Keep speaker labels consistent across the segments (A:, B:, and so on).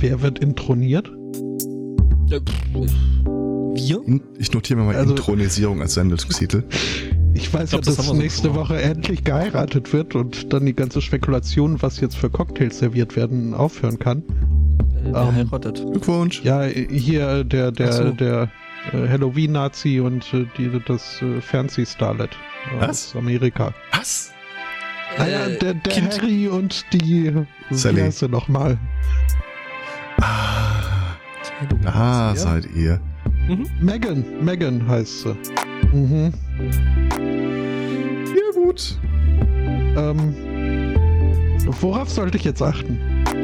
A: wer wird introniert?
B: Wir?
C: Ich notiere mir mal also, Intronisierung als Sendungstitel.
A: Ich weiß ich glaub, ja, dass das nächste so Woche endlich geheiratet wird und dann die ganze Spekulation, was jetzt für Cocktails serviert werden, aufhören kann.
B: Äh, der ähm, heiratet.
A: Glückwunsch. Ja, hier der, der, so. der äh, Halloween-Nazi und äh, die, das äh, Fernseh-Starlet
C: aus
A: Amerika.
C: Was?
A: Naja, äh, der, der Harry und die
C: Sally. Wie heißt
A: sie nochmal?
C: Ah, da seid ihr.
A: Mhm. Megan, Megan heißt sie. Mhm.
C: Ja, gut.
A: Ähm, worauf sollte ich jetzt achten?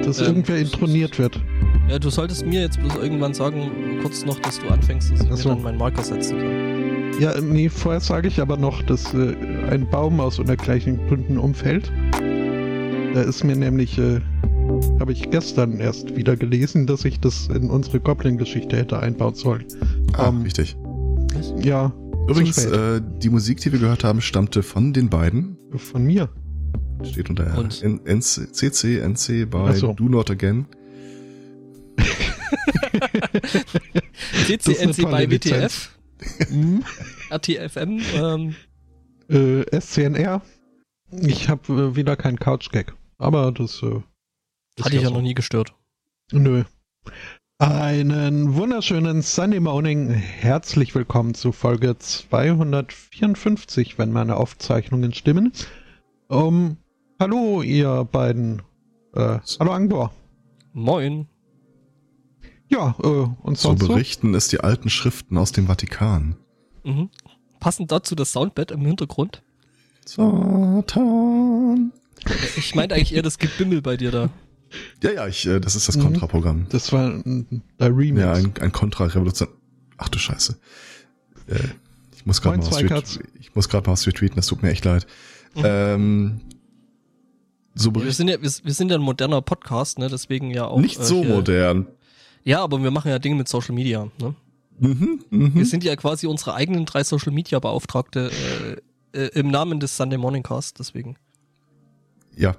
A: Dass ähm, irgendwer introniert wird.
B: Ja, du solltest mir jetzt bloß irgendwann sagen, kurz noch, dass du anfängst, dass ich Achso. mir dann meinen Marker setzen kann.
A: Ja, nee, vorher sage ich aber noch, dass äh, ein Baum aus unergleichen Gründen umfällt. Da ist mir nämlich, äh, habe ich gestern erst wieder gelesen, dass ich das in unsere Goblin-Geschichte hätte einbauen sollen.
C: Ah, um, richtig.
A: Ja.
C: Übrigens, äh, die Musik, die wir gehört haben, stammte von den beiden.
A: Von mir.
C: Steht unter CC, NC bei so. Do Not Again.
B: CCNC bei WTF. RTFM. Ähm.
A: Äh, SCNR. Ich habe äh, wieder keinen Couch-Gag. Aber das. Äh,
B: Hatte ich ja so. noch nie gestört.
A: Nö. Einen wunderschönen Sunday Morning. Herzlich willkommen zu Folge 254, wenn meine Aufzeichnungen stimmen. Um, hallo, ihr beiden. Äh, hallo, Angbor.
B: Moin.
A: Ja, äh, und
C: sonst so berichten so? es die alten Schriften aus dem Vatikan.
B: Mhm. Passend dazu das Soundbed im Hintergrund.
C: Satan.
B: Ich meinte eigentlich eher das Gebimmel bei dir da.
C: Ja, ja, ich, äh, das ist das Kontraprogramm.
A: Mhm. Das war ein, ein Remix.
C: Ja, ein, ein Kontra-Revolution. Ach du Scheiße. Äh, ich muss gerade mal, was ich muss gerade mal was retweeten, das tut mir echt leid. Mhm. Ähm,
B: so wir sind ja, wir, wir, sind ja ein moderner Podcast, ne? Deswegen ja auch.
C: Nicht so äh, modern.
B: Ja, aber wir machen ja Dinge mit Social Media. Ne? Mhm, mh. Wir sind ja quasi unsere eigenen drei Social Media Beauftragte äh, äh, im Namen des Sunday Morning Cast, deswegen.
C: Ja.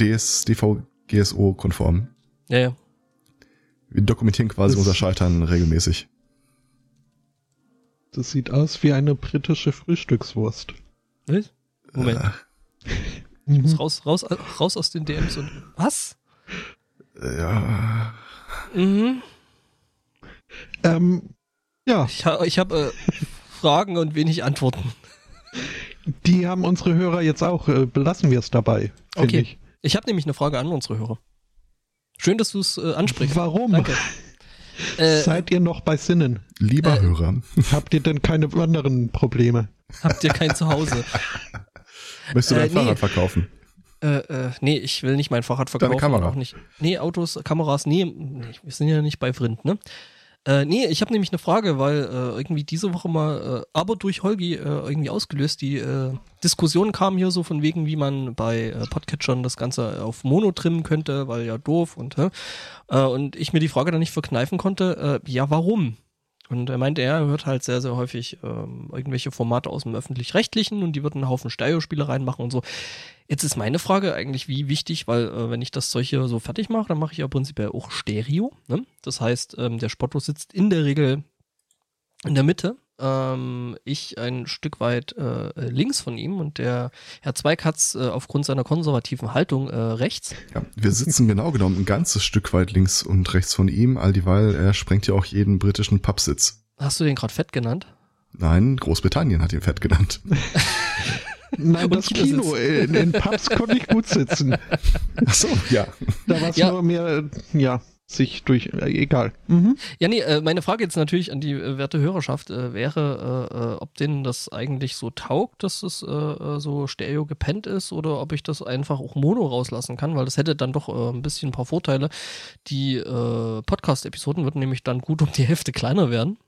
C: DS, DV, GSO konform.
B: Ja, ja.
C: Wir dokumentieren quasi das unser Scheitern regelmäßig.
A: Das sieht aus wie eine britische Frühstückswurst.
B: Was? Moment. Äh. raus, raus, raus aus den DMs und was?
C: Ja.
B: Mhm.
A: Ähm, ja.
B: Ich, ha ich habe äh, Fragen und wenig Antworten.
A: Die haben unsere Hörer jetzt auch. Äh, belassen wir es dabei.
B: Okay. Ich, ich habe nämlich eine Frage an unsere Hörer. Schön, dass du es äh, ansprichst.
A: Warum? Danke. Äh, Seid ihr noch bei Sinnen?
C: Lieber äh, Hörer.
A: Habt ihr denn keine anderen Probleme?
B: Habt ihr kein Zuhause?
C: Möchtest du dein äh, Fahrrad nee. verkaufen?
B: Äh, äh, nee, ich will nicht mein Fahrrad verkaufen.
C: Deine Kamera.
B: Auch nicht. Nee, Autos, Kameras, nee, nee wir sind ja nicht bei Vrind, ne? Äh, nee, ich habe nämlich eine Frage, weil äh, irgendwie diese Woche mal, äh, aber durch Holgi äh, irgendwie ausgelöst, die äh, Diskussion kam hier so von wegen, wie man bei äh, Podcatchern das Ganze auf Mono trimmen könnte, weil ja doof und äh, und ich mir die Frage dann nicht verkneifen konnte, äh, ja, warum? Und er meinte, er hört halt sehr, sehr häufig ähm, irgendwelche Formate aus dem Öffentlich-Rechtlichen und die würden einen Haufen Stereospiele reinmachen und so. Jetzt ist meine Frage eigentlich, wie wichtig, weil äh, wenn ich das Zeug hier so fertig mache, dann mache ich ja prinzipiell auch Stereo. Ne? Das heißt, ähm, der Spotto sitzt in der Regel in der Mitte ähm, ich ein Stück weit äh, links von ihm und der Herr Zweikatz äh, aufgrund seiner konservativen Haltung äh, rechts.
C: Ja, wir sitzen genau genommen ein ganzes Stück weit links und rechts von ihm, all dieweil er sprengt ja auch jeden britischen Pubsitz.
B: Hast du den gerade fett genannt?
C: Nein, Großbritannien hat ihn fett genannt.
A: Nein, das Kino. In, in Pubs konnte ich gut sitzen.
C: Ach so, ja.
A: Da war es ja. nur mehr, ja, sich durch, äh, egal.
B: Mhm. Ja, nee, äh, meine Frage jetzt natürlich an die äh, werte Hörerschaft äh, wäre, äh, äh, ob denen das eigentlich so taugt, dass es so stereo gepennt ist oder ob ich das einfach auch mono rauslassen kann, weil das hätte dann doch ein bisschen ein paar Vorteile. Die Podcast-Episoden würden nämlich dann gut um die Hälfte kleiner werden,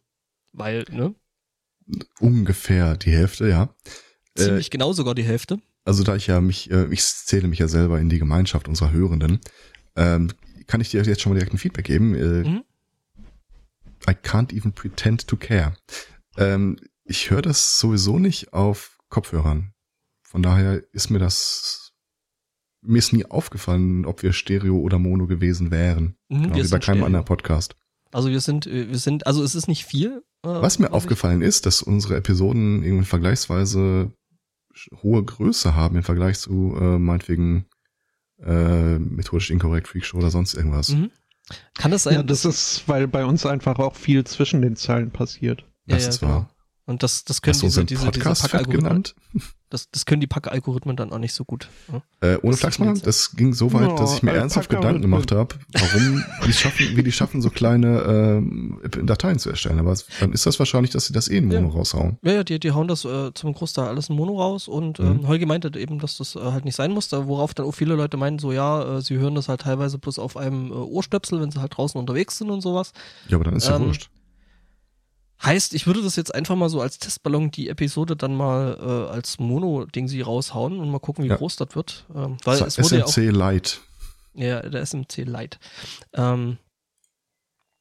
B: weil, ne?
C: Ungefähr die Hälfte, ja.
B: Ziemlich genau sogar die Hälfte.
C: Also da ich ja mich, ich zähle mich ja selber in die Gemeinschaft unserer Hörenden, ähm, kann ich dir jetzt schon mal direkt ein Feedback geben. Äh, mhm. I can't even pretend to care. Ähm, ich höre das sowieso nicht auf Kopfhörern. Von daher ist mir das mir ist nie aufgefallen, ob wir Stereo oder Mono gewesen wären.
B: Mhm,
C: Genau, wie bei keinem
B: Stereo.
C: anderen Podcast.
B: Also wir sind, äh, wir sind, also es ist nicht viel. äh,
C: Was mir
B: ich-
C: aufgefallen ist, dass unsere Episoden irgendwie vergleichsweise hohe Größe haben im Vergleich zu äh, meinetwegen äh, methodisch inkorrekt Freakshow oder sonst irgendwas.
B: Mhm. Kann es sein?
A: Ja, das ist, weil bei uns einfach auch viel zwischen den Zeilen passiert.
B: Ja,
C: Das
B: ja,
C: ist
B: genau.
C: wahr.
B: Und das, das können
C: Hast
B: diese, diese, diese
C: Podcast
B: Packalgorithmen,
C: genannt?
B: das, das können die Packalgorithmen dann auch nicht so gut. Ja?
C: Äh, ohne
B: Das
C: Flachsmann,
B: ist
C: das ging so weit,
A: Oh,
C: dass ich mir
A: äh,
C: ernsthaft Gedanken gemacht habe, warum die schaffen, wie die schaffen, so kleine ähm, Dateien zu erstellen. Aber dann ist das wahrscheinlich, dass sie das eh in Mono
B: Ja.
C: raushauen.
B: Ja, ja, die, die hauen das äh, zum Großteil alles in Mono raus und
C: Mhm.
B: ähm, Holgi meinte eben, dass das äh, halt nicht sein muss, worauf dann auch viele Leute meinen, so ja, äh, sie hören das halt teilweise bloß auf einem äh, Ohrstöpsel, wenn sie halt draußen unterwegs sind und sowas.
C: Ja, aber dann ist ja
B: Ähm,
C: wurscht.
B: Heißt, ich würde das jetzt einfach mal so als Testballon die Episode dann mal äh, als Mono-Ding sie raushauen und mal gucken, wie
C: Ja.
B: groß das wird. Ähm, weil
C: So,
B: es wurde ja auch
C: SMC Lite.
B: Ja, der SMC Lite. Ähm,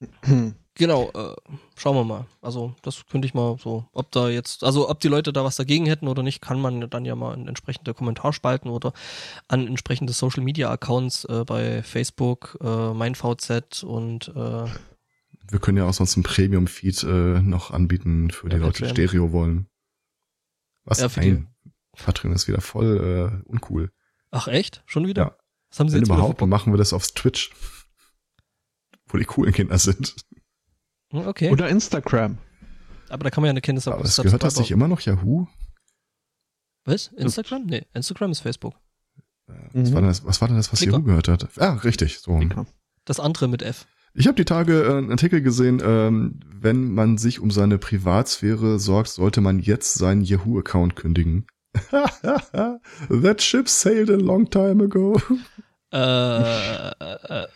B: genau, äh, schauen wir mal. Also, das könnte ich mal so, ob da jetzt, also ob die Leute da was dagegen hätten oder nicht, kann man dann ja mal in entsprechende Kommentarspalten oder an entsprechende Social Media Accounts äh, bei Facebook, äh, MeinVZ und äh,
C: Wir können ja auch sonst einen Premium-Feed äh, noch anbieten für die
B: Ja,
C: Leute, die. Stereo wollen. Was?
B: Ja, für
C: Nein. Patreon ist wieder voll äh, uncool.
B: ach echt? Schon wieder?
C: Ja.
B: Was haben sie
C: Wenn
B: jetzt
C: überhaupt, dann machen wir das aufs Twitch. Wo die coolen Kinder sind.
B: Hm, Okay,
A: Oder Instagram.
B: aber da kann man ja eine Kenntnis
C: Aber es gehört das nicht immer noch Yahoo?
B: Was? Instagram? Nee, Instagram ist Facebook.
C: Was,
A: Mhm.
C: war denn das, was war denn das, was
B: Flickr.
C: Yahoo gehört hat? Ah, richtig. So.
B: Das andere mit F.
C: Ich habe die Tage äh, einen Artikel gesehen, ähm, wenn man sich um seine Privatsphäre sorgt, sollte man jetzt seinen Yahoo-Account kündigen. That ship sailed a long time ago.
B: Äh, äh, äh,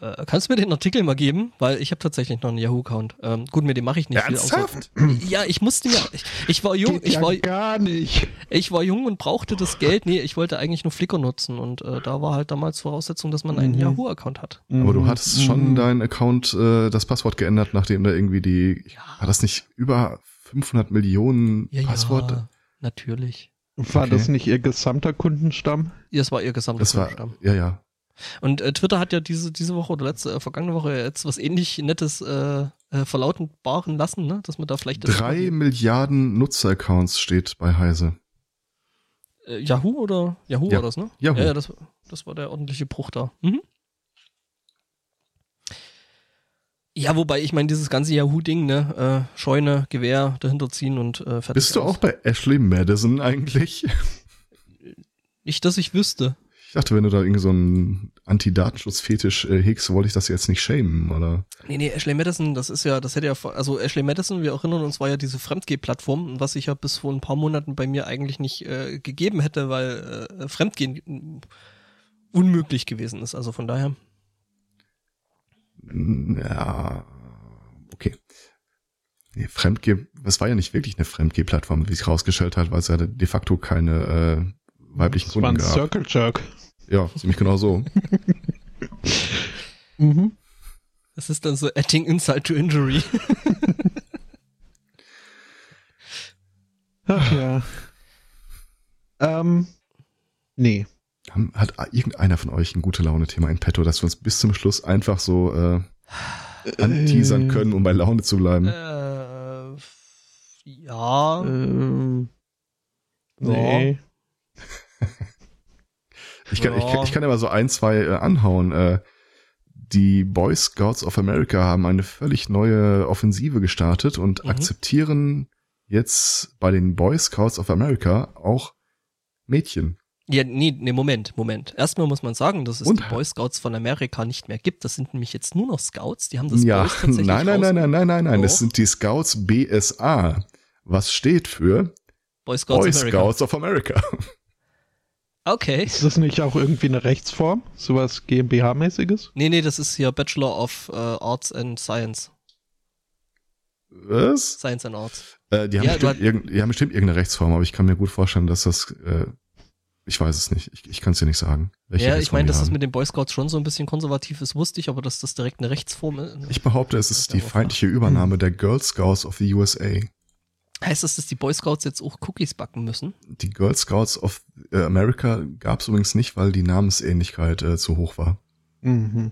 B: äh, kannst du mir den Artikel mal geben? Weil ich habe tatsächlich noch einen Yahoo-Account. Ähm, gut, mit dem mache ich nicht
C: Ernsthaft?
B: viel. Außer, ja, ich musste mir, ich, ich war jung,
A: Geht
B: ich
A: ja
B: war,
A: gar nicht.
B: ich war jung und brauchte das Geld. Nee, ich wollte eigentlich nur Flickr nutzen und äh, da war halt damals Voraussetzung, dass man einen
A: Mhm.
B: Yahoo-Account hat.
C: Aber du
A: Mhm.
C: hattest schon
A: Mhm.
C: deinen Account, äh, das Passwort geändert, nachdem da irgendwie die,
B: Ja.
C: war das nicht über 500 Millionen
B: Ja,
C: Passworte?
B: ja, natürlich.
A: War
C: Okay.
A: das nicht ihr gesamter Kundenstamm?
B: Ja, Das war ihr gesamter
C: Das war,
B: Kundenstamm.
C: ja, ja.
B: Und äh, Twitter hat ja diese, diese Woche oder letzte, äh, vergangene Woche jetzt was ähnlich Nettes äh, äh, verlautbaren lassen, ne? Dass man da vielleicht
C: Drei Milliarden Nutzeraccounts steht bei Heise.
B: Äh, Yahoo oder Yahoo
C: Ja.
B: war das, ne?
C: Yahoo.
B: Ja, ja, das, das war der ordentliche Bruch da. Mhm. Ja, wobei ich meine, dieses ganze Yahoo-Ding, ne, äh, Scheune, Gewehr dahinter ziehen und äh, fertig.
C: Bist du
B: aus.
C: auch bei Ashley Madison eigentlich?
B: Nicht, dass ich wüsste.
C: Ich dachte, wenn du da irgendwie so einen Anti-Datenschutz-Fetisch äh, hegst, wollte ich das jetzt nicht schämen, oder?
B: Nee, nee, Ashley Madison, das ist ja, das hätte ja, also Ashley Madison, wir erinnern uns, war ja diese Fremdgeh-Plattform, was ich ja bis vor ein paar Monaten bei mir eigentlich nicht äh, gegeben hätte, weil äh, Fremdgehen unmöglich gewesen ist. Also von daher.
C: Ja, okay. Nee, Fremdgeh, das war ja nicht wirklich eine Fremdgeh-Plattform, wie sich rausgestellt hat, weil es ja de facto keine äh, weiblichen
A: Das war
C: Kunden
A: ein
C: gab.
A: Circle Jerk.
C: Ja, ziemlich genau so.
A: Mhm.
B: Das ist dann so adding insult to injury.
A: Ach ja. Ähm, nee.
C: Haben- Hat irgendeiner von euch ein gute Laune-Thema in petto, dass wir uns bis zum Schluss einfach so äh, anteasern können, um bei Laune zu bleiben?
B: äh, ja.
A: Ähm,
B: Ja.
A: nee.
C: Ich kann, ich,
B: Ja.
C: kann- ich kann aber so ein, zwei äh, anhauen. Äh, die Boy Scouts of America haben eine völlig neue Offensive gestartet und
B: Mhm.
C: akzeptieren jetzt bei den Boy Scouts of America auch Mädchen.
B: Ja, nee, nee, Moment, Moment. Erstmal muss man sagen, dass es
C: Und-
B: die Boy Scouts von Amerika nicht mehr gibt. Das sind nämlich jetzt nur noch Scouts. Die haben das
C: ja,
B: Boys tatsächlich
C: nein, nein, nein, nein, nein, nein, nein. Das sind die Scouts BSA. Was steht für
B: Boy Scouts
C: Boy
B: America.
C: Scouts of America?
B: Okay.
A: Ist das nicht auch irgendwie eine Rechtsform? Sowas GmbH-mäßiges?
B: Nee, nee, das ist hier Bachelor of äh, Arts and Science.
C: Was?
B: Science and Arts.
C: Äh, die, haben
B: Ja,
C: bestimmt die haben bestimmt irgendeine Rechtsform, aber ich kann mir gut vorstellen, dass das, äh, ich weiß es nicht. Ich, ich kann es dir nicht sagen.
B: ja, ich meine, dass das
C: haben.
B: mit den Boy Scouts schon so ein bisschen konservativ ist, wusste ich, aber dass das direkt eine Rechtsform ist.
C: Ich behaupte, es ist die feindliche Übernahme der Girl Scouts of the USA.
B: Heißt das, dass die Boy Scouts jetzt auch Cookies backen müssen?
C: Die Girl Scouts of äh, America gab es übrigens nicht, weil die Namensähnlichkeit äh, zu hoch war.
A: Mhm.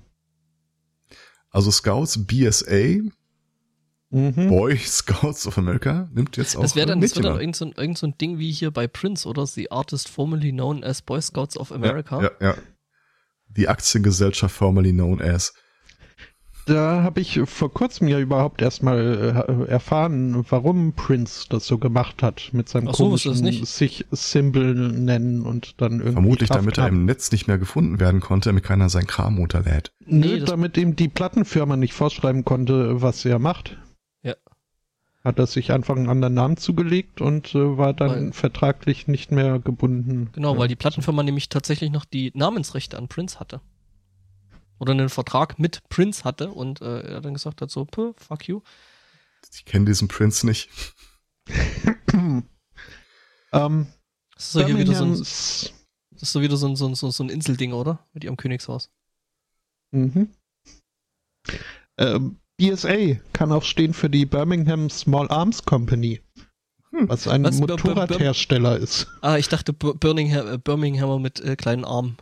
C: Also Scouts BSA,
A: Mhm.
C: Boy Scouts of America, nimmt jetzt auch
B: Das wäre dann, das dann
C: an.
B: irgend, so ein, irgend so ein Ding wie hier bei Prince, oder? The Artist formerly known as Boy Scouts of America.
C: Ja, ja, ja. Die Aktiengesellschaft formerly known as.
A: Da habe ich vor kurzem ja überhaupt erstmal äh, erfahren, warum Prince das so gemacht hat mit seinem
B: Ach so,
A: komischen
B: nicht.
A: sich Symbol nennen und dann irgendwie
C: Vermutlich,
A: Kraft
C: damit er
A: haben.
C: im Netz nicht mehr gefunden werden konnte, damit keiner sein Kram runterlädt.
A: Nö,
B: Nee, das-
A: damit ihm die Plattenfirma nicht vorschreiben konnte, was er macht. Hat er sich einfach einen anderen Namen zugelegt und äh, war dann
B: Weil-
A: vertraglich nicht mehr gebunden.
B: Genau,
A: Ja.
B: weil die Plattenfirma nämlich tatsächlich noch die Namensrechte an Prince hatte. Oder einen Vertrag mit Prince hatte und äh, er dann gesagt hat so, "Puh, fuck you.
C: Ich kenne diesen Prince nicht.
A: ähm,
B: Das ist so hier wieder so ein, das ist so wieder so ein, so ein, so ein Inselding, oder? Mit ihrem Königshaus.
A: Mhm. Ähm, BSA kann auch stehen für die Birmingham Small Arms Company,
C: Hm.
A: was ein
B: Was?
A: Motorradhersteller ist.
B: Ah, ich dachte Bir- Birmingham, äh, Birminghamer mit äh, kleinen Armen.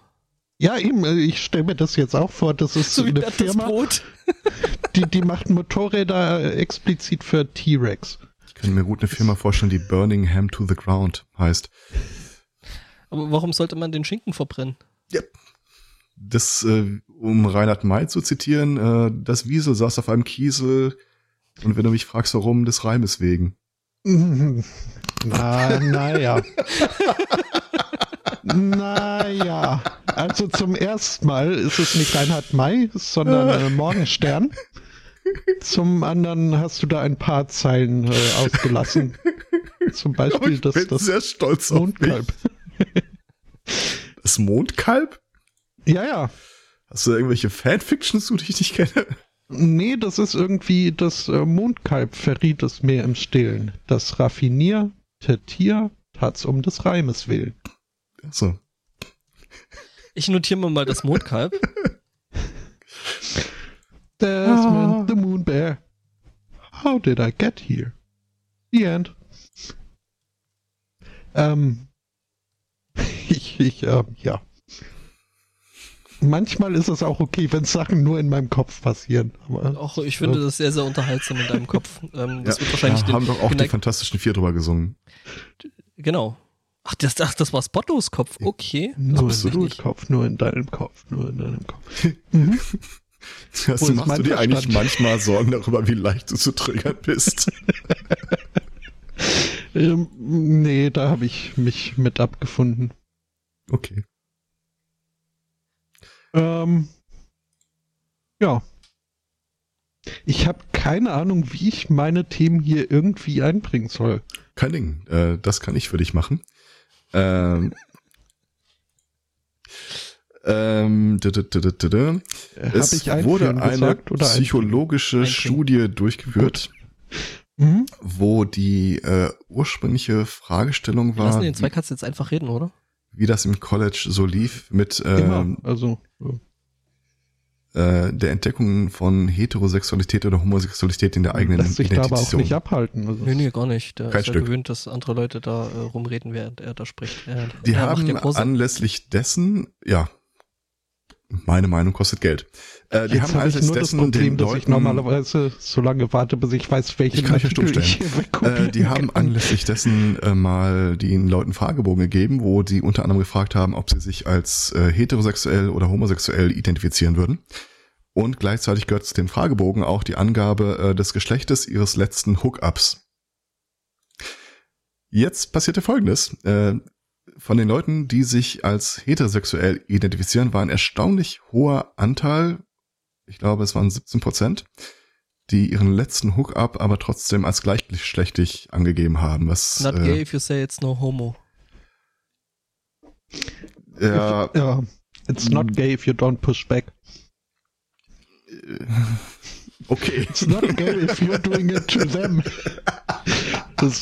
A: Ja, eben, äh, ich stelle mir das jetzt auch vor, das ist
B: So
A: eine Firma,
B: Brot.
A: die, die macht Motorräder äh, explizit für T-Rex.
C: Ich kann mir gut eine Firma vorstellen, die Birmingham to the Ground heißt.
B: Aber warum sollte man den Schinken verbrennen?
C: Das, äh, um Reinhard May zu zitieren, äh, das Wiesel saß auf einem Kiesel und wenn du mich fragst, warum, des Reimes wegen.
A: Na, naja. naja. Also zum ersten Mal ist es nicht Reinhard May, sondern äh, Morgenstern. Zum anderen hast du da ein paar Zeilen äh, ausgelassen. Zum Beispiel
C: ich
A: das,
C: bin
A: das
C: sehr stolz auf
A: Mondkalb.
C: mich. Das Mondkalb?
A: Ja, ja.
C: Hast du irgendwelche Fanfictions, die ich nicht kenne?
A: Nee, das ist irgendwie das äh, Mondkalb verriet es mir im Stillen. Das raffinierte Tier tat's um des Reimes willen.
C: So.
B: Ich notiere mir mal das Mondkalb.
A: Desmond the Moon Bear. How did I get here? The end. Ähm, ich, ich, ähm, ja. Manchmal ist es auch okay, wenn Sachen nur in meinem Kopf passieren. Aber
B: Auch ich finde das sehr, sehr unterhaltsam in deinem Kopf. Ähm, das wird wahrscheinlich den,
C: haben doch auch die Fantastischen Vier drüber gesungen.
B: Genau. Ach, das, ach, das war Spottos Kopf. Okay. Das
A: nur
B: ich
A: in. Kopf, nur in deinem Kopf, nur in deinem Kopf. Mhm. Wo ist
C: machst du dir eigentlich
A: Verstand?
C: manchmal Sorgen darüber, wie leicht du zu triggern bist?
A: Ähm, nee, da habe ich mich mit abgefunden.
C: Okay.
A: Ähm, ja. Ich habe keine Ahnung, wie ich meine Themen hier irgendwie einbringen soll.
C: Kein Ding. Äh, das kann ich für dich machen. Ähm, ähm,
A: Äh,
C: es wurde eine
A: gesagt oder einführen?
C: psychologische
B: Einführen.
C: Studie durchgeführt,
A: Mhm.
C: wo die äh, ursprüngliche Fragestellung
B: Wir lassen
C: war,
B: den Zweikatz jetzt einfach reden, oder?
C: Wie das im College so lief mit
A: Immer.
C: ähm,
A: Also, äh,
C: äh, der Entdeckung von Heterosexualität oder Homosexualität in der eigenen
A: lässt sich da aber auch nicht abhalten. Also,
B: Nee, nee, gar nicht. Der
C: Kein
B: ist ja
C: Stück.
B: gewöhnt, dass andere Leute da äh, rumreden, während er da spricht. Er,
C: Die
B: er
C: haben
B: ja
C: anlässlich dessen, ja, meine Meinung kostet Geld. Äh, die
A: Jetzt
C: haben
A: habe ich
C: anlässlich
A: nur das
C: dessen
A: Problem, dass ich normalerweise so lange warte, bis ich weiß, welche
C: Ich kann stumm
A: ich hier
C: äh, die haben
A: kann.
C: anlässlich dessen äh, mal den Leuten Fragebogen gegeben, wo die unter anderem gefragt haben, ob sie sich als äh, heterosexuell oder homosexuell identifizieren würden. Und gleichzeitig gehört zu dem Fragebogen auch die Angabe äh, des Geschlechtes ihres letzten Hookups. Jetzt passierte Folgendes. Äh, von den Leuten, die sich als heterosexuell identifizieren, war ein erstaunlich hoher Anteil, ich glaube es waren 17 Prozent, die ihren letzten Hookup aber trotzdem als gleichgeschlechtig angegeben haben. Was
B: Not
C: äh,
B: gay if you say it's no homo.
C: ja,
A: Ja, it's not gay if you don't push back.
C: okay.
A: It's not gay if you're doing it to them. Das,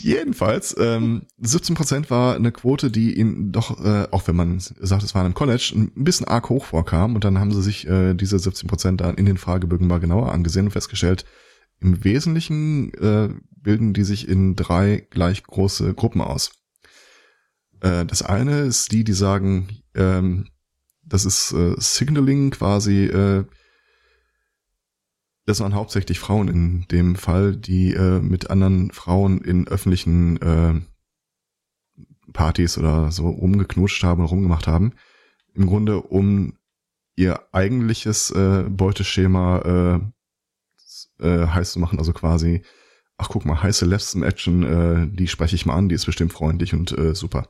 C: Jedenfalls, ähm, 17% war eine Quote, die ihnen doch, äh, auch wenn man sagt, es war im College, ein bisschen arg hoch vorkam. Und dann haben sie sich äh, diese 17% dann in den Fragebögen mal genauer angesehen und festgestellt, im Wesentlichen äh, bilden die sich in drei gleich große Gruppen aus. Äh, das eine ist die, die sagen, ähm, das ist äh, Signaling quasi, äh, das waren hauptsächlich Frauen in dem Fall, die äh, mit anderen Frauen in öffentlichen äh, Partys oder so rumgeknutscht haben oder rumgemacht haben. Im Grunde, um ihr eigentliches äh, Beuteschema äh, äh, heiß zu machen, also quasi, ach guck mal, heiße Lesben-Action, äh, die spreche ich mal an, die ist bestimmt freundlich und äh, super.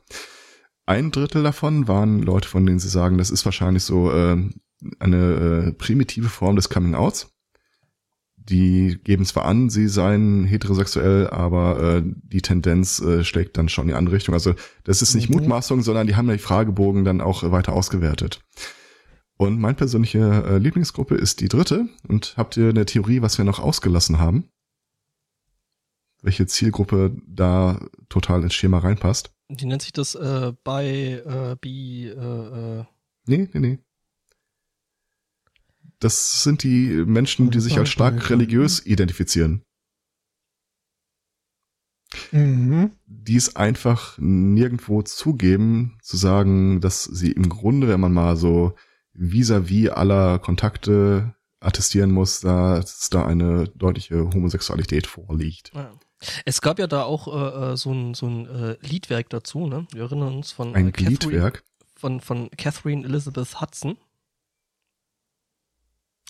C: Ein Drittel davon waren Leute, von denen sie sagen, das ist wahrscheinlich so äh, eine äh, primitive Form des Coming-Outs die geben zwar an, sie seien heterosexuell, aber äh, die Tendenz äh, schlägt dann schon in die andere Richtung. Also das ist nicht mhm. Mutmaßung, sondern die haben die Fragebogen dann auch weiter ausgewertet. Und meine persönliche äh, Lieblingsgruppe ist die dritte. Und habt ihr eine Theorie, was wir noch ausgelassen haben? Welche Zielgruppe da total ins Schema reinpasst?
B: Die nennt sich das äh, bei äh, bi äh, äh.
C: Nee, nee, nee. Das sind die Menschen, die sich als stark religiös identifizieren. Mhm. Die es einfach nirgendwo zugeben, zu sagen, dass sie im Grunde, wenn man mal so vis-à-vis -vis aller Kontakte attestieren muss, dass da eine deutliche Homosexualität vorliegt. Ja.
B: Es gab ja da auch äh, äh so ein, so ein äh, Liedwerk dazu, ne? Wir erinnern uns von
C: ein äh, Liedwerk
B: von von Catherine Elizabeth Hudson.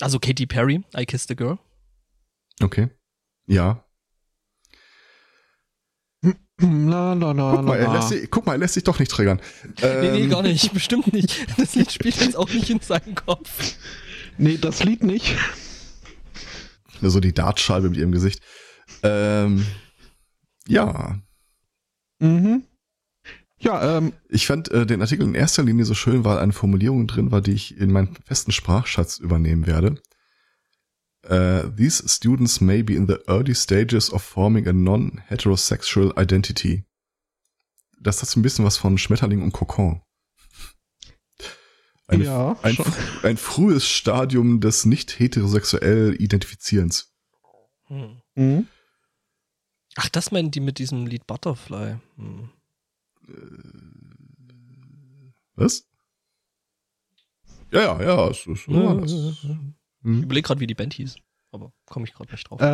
B: Also Katy Perry, I Kissed a Girl.
C: Okay. Ja. La, la, la, guck, mal, er lässt sich, guck mal, er lässt sich doch nicht triggern.
B: Ähm, nee, nee, ähm. gar nicht. Bestimmt nicht. Das Lied spielt jetzt auch nicht in seinem Kopf.
A: Nee, das Lied nicht.
C: So die Dartscheibe mit ihrem Gesicht. Ähm, ja. Mhm. Ja, ähm, ich fand äh, den Artikel in erster Linie so schön, weil eine Formulierung drin war, die ich in meinen festen Sprachschatz übernehmen werde. Uh, these students may be in the early stages of forming a non-heterosexual identity. Das hat so ein bisschen was von Schmetterling und Kokon. Ein, ja, ein, ein, frühes Stadium des nicht heterosexuell Identifizierens.
B: Hm. Mhm. Ach, das meinen die mit diesem Lied Butterfly. Hm.
C: Was? Ja, ja, ja. Es ist, ja, das,
B: ich hm. überlege gerade, wie die Band hieß, aber komme ich gerade nicht drauf.
A: Äh,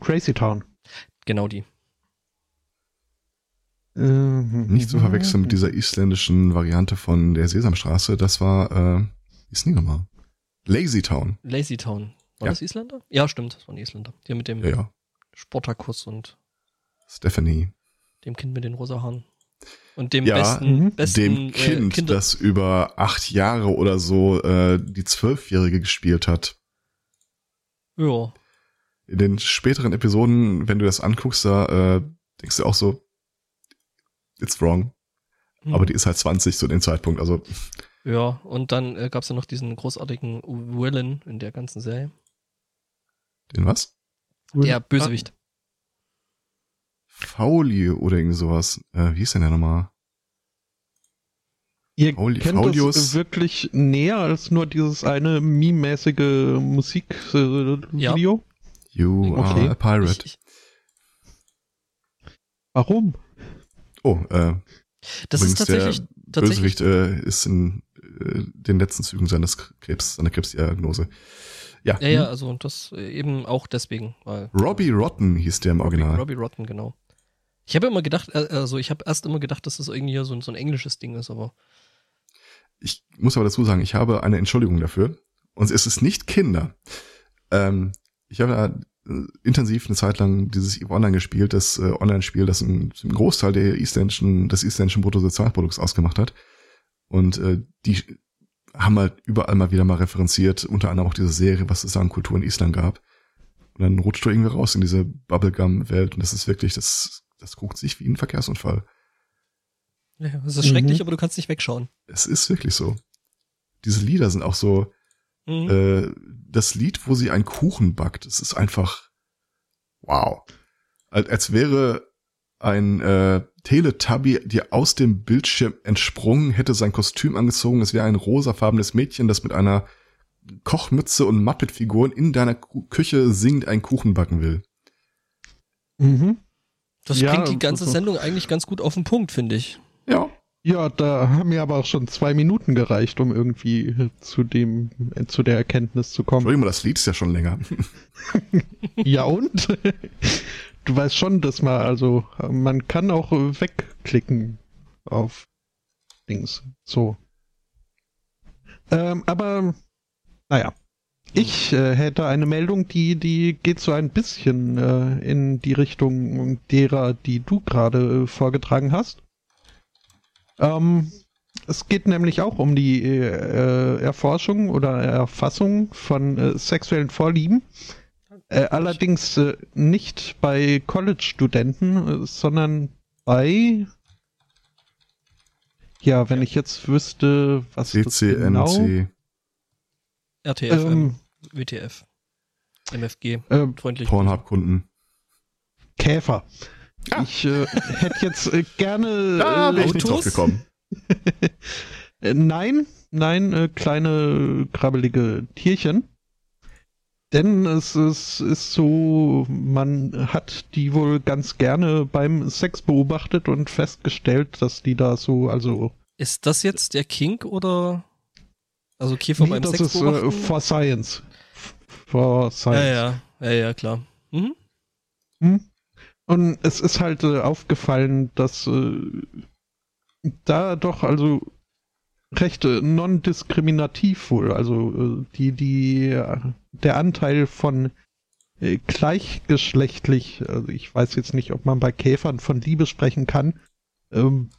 A: Crazy Town.
B: Genau die.
C: Nicht zu verwechseln mit dieser isländischen Variante von der Sesamstraße. Das war, äh, ist nie nochmal. Lazy Town.
B: Lazy Town. War ja. das Isländer? Ja, stimmt, das waren Isländer. Die mit dem
C: ja, ja.
B: Sportakus und
C: Stephanie.
B: Dem Kind mit den rosa Haaren. Und dem
C: ja,
B: besten,
C: mhm.
B: besten
C: dem äh, Kind, äh, das über acht Jahre oder so äh, die Zwölfjährige gespielt hat.
B: Ja.
C: In den späteren Episoden, wenn du das anguckst, da äh, denkst du auch so, it's wrong. Hm. Aber die ist halt 20 zu dem Zeitpunkt, also.
B: Ja, und dann äh, gab es ja noch diesen großartigen Willen in der ganzen Serie.
C: Den was?
B: Der Bösewicht.
C: Fauli oder irgend sowas. Äh, wie hieß denn der nochmal?
A: Ihr Fauli, kennt Faulius. das wirklich näher als nur dieses eine meme-mäßige Musikvideo? Äh, ja.
C: You okay. are a pirate. Ich, ich,
A: Warum?
C: Oh, äh,
B: das ist tatsächlich,
C: der tatsächlich Bösewicht äh, ist in äh, den letzten Zügen seines Krebs, seiner Krebsdiagnose.
B: Ja. Ja, ja, also das eben auch deswegen.
C: Weil, Robbie Rotten hieß der im Original.
B: Robbie Rotten, genau. Ich habe immer gedacht, äh, also ich habe erst immer gedacht, dass das irgendwie so, so ein englisches Ding ist, aber.
C: Ich muss aber dazu sagen, ich habe eine Entschuldigung dafür. Und es ist nicht Kinder. Ähm, ich habe ja äh, intensiv eine Zeit lang dieses EVE Online gespielt, das äh, Online-Spiel, das einen, einen Großteil der isländischen, des isländischen Bruttosozialprodukts ausgemacht hat. Und äh, die haben halt überall mal wieder mal referenziert, unter anderem auch diese Serie, was es da an Kultur in Island gab. Und dann rutscht du irgendwie raus in diese Bubblegum-Welt und das ist wirklich, das das guckt sich wie ein Verkehrsunfall.
B: Ja, es ist mhm. schrecklich, aber du kannst nicht wegschauen.
C: Es ist wirklich so. Diese Lieder sind auch so, mhm. äh, das Lied, wo sie einen Kuchen backt, es ist einfach, wow. Als, wäre ein äh, Teletubby dir aus dem Bildschirm entsprungen, hätte sein Kostüm angezogen, es wäre ein rosafarbenes Mädchen, das mit einer Kochmütze und Muppet-Figuren in deiner Küche singend einen Kuchen backen will.
A: Mhm.
B: Das
A: Ja,
B: bringt die ganze
A: so-
B: Sendung eigentlich ganz gut auf den Punkt, finde ich.
C: Ja.
A: Ja, da haben mir aber auch schon zwei Minuten gereicht, um irgendwie zu dem, äh, zu der Erkenntnis zu kommen.
C: Entschuldigung, das Lied ist ja schon länger.
A: Ja und? Du weißt schon, dass man, also, man kann auch wegklicken auf Dings. So. Ähm, aber, naja. Ich äh, hätte eine Meldung, die, die geht so ein bisschen äh, in die Richtung derer, die du gerade äh, vorgetragen hast. Ähm, es geht nämlich auch um die äh, Erforschung oder Erfassung von äh, sexuellen Vorlieben. Äh, allerdings äh, nicht bei College-Studenten, äh, sondern bei. Ja, wenn ich jetzt wüsste, was das genau.
C: CCNC.
B: RTF,
A: Ähm,
B: WTF, MFG,
A: äh,
B: freundlich.
C: Pornhub-Kunden.
A: Käfer. Ich äh, hätte jetzt äh, gerne.
C: Da
A: äh,
C: bin ich nicht
B: Autos?
C: drauf gekommen.
A: Äh, nein, nein, äh, kleine krabbelige Tierchen. Denn es ist, ist so, man hat die wohl ganz gerne beim Sex beobachtet und festgestellt, dass die da so, also
B: Ist das jetzt der Kink oder? Also Käfer
A: nee,
B: beim
A: das
B: Sex
A: ist äh, for Science. For
B: ja,
A: Science.
B: ja, ja, ja, klar. Mhm.
A: Hm? Und es ist halt äh, aufgefallen, dass äh, da doch also recht äh, non-diskriminativ wohl, also äh, die, die, äh, der Anteil von äh, gleichgeschlechtlich, also ich weiß jetzt nicht, ob man bei Käfern von Liebe sprechen kann, ähm,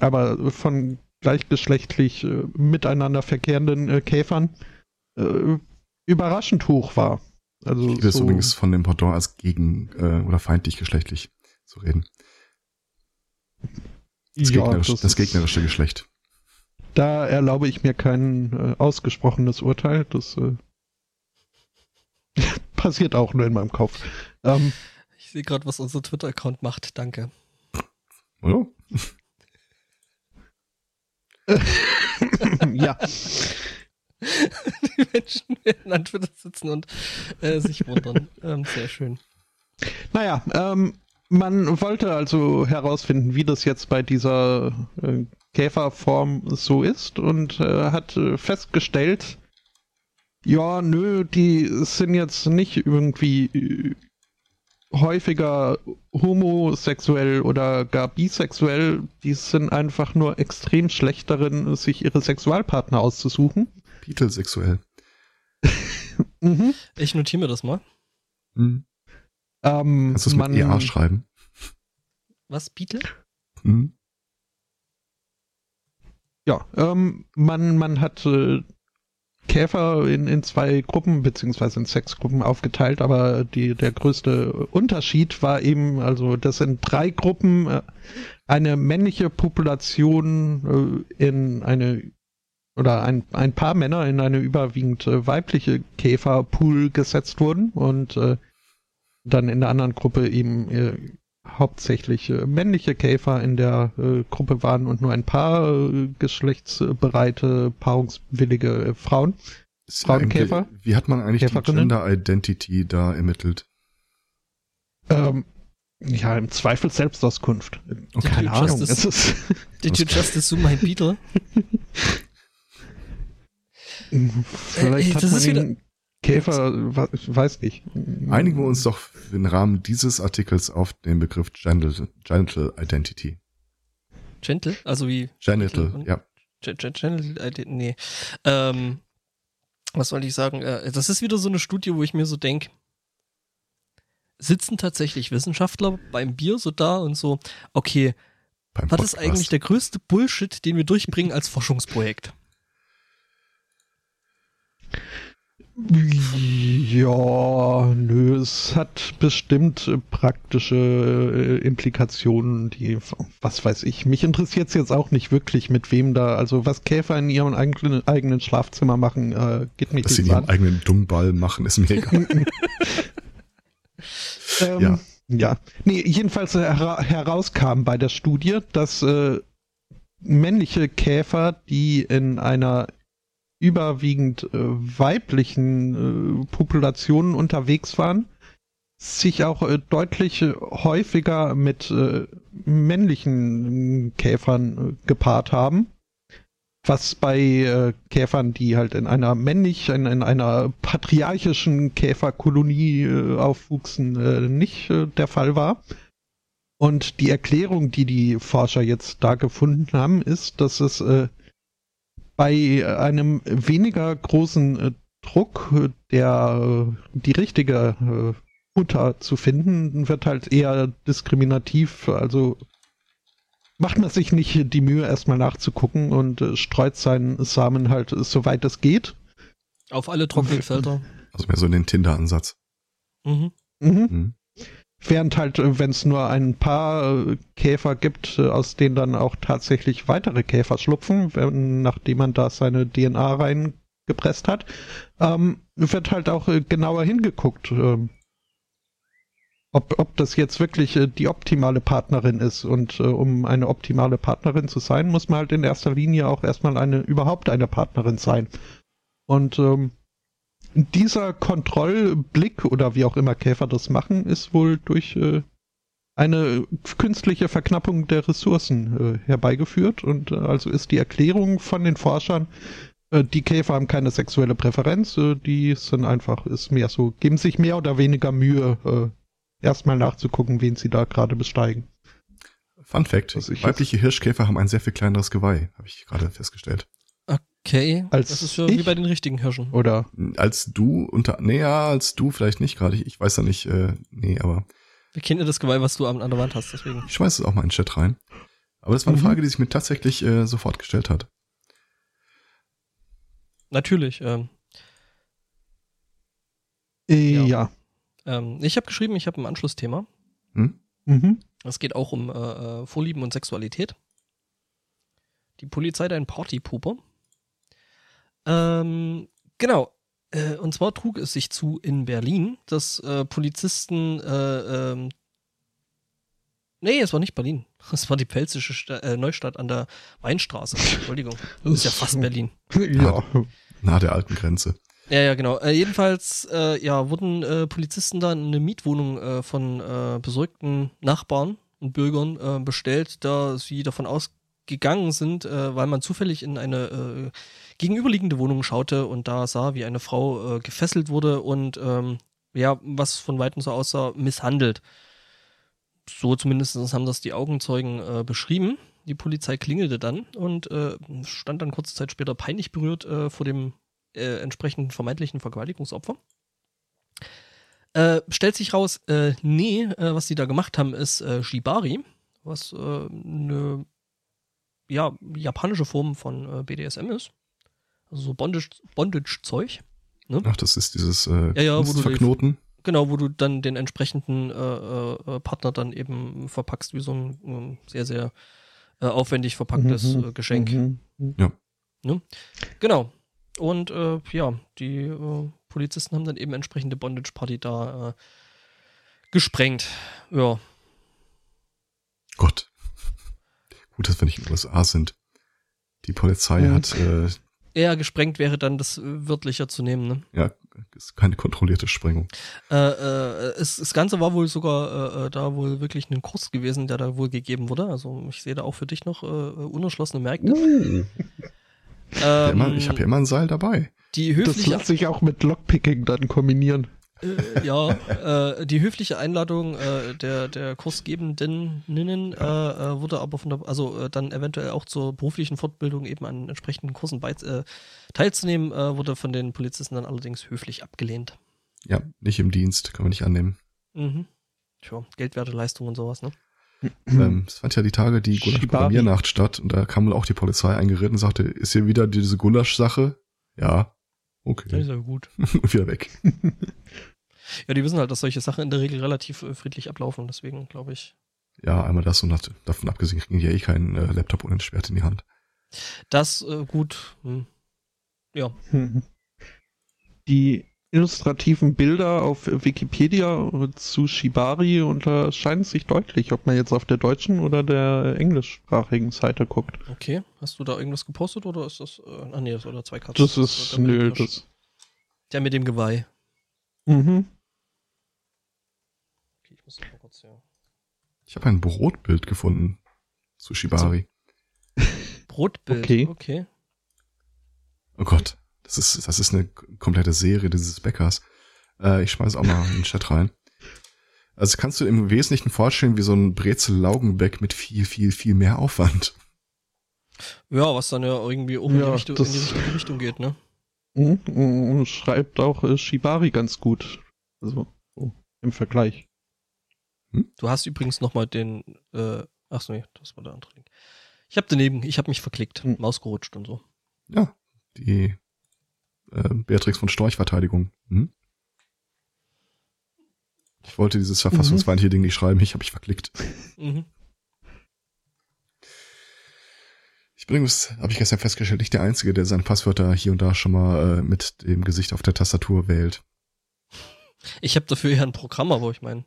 A: aber von gleichgeschlechtlich miteinander verkehrenden Käfern überraschend hoch war. Also
C: Liebe ist
A: so-
C: übrigens von dem Pendant als gegen äh, oder feindlich geschlechtlich zu reden. Das,
A: Ja,
C: gegnerische,
A: das
C: das,
A: ist-
C: gegnerische Geschlecht.
A: Da erlaube ich mir kein äh, ausgesprochenes Urteil. Das äh, passiert auch nur in meinem Kopf. Ähm,
B: Ich sehe gerade, was unser Twitter-Account macht. Danke.
C: Oder?
A: ja,
B: Die Menschen werden an Twitter sitzen und äh, sich wundern. ähm, sehr schön.
A: naja, ähm, man wollte also herausfinden, wie das jetzt bei dieser äh, Käferform so ist und äh, hat äh, festgestellt, ja, nö, die sind jetzt nicht irgendwie äh, häufiger homosexuell oder gar bisexuell, die sind einfach nur extrem schlecht darin, sich ihre Sexualpartner auszusuchen.
C: Beetle sexuell.
A: Mhm.
B: Ich notiere mir das mal.
C: Hm.
A: Ähm,
C: Kannst du es mit
A: man,
C: EA schreiben?
B: Was, Beetle?
C: Hm.
A: Ja, ähm, man, man hat äh, Käfer in, in zwei Gruppen beziehungsweise in sechs Gruppen aufgeteilt, aber die, der größte Unterschied war eben, also das sind drei Gruppen, äh, eine männliche Population äh, in eine oder ein, ein paar Männer in eine überwiegend äh, weibliche Käferpool gesetzt wurden und äh, dann in der anderen Gruppe eben äh, hauptsächlich äh, männliche Käfer in der äh, Gruppe waren und nur ein paar äh, geschlechtsbereite, paarungswillige äh, Frauen.
C: Ist
A: Frauenkäfer?
C: Wie hat man eigentlich die? Gender Identity da ermittelt?
A: Ähm, ja, im Zweifel Selbstauskunft.
C: Okay.
A: Keine Ahnung. Es ist,
B: Did you just assume mein Beetle?
A: vielleicht
B: Äh,
A: hat
B: das
A: man
B: ist wieder-
A: den Käfer, weiß nicht.
C: Einigen wir uns doch im Rahmen dieses Artikels auf den Begriff Genital, Genital Identity.
B: Gentle? Also wie
C: Genital,
B: Und-
C: ja.
B: Gen- Gen- General, äh, nee. Ähm, was soll ich sagen? Äh, das ist wieder so eine Studie, wo ich mir so denke, sitzen tatsächlich Wissenschaftler beim Bier so da und so, okay,
C: Beim
B: was ist eigentlich der größte Bullshit, den wir durchbringen als Forschungsprojekt?
A: Ja, nö, es hat bestimmt äh, praktische äh, Implikationen, die, was weiß ich, mich interessiert es jetzt auch nicht wirklich, mit wem da, also was Käfer in ihrem eigenen, eigenen Schlafzimmer machen, äh, geht mich
C: Dass sie in ihrem eigenen Dungball machen, ist mir egal.
A: Ähm,
C: Ja.
A: ja. Nee, jedenfalls äh, hera herauskam bei der Studie, dass äh, männliche Käfer, die in einer überwiegend äh, weiblichen äh, Populationen unterwegs waren, sich auch äh, deutlich häufiger mit männlichen Käfern gepaart haben. Was bei Käfern, die halt in einer männlich, in, in einer patriarchischen Käferkolonie aufwuchsen, nicht der Fall war. Und die Erklärung, die die Forscher jetzt da gefunden haben, ist, dass es bei einem weniger großen äh, Druck, der äh, die richtige äh, Futter zu finden, wird halt eher diskriminativ. Also macht man sich nicht die Mühe, erstmal nachzugucken und äh, streut seinen Samen halt soweit es geht.
B: Auf alle trockenen Felder.
C: Also mehr so in den Tinder-Ansatz.
A: Mhm. Mhm. mhm. Während halt, äh, wenn es nur ein paar äh, Käfer gibt, äh, aus denen dann auch tatsächlich weitere Käfer schlupfen, wenn, nachdem man da seine DNA reingepresst hat, ähm, wird halt auch genauer hingeguckt, ähm, ob, ob das jetzt wirklich die optimale Partnerin ist. Und äh, um eine optimale Partnerin zu sein, muss man halt in erster Linie auch erstmal eine überhaupt eine Partnerin sein. Und ähm, dieser Kontrollblick oder wie auch immer Käfer das machen, ist wohl durch äh, eine künstliche Verknappung der Ressourcen äh, herbeigeführt und äh, also ist die Erklärung von den Forschern, äh, die Käfer haben keine sexuelle Präferenz, äh, die sind einfach, ist mehr so, geben sich mehr oder weniger Mühe, äh, erstmal nachzugucken, wen sie da gerade besteigen.
C: Fun Fact, weibliche Hirschkäfer haben ein sehr viel kleineres Geweih, habe ich gerade festgestellt.
B: Okay, als das ist für, ich? wie bei den richtigen Hirschen.
C: Oder? Als du, unter, nee, ja, als du vielleicht nicht gerade. Ich, ich weiß ja nicht, äh, nee, aber.
B: Wir kennen ja das Geweih, was du an, an der Wand hast, deswegen.
C: Ich schmeiß es auch mal in den Chat rein. Aber das war eine mhm. Frage, die sich mir tatsächlich äh, sofort gestellt hat.
B: Natürlich, ähm.
A: Äh, ja. ja.
B: Ähm, ich habe geschrieben, ich habe ein Anschlussthema.
C: Hm?
B: Mhm. Es geht auch um äh, äh Vorlieben und Sexualität. Die Polizei, dein Partypuper. Ähm, genau. Äh, und zwar trug es sich zu in Berlin, dass äh, Polizisten, äh, ähm, nee, es war nicht Berlin. Es war die pfälzische Sta äh, Neustadt an der Weinstraße. Entschuldigung. Das ist ja fast Berlin.
C: Ja. Nahe der alten Grenze.
B: Ja, ja, genau. Äh, jedenfalls, äh, ja, wurden äh, Polizisten da in eine Mietwohnung äh, von äh, besorgten Nachbarn und Bürgern bestellt, da sie davon ausgegangen sind, weil man zufällig in eine äh, gegenüberliegende Wohnung schaute und da sah, wie eine Frau äh, gefesselt wurde und ähm, ja, was von Weitem so aussah, misshandelt. So zumindest haben das die Augenzeugen äh, beschrieben. Die Polizei klingelte dann und äh, stand dann kurze Zeit später peinlich berührt äh, vor dem äh, entsprechenden vermeintlichen Vergewaltigungsopfer. Äh, stellt sich raus, nee, was sie da gemacht haben, ist Shibari, was eine ja, japanische Form von BDSM ist. So Bondage-Zeug. Bondage
C: ne? Ach, das ist dieses äh, ja, ja, wo du Verknoten.
B: Genau, wo du dann den entsprechenden äh, äh, Partner dann eben verpackst, wie so ein, ein sehr, sehr äh, aufwendig verpacktes mhm, äh, Geschenk. Mhm.
C: ja.
B: Ne? Genau. Und äh, ja, die äh, Polizisten haben dann eben entsprechende Bondage-Party da äh, gesprengt. Ja.
C: Gott. Gut, dass wir nicht in den USA sind. Die Polizei mhm. hat äh,
B: eher gesprengt wäre dann das äh, wörtlicher zu nehmen. Ne?
C: Ja, ist keine kontrollierte Sprengung.
B: Äh, äh, es, das Ganze war wohl sogar äh, äh, da wohl wirklich ein Kurs gewesen, der da wohl gegeben wurde. Also ich sehe da auch für dich noch äh, unerschlossene Märkte. Uh.
C: Ähm, ich habe ja immer ein Seil dabei.
B: Die höfliche,
A: das lässt sich auch mit Lockpicking dann kombinieren.
B: Äh, ja, äh, die höfliche Einladung äh, der, der Kursgebenden äh, äh, wurde aber von der, also äh, dann eventuell auch zur beruflichen Fortbildung eben an entsprechenden Kursen bei, äh, teilzunehmen, äh, wurde von den Polizisten dann allerdings höflich abgelehnt.
C: Ja, nicht im Dienst, kann man nicht annehmen.
B: Mhm. Tja, Geldwerte, Leistung und sowas, ne?
C: ähm, es fand ja die Tage die Gulasch-Programmiernacht statt und da kam wohl auch die Polizei eingeritten und sagte, ist hier wieder diese Gulasch-Sache? Ja, okay.
B: Das ist ja gut.
C: und wieder weg.
B: Ja, die wissen halt, dass solche Sachen in der Regel relativ äh, friedlich ablaufen, deswegen glaube ich.
C: Ja, einmal das und hat, davon abgesehen kriegen die ja eh keinen äh, Laptop Schwert in die Hand.
B: Das, äh, gut. Hm. Ja.
A: Die illustrativen Bilder auf Wikipedia zu Shibari unterscheiden sich deutlich, ob man jetzt auf der deutschen oder der englischsprachigen Seite guckt.
B: Okay, hast du da irgendwas gepostet oder ist das, äh, ah nee, das oder zwei Katzen?
A: Das ist, nö, das.
B: Der mit dem Geweih.
A: Mhm.
B: Okay, ich muss mal kurz, ja.
C: Ich habe ein Brotbild gefunden zu Shibari.
B: Brotbild,
A: Okay.
B: okay.
C: Oh Gott, das ist, das ist eine komplette Serie dieses Bäckers. Äh, ich schmeiß auch mal in den Chat rein. Also kannst du im Wesentlichen vorstellen wie so ein Brezel-Laugenbeck mit viel, viel, viel mehr Aufwand.
B: Ja, was dann ja irgendwie auch in, die
A: Ja,
B: Richtung, in die richtige Richtung geht, ne?
A: Mhm. Und schreibt auch äh, Shibari ganz gut. Also so, im Vergleich.
B: Du hast übrigens nochmal den, äh, ach so, nee, das war der andere Link. Ich habe daneben, ich habe mich verklickt,
A: Hm.
B: Maus gerutscht und so.
C: Ja, die äh, Beatrix von Storch-Verteidigung. Hm? Ich wollte dieses verfassungsfeindliche Ding nicht schreiben, ich habe mich verklickt.
B: Mhm.
C: Ich bin übrigens, habe ich gestern festgestellt, nicht der Einzige, der seine Passwörter hier und da schon mal äh, mit dem Gesicht auf der Tastatur wählt.
B: Ich habe dafür ja ein Programm, aber ich meine,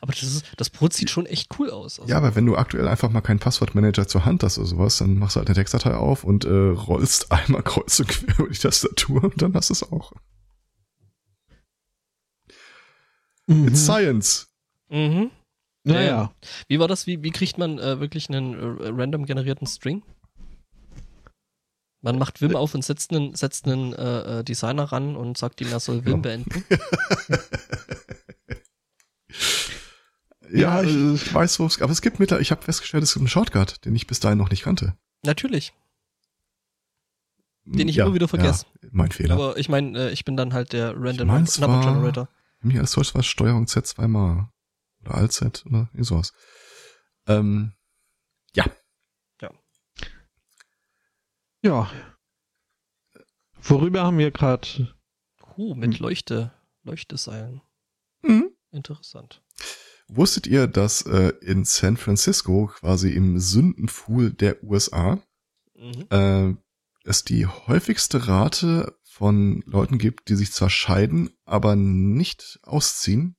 B: aber das ist, das Brot sieht schon echt cool aus. Also,
C: Ja, aber wenn du aktuell einfach mal keinen Passwortmanager zur Hand hast oder sowas, dann machst du halt eine Textdatei auf und äh, rollst einmal kreuz und quer über die Tastatur und dann hast du es auch. It's science.
B: Mhm.
A: Naja.
B: Wie war das? Wie, wie kriegt man äh, wirklich einen äh, random generierten String? Man macht Vim auf und setzt einen, setzt einen äh, äh, Designer ran und sagt ihm, er soll Vim
C: Ja.
B: beenden.
C: Ja,
A: Ja, ich-
C: ich, ich weiß, wo es, aber es gibt mittlerweile, ich habe festgestellt, es gibt einen Shortcut, den ich bis dahin noch nicht kannte.
B: Natürlich, Den ich
C: ja,
B: immer wieder vergesse.
C: Ja, mein Fehler.
B: aber ich meine, äh, ich bin dann halt der Random
C: mein, es
B: Number
C: war-
B: Generator.
C: Mir als solches war Steuerung Z zweimal. Oder Alt Z oder sowas. Ähm, ja.
A: Ja. Worüber haben wir gerade?
B: Huh, mit
A: Hm.
B: Leuchte, Leuchteseilen.
C: Mhm.
B: Interessant.
C: Wusstet ihr, dass äh, in San Francisco, quasi im Sündenpfuhl der USA,
B: Mhm.
C: äh, es die häufigste Rate von Leuten gibt, die sich zwar scheiden, aber nicht ausziehen?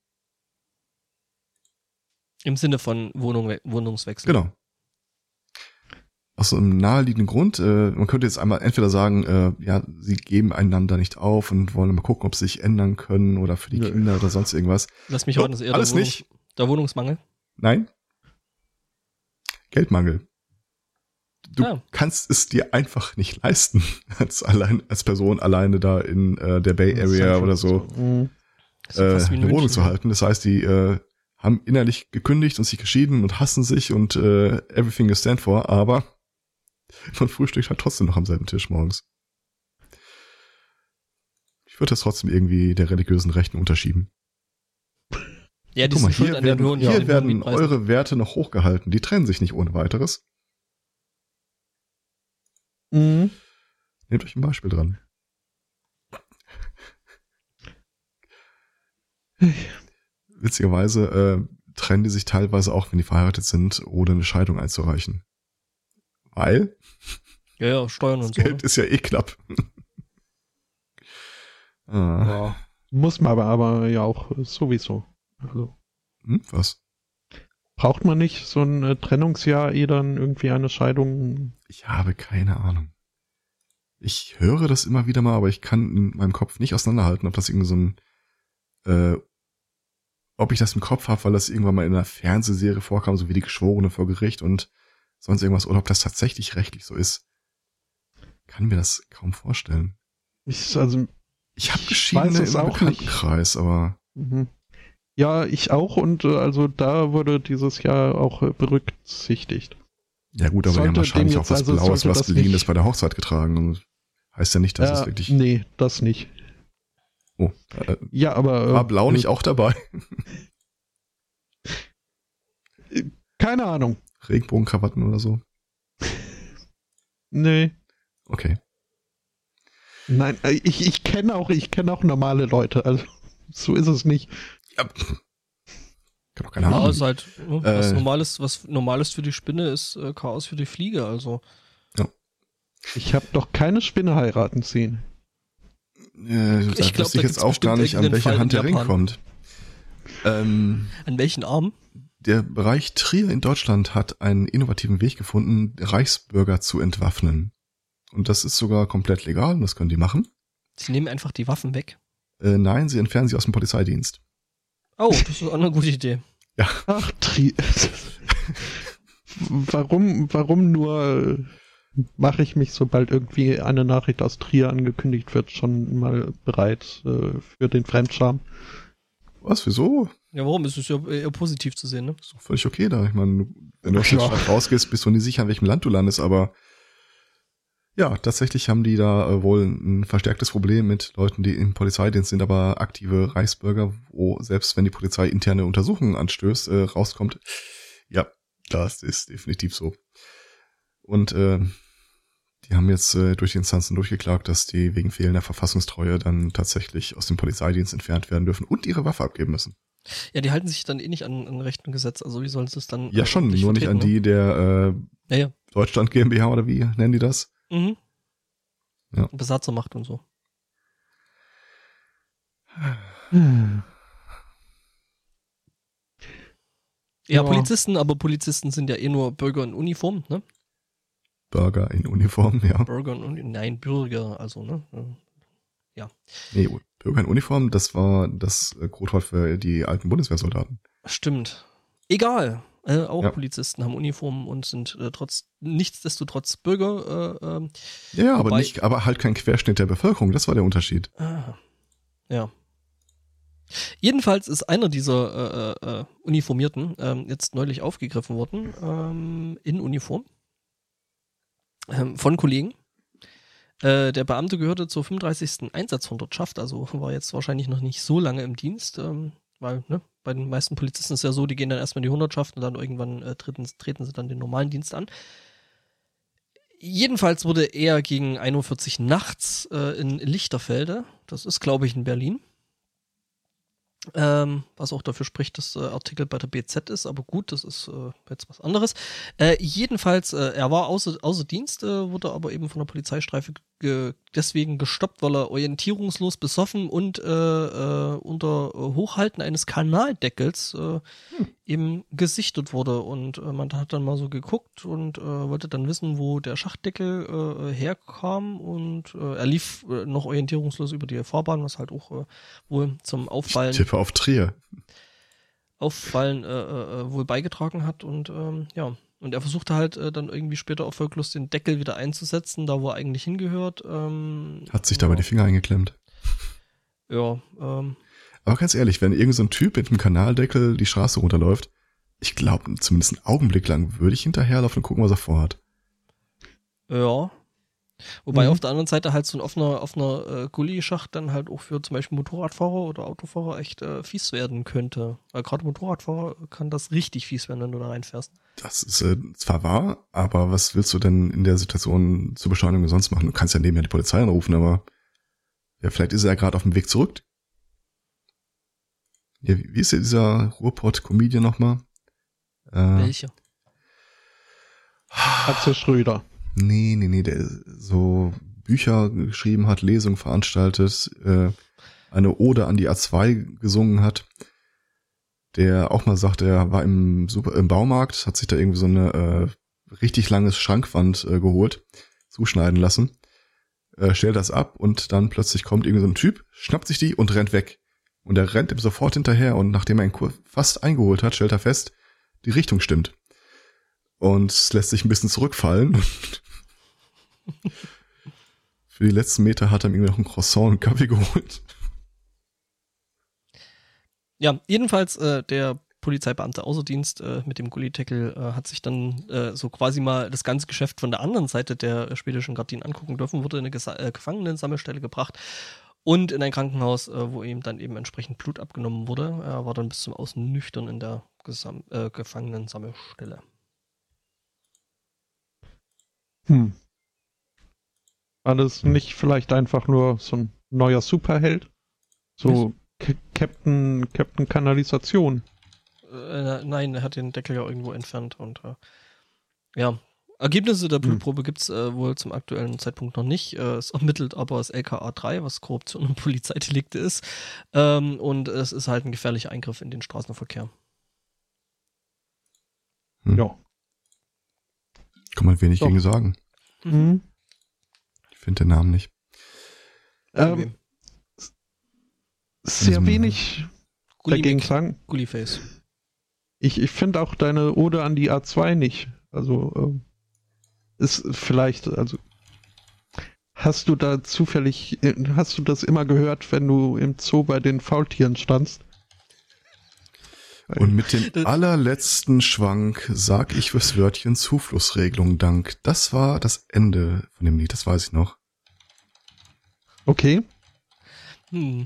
B: Im Sinne von Wohnung, Wohnungswechsel.
C: Genau. Aus einem naheliegenden Grund, äh, man könnte jetzt einmal entweder sagen, äh, ja, sie geben einander nicht auf und wollen mal gucken, ob sie sich ändern können oder für die
A: Nö.
C: Kinder oder sonst irgendwas.
B: Lass mich raten, das eher
C: alles nicht.
B: Der Wohnungsmangel.
C: Nein? Geldmangel. Du
B: Ah.
C: kannst es dir einfach nicht leisten, als allein, als Person alleine da in äh, der Bay Area oder so
B: ist ja
C: äh, eine Wohnung zu halten. Das heißt, die äh, haben innerlich gekündigt und sich geschieden und hassen sich und äh, everything is stand for, aber man frühstückt halt trotzdem noch am selben Tisch morgens. Ich würde das trotzdem irgendwie der religiösen Rechten unterschieben.
B: Ja, die
C: Guck mal, hier
B: an den
C: werden, hier werden eure Werte noch hochgehalten. Die trennen sich nicht ohne weiteres.
A: Mhm.
C: Nehmt euch ein Beispiel dran. Witzigerweise äh, trennen die sich teilweise auch, wenn die verheiratet sind, ohne eine Scheidung einzureichen. Weil
B: Ja, ja, Steuern und
C: das
B: so.
C: Geld
B: Ne?
C: ist ja eh knapp. ah,
A: Ja. Muss man aber, aber ja auch sowieso. Also
C: hm, was?
A: braucht man nicht so ein äh, Trennungsjahr, ehe dann irgendwie eine Scheidung.
C: Ich habe keine Ahnung. Ich höre das immer wieder mal, aber ich kann in meinem Kopf nicht auseinanderhalten, ob das irgendwie so ein, äh, ob ich das im Kopf habe, weil das irgendwann mal in einer Fernsehserie vorkam, so wie die Geschworene vor Gericht und sonst irgendwas, oder ob das tatsächlich rechtlich so ist. Kann mir das kaum vorstellen.
A: Ich, also,
C: Ich habe Geschiedene im. Bekanntenkreis, aber
A: mhm. Ja, ich auch und äh, also da wurde dieses Jahr auch äh, berücksichtigt.
C: ja gut, aber die
A: Sollte
C: haben wahrscheinlich auch was
A: also
C: Blaues, was
A: nicht-
C: bei der Hochzeit getragen. Heißt ja nicht, dass es
A: Ja,
C: wirklich.
A: Nee, das nicht.
C: Oh, äh,
A: Ja, aber. äh,
C: war Blau nicht auch dabei?
A: Keine Ahnung.
C: Regenbogenkrawatten oder so?
A: Nee.
C: Okay.
A: Nein, äh, ich, ich kenne auch, ich kenne auch normale Leute, also so ist es nicht.
C: Ja. Kann doch keine
B: Ja,
C: Ahnung.
B: ist halt, ne, was
C: Äh.
B: normales, was normales für die Spinne ist äh, Chaos für die Fliege, also.
A: Ich habe doch keine Spinne heiraten sehen.
C: Äh,
B: Ich
C: ich
B: glaub,
C: glaube
B: da
C: ich jetzt auch gar nicht, an welcher Hand
B: in
C: der Ring kommt. Ähm,
B: An welchen Armen?
C: der Bereich Trier in Deutschland hat einen innovativen Weg gefunden, Reichsbürger zu entwaffnen. Und das ist sogar komplett legal und das können die machen.
B: Sie nehmen einfach die Waffen weg.
C: Äh, nein, sie entfernen sie aus dem Polizeidienst.
B: Oh, das ist auch eine gute Idee.
A: Ach, Tri. warum, warum nur mache ich mich, sobald irgendwie eine Nachricht aus Trier angekündigt wird, schon mal bereit äh, für den Fremdscham?
C: Was, wieso?
B: Ja, warum? Es ist ja eher positiv zu sehen, ne?
C: Ist doch völlig okay da. Ich meine, wenn du aus
A: Ja.
C: Rausgehst, bist du nicht sicher, an welchem Land du landest, aber ja, tatsächlich haben die da äh, wohl ein verstärktes Problem mit Leuten, die im Polizeidienst sind, aber aktive Reichsbürger, wo selbst wenn die Polizei interne Untersuchungen anstößt, äh, rauskommt. Ja, das ist definitiv so. Und äh, die haben jetzt äh, durch die Instanzen durchgeklagt, dass die wegen fehlender Verfassungstreue dann tatsächlich aus dem Polizeidienst entfernt werden dürfen und ihre Waffe abgeben müssen.
B: Ja, die halten sich dann eh nicht an, an Recht und Gesetz. Also wie sollen sie es dann?
C: Ja,
B: äh,
C: schon, nur nicht an
B: vertreten,
C: die der
B: Ne? Ja, ja.
C: äh, Deutschland GmbH oder wie nennen die das?
B: Mhm.
C: Ja.
B: Besatzermacht und so.
A: Hm.
B: Ja,
A: Ja.
B: Polizisten, aber Polizisten sind ja eh nur Bürger in Uniform, ne?
C: Bürger in Uniform, ja.
B: Bürger in Uniform, nein, Bürger, also, ne?
C: Nee, Bürger in Uniform, das war das äh, Codewort für die alten Bundeswehrsoldaten.
B: Stimmt. Egal. Äh, auch
C: Ja.
B: Polizisten haben Uniformen und sind äh, trotz nichtsdestotrotz Bürger. Äh, ähm,
C: Ja, aber nicht, aber halt kein Querschnitt der Bevölkerung, das war der Unterschied.
B: ah, ja. Jedenfalls ist einer dieser äh, äh, Uniformierten ähm, jetzt neulich aufgegriffen worden ähm, in Uniform ähm, von Kollegen. Äh, der Beamte gehörte zur 35. Einsatzhundertschaft, also war jetzt wahrscheinlich noch nicht so lange im Dienst, ähm, weil ne, bei den meisten Polizisten ist es ja so, die gehen dann erstmal in die Hundertschaft und dann irgendwann äh, treten, treten sie dann den normalen Dienst an. Jedenfalls wurde er gegen 41 nachts äh, in Lichterfelde, das ist glaube ich in Berlin, ähm, was auch dafür spricht, dass äh, Artikel bei der BZ ist, aber gut, das ist äh, jetzt was anderes. Äh, jedenfalls, äh, er war außer, außer Dienst, äh, wurde aber eben von der Polizeistreife ge deswegen gestoppt, weil er orientierungslos besoffen und äh, äh, unter Hochhalten eines Kanaldeckels äh, eben gesichtet wurde. Und äh, man hat dann mal so geguckt und äh, wollte dann wissen, wo der Schachtdeckel äh, herkam. Und äh, er lief äh, noch orientierungslos über die Fahrbahn, was halt auch äh, wohl zum Auffallen
C: Tippe auf Trier.
B: Auffallen äh, äh, wohl beigetragen hat und ähm, ja. Und er versuchte halt äh, dann irgendwie später erfolglos den Deckel wieder einzusetzen, da wo er eigentlich hingehört. Ähm,
C: Hat sich dabei
B: ja,
C: die Finger eingeklemmt.
B: Ja, ähm,
C: Aber ganz ehrlich, wenn irgend so ein Typ mit einem Kanaldeckel die Straße runterläuft, ich glaube, zumindest einen Augenblick lang würde ich hinterherlaufen und gucken, was er vorhat.
B: ja. Wobei
A: Mhm.
B: auf der anderen Seite halt so ein offener, offener äh, Gullischacht dann halt auch für zum Beispiel Motorradfahrer oder Autofahrer echt äh, fies werden könnte. Weil gerade Motorradfahrer kann das richtig fies werden, wenn du da reinfährst.
C: Das ist äh, zwar wahr, aber was willst du denn in der Situation zur Beschleunigung sonst machen? Du kannst ja nebenher die Polizei anrufen, aber ja, vielleicht ist er ja gerade auf dem Weg zurück. Ja, wie wie ist denn dieser Ruhrpott-Comedian nochmal? Äh,
B: Welche?
A: Atze Schröder.
C: Nee, nee, nee, der so Bücher geschrieben hat, Lesungen veranstaltet, äh, eine Ode an die A2 gesungen hat, der auch mal sagt, er war im, Super, im Baumarkt, hat sich da irgendwie so eine äh, richtig langes Schrankwand äh, geholt, zuschneiden lassen, äh, stellt das ab und dann plötzlich kommt irgendwie so ein Typ, schnappt sich die und rennt weg. Und er rennt ihm sofort hinterher und nachdem er ihn fast eingeholt hat, stellt er fest, die Richtung stimmt. Und lässt sich ein bisschen zurückfallen. Für die letzten Meter hat er irgendwie noch ein Croissant und einen Kaffee geholt.
B: Ja, jedenfalls äh, der Polizeibeamte außer Dienst äh, mit dem Gullideckel äh, hat sich dann äh, so quasi mal das ganze Geschäft von der anderen Seite der schwedischen Gardinen angucken dürfen, wurde in eine Gesa äh, Gefangenensammelstelle gebracht und in ein Krankenhaus, äh, wo ihm dann eben entsprechend Blut abgenommen wurde. Er war dann bis zum Außen nüchtern in der Gesam äh, Gefangenensammelstelle.
A: Hm. War das nicht vielleicht einfach nur so ein neuer Superheld? So K Captain, Captain Kanalisation.
B: Äh, nein, er hat den Deckel ja irgendwo entfernt und äh, ja, Ergebnisse der Blutprobe gibt's äh, wohl zum aktuellen Zeitpunkt noch nicht. Äh, es ermittelt aber das LKA 3, was Korruption und Polizeidelikte ist. Ähm, und es ist halt ein gefährlicher Eingriff in den Straßenverkehr.
C: Hm.
A: Ja.
C: Kann man wenig
A: So.
C: gegen sagen.
A: Mhm.
C: Ich finde den Namen nicht.
A: Ähm, sehr
C: Diesem-
A: wenig
B: Gulli
A: dagegen sagen.
B: Gulliface.
A: Ich, ich finde auch deine Ode an die A2 nicht. Also ähm, ist vielleicht, also hast du da zufällig, äh, hast du das immer gehört, wenn du im Zoo bei den Faultieren standst?
C: Und mit dem allerletzten Schwank sag ich fürs Wörtchen Zuflussregelung Dank. Das war das Ende von dem Lied, das weiß ich noch.
A: Okay.
B: Hm.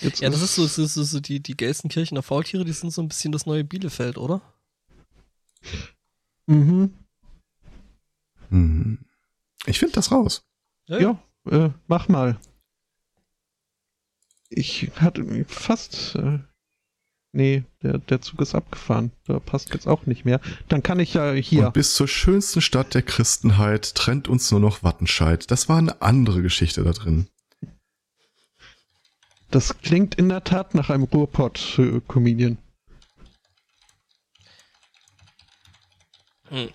A: Jetzt
B: Ja, das ist so, das ist so, die, die Gelsenkirchener Faultiere, die sind so ein bisschen das neue Bielefeld, oder?
A: Mhm.
C: Hm. Ich finde das raus.
A: Ja, äh, mach mal. Ich hatte fast. Äh, nee, der, der Zug ist abgefahren. Da passt jetzt auch nicht mehr. Dann kann ich ja hier.
C: Und bis zur schönsten Stadt der Christenheit trennt uns nur noch Wattenscheid. Das war eine andere Geschichte da drin.
A: Das klingt in der Tat nach einem Ruhrpott-Comedian.
B: Hm.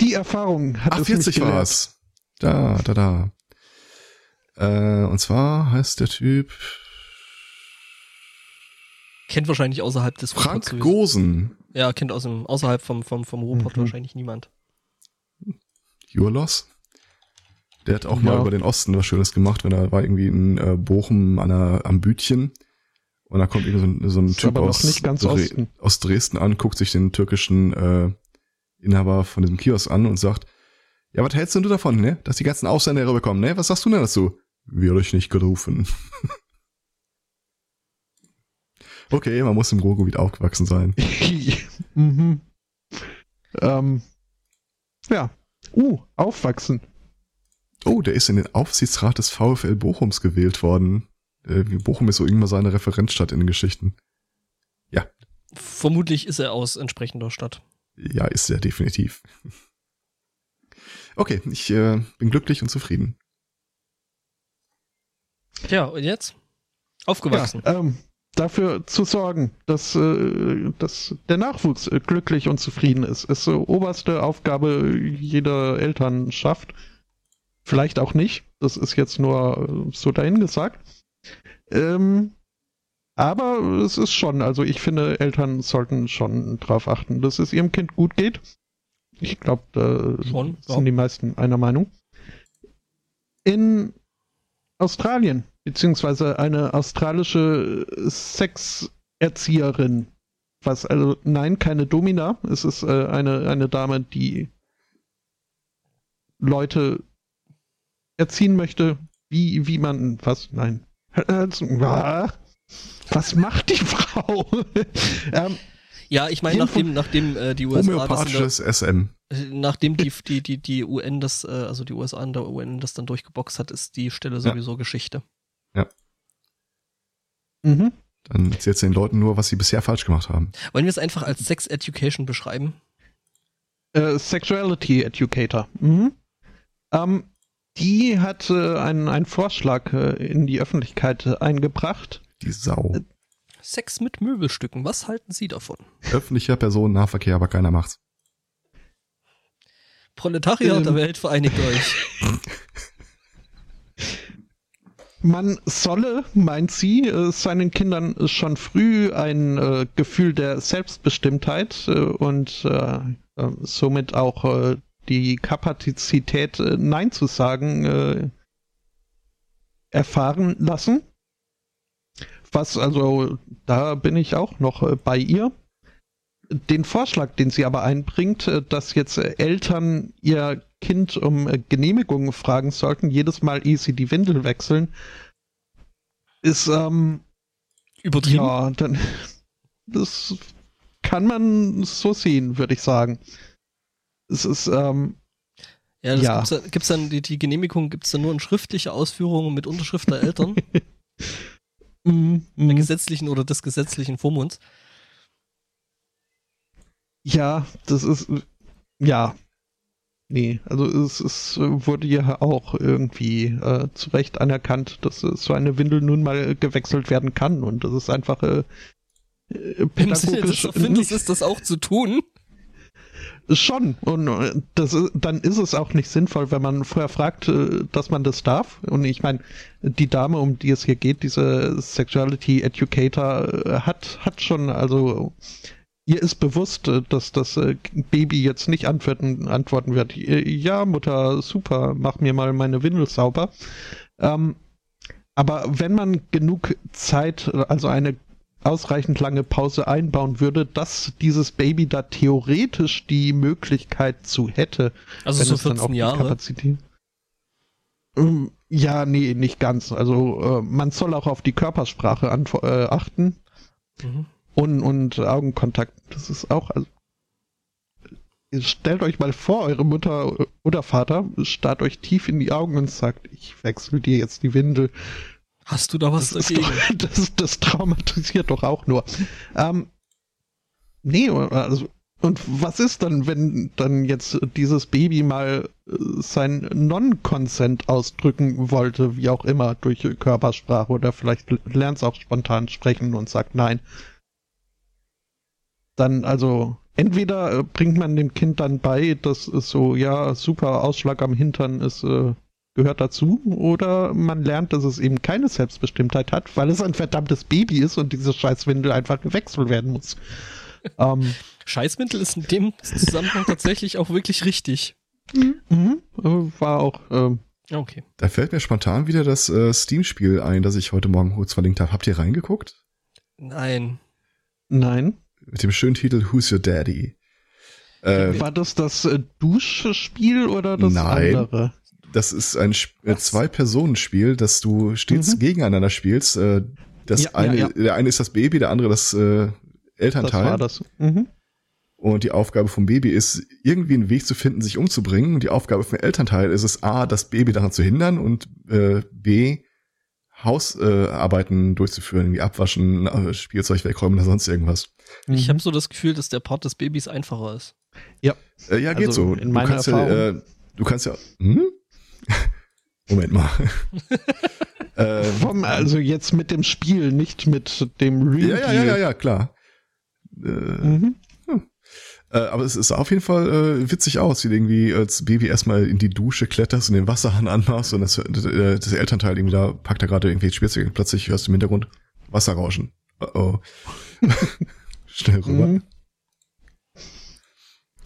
A: Die Erfahrung hat
C: Ach,
A: es mich
C: 40
A: gelehrt.
C: war's. Da, da, da. Äh, und zwar heißt der Typ
B: Kennt wahrscheinlich außerhalb des
C: Frank
B: Ruhrpott sowieso.
C: Gosen.
B: Ja, kennt aus dem, außerhalb vom, vom, vom Ruhrpott
A: Mhm.
B: wahrscheinlich niemand.
C: Your Loss. Der hat auch mal
A: Ja.
C: über den Osten was Schönes gemacht, wenn er war irgendwie in äh, Bochum an der, am Bütchen. Und da kommt irgendwie so ein, so ein
A: Ist
C: Typ aus, Dre aus Dresden an, guckt sich den türkischen äh, Inhaber von diesem Kiosk an und sagt, ja, was hältst denn du davon, ne? Dass die ganzen Ausländer rüberkommen, ne? Was sagst du denn dazu? Wird euch nicht gerufen. okay, man muss im Ruhrgebiet aufgewachsen sein.
A: mhm. ähm, ja. Uh, aufwachsen.
C: Oh, der ist in den Aufsichtsrat des VfL Bochums gewählt worden. Äh, Bochum ist so irgendwann seine Referenzstadt in den Geschichten.
B: Vermutlich ist er aus entsprechender Stadt.
C: Ja, ist er definitiv. Okay, ich äh, bin glücklich und zufrieden.
B: Tja, und jetzt? Aufgewachsen.
A: Ja, ähm, dafür zu sorgen, dass, äh, dass der Nachwuchs äh, glücklich und zufrieden ist, ist so oberste Aufgabe jeder Elternschaft. Vielleicht auch nicht. Das ist jetzt nur äh, so dahingesagt. Ähm, aber es ist schon, also ich finde, Eltern sollten schon drauf achten, dass es ihrem Kind gut geht. Ich glaube, da
B: Schon,
A: sind
B: ja.
A: die meisten einer Meinung. In Australien, beziehungsweise eine australische Sexerzieherin. Was, also, nein, keine Domina. Es ist äh, eine, eine Dame, die Leute erziehen möchte, wie, wie man, was, nein. Was macht die Frau? ähm,
B: Ja, ich meine, nachdem, nachdem äh, die USA das
C: Homöopathisches SM.
B: nachdem die, die, die, die UN das, äh, also die USA in der UN das dann durchgeboxt hat, ist die Stelle sowieso Geschichte.
A: mhm.
C: Dann erzählt den Leuten nur, was sie bisher falsch gemacht haben.
B: Wollen wir es einfach als Sex Education beschreiben?
A: Äh, Sexuality Educator. Mhm. Ähm, die hat äh, einen, einen Vorschlag äh, in die Öffentlichkeit äh, eingebracht.
C: Die Sau.
B: Sex mit Möbelstücken, was halten Sie davon?
C: Öffentlicher Personennahverkehr, aber keiner macht's.
B: Proletariat
A: Ähm.
B: der Welt, vereinigt euch.
A: Man solle, meint sie, äh, seinen Kindern schon früh ein äh, Gefühl der Selbstbestimmtheit äh, und somit auch äh, die Kapazität, äh, Nein zu sagen, äh, erfahren lassen. Was also, da bin ich auch noch äh, bei ihr. Den Vorschlag, den sie aber einbringt, dass jetzt Eltern ihr Kind um Genehmigungen fragen sollten, jedes Mal, ehe sie die Windel wechseln, ist, ähm,
B: Übertrieben.
A: ja, dann, das kann man so sehen, würde ich sagen. Es ist, ähm,
B: Ja, das
A: Ja.
B: Gibt's, dann- gibt's dann die, die Genehmigung, gibt's dann nur in schriftliche Ausführungen mit Unterschrift der Eltern,
A: mm,
B: der
A: mm,
B: gesetzlichen oder des gesetzlichen Vormunds.
A: ja, das ist, ja. Nee, also es, es wurde ja auch irgendwie äh, zu Recht anerkannt, dass so eine Windel nun mal gewechselt werden kann und das ist einfach äh,
B: pädagogisch. Wenn des ist das auch zu tun?
A: Schon. Und äh, das ist, dann ist es auch nicht sinnvoll, wenn man vorher fragt, äh, dass man das darf. Und ich meine, die Dame, um die es hier geht, diese Sexuality Educator, äh, hat, hat schon, also ihr ist bewusst, dass das Baby jetzt nicht antworten, antworten wird. Ja, Mutter, super, mach mir mal meine Windel sauber. Ähm, aber wenn man genug Zeit, also eine ausreichend lange Pause einbauen würde, dass dieses Baby da theoretisch die Möglichkeit zu hätte.
B: Also wenn so 14 dann auch Jahre.
A: Kapazität. Ähm, ja, nee, nicht ganz. Also äh, man soll auch auf die Körpersprache äh, achten mhm. und, und Augenkontakt. Das ist auch, also stellt euch mal vor, eure Mutter oder Vater starrt euch tief in die Augen und sagt, ich wechsle dir jetzt die Windel.
B: Hast du da was
A: das
B: dagegen?
A: Doch, das, das traumatisiert doch auch nur. Ähm, nee, also, und was ist dann, wenn dann jetzt dieses Baby mal äh, sein Non-Consent ausdrücken wollte, wie auch immer, durch Körpersprache oder vielleicht lernt es auch spontan sprechen und sagt nein? Dann, also, entweder äh, bringt man dem Kind dann bei, dass es so, ja, super Ausschlag am Hintern ist, äh, gehört dazu oder man lernt, dass es eben keine Selbstbestimmtheit hat, weil es ein verdammtes Baby ist und diese Scheißwindel einfach gewechselt werden muss.
B: ähm, Scheißwindel ist in dem Zusammenhang tatsächlich auch wirklich richtig.
A: Mhm, äh, war auch. Ähm,
B: okay.
C: Da fällt mir spontan wieder das äh, Steam-Spiel ein, das ich heute Morgen kurz verlinkt habe. Habt ihr reingeguckt?
B: Nein.
A: Nein.
C: Mit dem schönen Titel Who's Your Daddy?
A: Äh, war das das äh, Duschspiel oder das nein, andere?
C: Das ist ein äh, Zwei-Personen-Spiel, das du stets mhm. gegeneinander spielst. Äh, das ja, eine, ja, ja. Der eine ist das Baby, der andere das äh, Elternteil. Das war das. Mhm. Und die Aufgabe vom Baby ist, irgendwie einen Weg zu finden, sich umzubringen. Und die Aufgabe vom Elternteil ist es, A, das Baby daran zu hindern und äh, B, Hausarbeiten äh, durchzuführen, wie abwaschen, äh, Spielzeug wegräumen oder sonst irgendwas.
B: Ich mhm. habe so das Gefühl, dass der Part des Babys einfacher ist.
C: Ja. Äh, ja, geht also so. In du kannst Erfahrung. ja, äh, du kannst ja, hm? Moment mal.
A: ähm, also jetzt mit dem Spiel, nicht mit dem
C: Real. Ja, ja, ja, ja, ja, klar. Äh, mhm. hm. äh, aber es ist auf jeden Fall äh, witzig aus, wie du irgendwie als Baby erstmal in die Dusche kletterst und den Wasserhahn anmachst und das, äh, das Elternteil irgendwie da packt da gerade irgendwie Spielzeug. Plötzlich hörst du im Hintergrund Wasserrauschen. Uh oh. Schnell rüber. Mhm.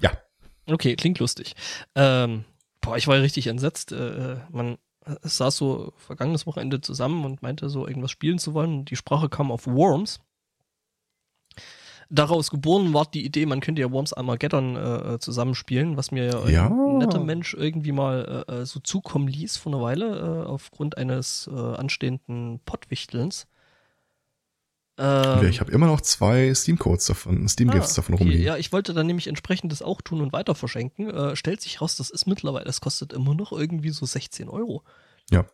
B: Ja. Okay, klingt lustig. Ähm, boah, ich war ja richtig entsetzt. Äh, äh man saß so vergangenes Wochenende zusammen und meinte so irgendwas spielen zu wollen. Die Sprache kam auf Worms. Daraus geboren war die Idee, man könnte ja Worms Armageddon äh, äh zusammenspielen, was mir ja, ein netter Mensch irgendwie mal äh, äh, so zukommen ließ vor einer Weile, äh, aufgrund eines äh, anstehenden Pottwichtelns.
C: Ähm, ja, ich habe immer noch zwei Steam-Codes davon, Steam-Gifts ah, davon okay. rumliegen.
B: Ja, ich wollte dann nämlich entsprechend das auch tun und weiter verschenken. Äh, stellt sich raus, das ist mittlerweile, das kostet immer noch irgendwie so 16 Euro.
C: Ja.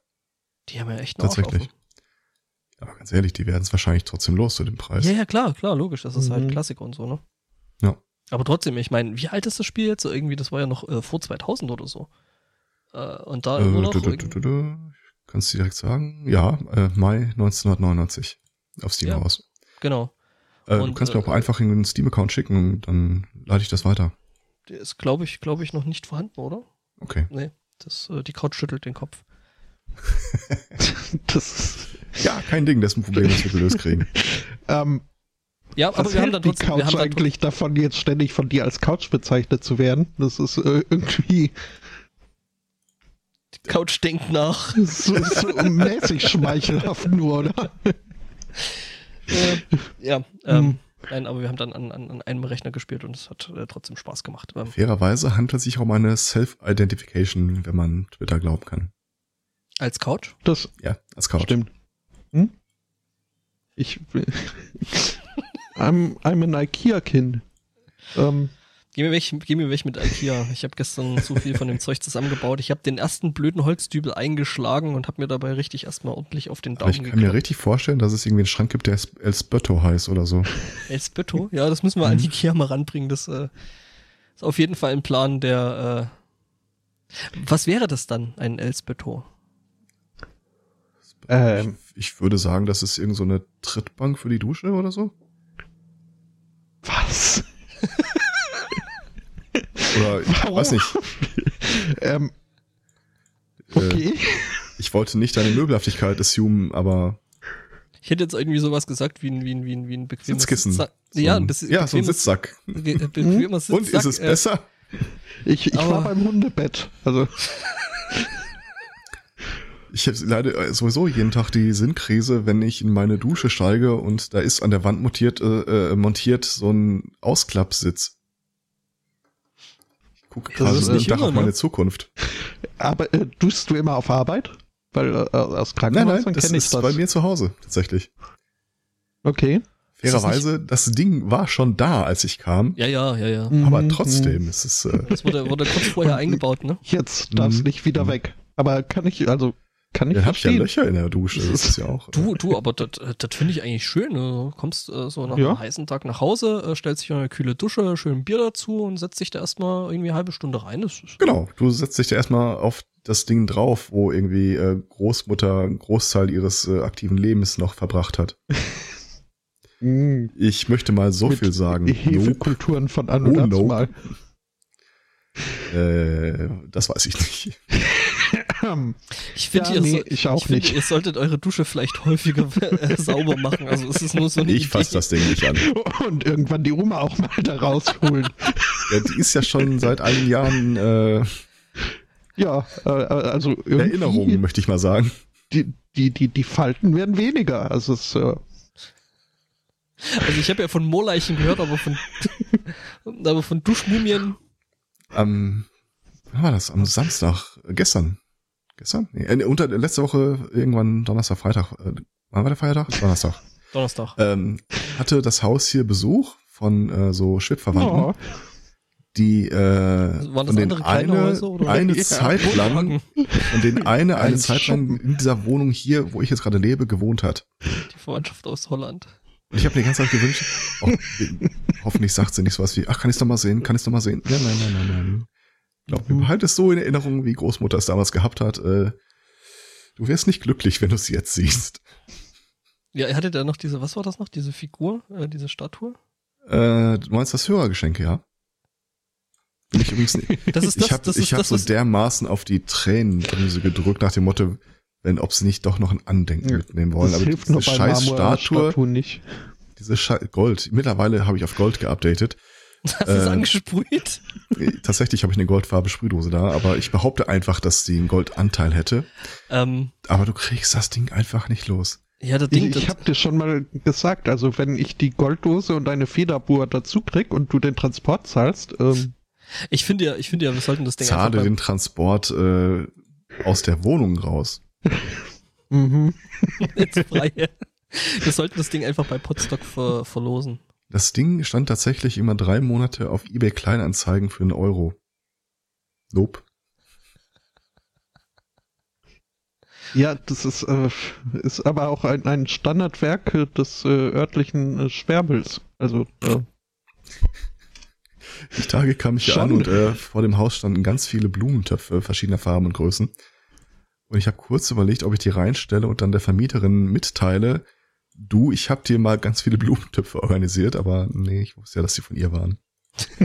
B: Die haben ja echt
C: noch Tatsächlich. Aber ganz ehrlich, die werden es wahrscheinlich trotzdem los zu dem Preis.
B: Ja, ja, klar, klar, logisch. Das ist halt mhm. halt Klassiker und so, ne?
C: Ja.
B: Aber trotzdem, ich meine, wie alt ist das Spiel jetzt? Irgendwie, das war ja noch äh, vor 2000 oder so. Äh, und da äh, immer noch. Du, du, du, du,
C: Kannst du direkt sagen? Ja, äh, Mai 1999 auf Steam ja, aus.
B: Genau.
C: Äh, und, du kannst mir auch äh, einfach in den Steam-Account schicken und dann leite ich das weiter.
B: Der ist, glaube ich, glaube ich, noch nicht vorhanden, oder?
C: Okay.
B: Nee, das, äh, die Couch schüttelt den Kopf.
C: das ja, kein Ding, das ist ein Problem, das wir gelöst kriegen.
A: ähm, ja, aber wir haben dann trotzdem, die Couch wir haben eigentlich davon, jetzt ständig von dir als Couch bezeichnet zu werden. Das ist äh, irgendwie.
B: Die Couch denkt nach.
A: So, so mäßig schmeichelhaft nur, oder?
B: Äh, ja, ähm, hm. nein, aber wir haben dann an, an, an einem Rechner gespielt und es hat äh, trotzdem Spaß gemacht.
C: Ähm, Fairerweise handelt es sich um eine Self-Identification, wenn man Twitter glauben kann.
B: Als Couch?
A: Das,
C: ja, als Couch.
A: Stimmt. Hm? Ich I'm, I'm an IKEA-Kind.
B: Ähm, Geh mir weg, geh mir weg mit Ikea. Ich habe gestern so viel von dem Zeug zusammengebaut. Ich habe den ersten blöden Holzdübel eingeschlagen und habe mir dabei richtig erstmal ordentlich auf den Daumen
C: Ich kann geklappt. mir richtig vorstellen, dass es irgendwie einen Schrank gibt, der Elspötto heißt oder so.
B: Elspötto? Ja, das müssen wir an mhm. Ikea mal ranbringen. Das, äh, Ist auf jeden Fall ein Plan, der. Äh, was wäre das dann, ein Elsbeto?
C: Ähm, ich, ich, würde sagen, das ist irgend so eine Trittbank für die Dusche oder so.
A: Was?
C: Oder ich Warum? weiß nicht. ähm, okay. Äh, ich wollte nicht deine Möbelhaftigkeit assumen, aber
B: ich hätte jetzt irgendwie sowas gesagt wie ein, wie ein, wie ein, wie ein
C: bequemes Sitzkissen.
B: Sitzsack.
C: So ja, ein, ja so ein Sitzsack.
B: Bequemer
C: Sitzsack. Und ist es äh, besser?
A: Ich, ich war beim Hundebett. Also.
C: Ich habe leider sowieso jeden Tag die Sinnkrise, wenn ich in meine Dusche steige und da ist an der Wand montiert, äh, äh montiert so ein Ausklappsitz. Ich gucke gerade jeden Tag immer, auf meine ne? Zukunft.
A: Aber äh, duschst du immer auf Arbeit? Weil äh, aus Krankenhäusern kenne ich
C: das. Das ist bei mir zu Hause, tatsächlich.
A: Okay.
C: Fairerweise, das, das, Ding war schon da, als ich kam.
B: Ja, ja, ja, ja.
C: Aber mhm. trotzdem, es ist. Äh
B: das wurde, wurde kurz vorher eingebaut, ne?
A: Jetzt darf es mhm. nicht wieder weg. Aber kann ich, also kann ich ja,
C: verstehen. Hab ja Löcher in der Dusche, das ist ja auch.
B: Du, du, aber das, das finde ich eigentlich schön. Ne? Du kommst äh, so nach ja. einem heißen Tag nach Hause, äh, stellst dich in eine kühle Dusche, schön Bier dazu und setzt dich da erstmal irgendwie eine halbe Stunde rein.
C: genau, du setzt dich da erstmal auf das Ding drauf, wo irgendwie äh, Großmutter einen Großteil ihres äh, aktiven Lebens noch verbracht hat. Mm. ich möchte mal so Mit viel sagen.
A: Hefekulturen von an und oh, mal.
C: Äh, das weiß ich nicht.
B: Ich finde, ja, ihr, nee, ich auch ich nicht. Find, ihr solltet eure Dusche vielleicht häufiger äh, sauber machen. Also es ist nur so
C: eine Ich fasse das Ding nicht an.
A: Und irgendwann die Oma auch mal da rausholen.
C: ja, die ist ja schon seit einigen Jahren äh,
A: ja, äh, also irgendwie,
C: Erinnerungen möchte ich mal sagen.
A: Die, die, die, die Falten werden weniger. Also es äh,
B: also ich habe ja von Moorleichen gehört, aber von aber von Duschmumien.
C: Am wann war das? Am Samstag, gestern. Gestern? Nee, äh, unter letzte Woche irgendwann Donnerstag, Freitag. Äh, wann war der Feiertag? Donnerstag.
B: Donnerstag.
C: Ähm, hatte das Haus hier Besuch von äh, so Schwibverwandten. Oh. Die äh,
B: Waren das andere
C: eine,
B: Häuser,
C: eine ja, Zeit lang und den eine eine Zeit lang in dieser Wohnung hier, wo ich jetzt gerade lebe, gewohnt hat.
B: Die Verwandtschaft aus Holland.
C: Und ich habe mir die ganze Zeit gewünscht, oh, hoffentlich sagt sie nicht sowas wie, ach, kann ich noch mal sehen, kann ich noch mal sehen? Ja, nein, nein, nein, nein. Glaub mir, behalt es so in Erinnerung, wie Großmutter es damals gehabt hat. Äh, du wirst nicht glücklich, wenn du es jetzt siehst.
B: Ja, er hatte da noch diese, was war das noch, diese Figur, äh, diese Statue?
C: Äh, du meinst das Hörergeschenke, ja? Bin ich übrigens nicht. Das ist das, ich habe ich hab so dermaßen auf die Tränendrüse gedrückt nach dem Motto, wenn ob sie nicht doch noch ein Andenken ja, mitnehmen wollen.
A: Das Aber hilft diese scheiß Statue, Statue nicht.
C: Diese Scheiß Gold. Mittlerweile habe ich auf Gold geupdatet.
B: Hast du es äh, angesprüht?
C: Tatsächlich habe ich eine Goldfarbe Sprühdose da, aber ich behaupte einfach, dass die einen Goldanteil hätte. Ähm, aber du kriegst das Ding einfach nicht los.
A: Ja, das Ding, ich, ich habe dir schon mal gesagt, also wenn ich die Golddose und eine Federbohr dazu krieg und du den Transport zahlst, ähm,
B: ich finde ja, ich finde ja, wir sollten das Ding
C: Zahle den Transport äh, aus der Wohnung raus.
A: mhm.
B: Jetzt frei. Wir sollten das Ding einfach bei Podstock ver verlosen.
C: Das Ding stand tatsächlich immer drei Monate auf eBay Kleinanzeigen für einen Euro. Nope.
A: Ja, das ist, äh, ist aber auch ein, ein Standardwerk des äh, örtlichen äh, Schwärbels. Also, äh.
C: Die Tage kam ich hier an und äh, vor dem Haus standen ganz viele Blumentöpfe verschiedener Farben und Größen. Und ich habe kurz überlegt, ob ich die reinstelle und dann der Vermieterin mitteile, du, ich habe dir mal ganz viele Blumentöpfe organisiert, aber nee, ich wusste ja, dass sie von ihr waren.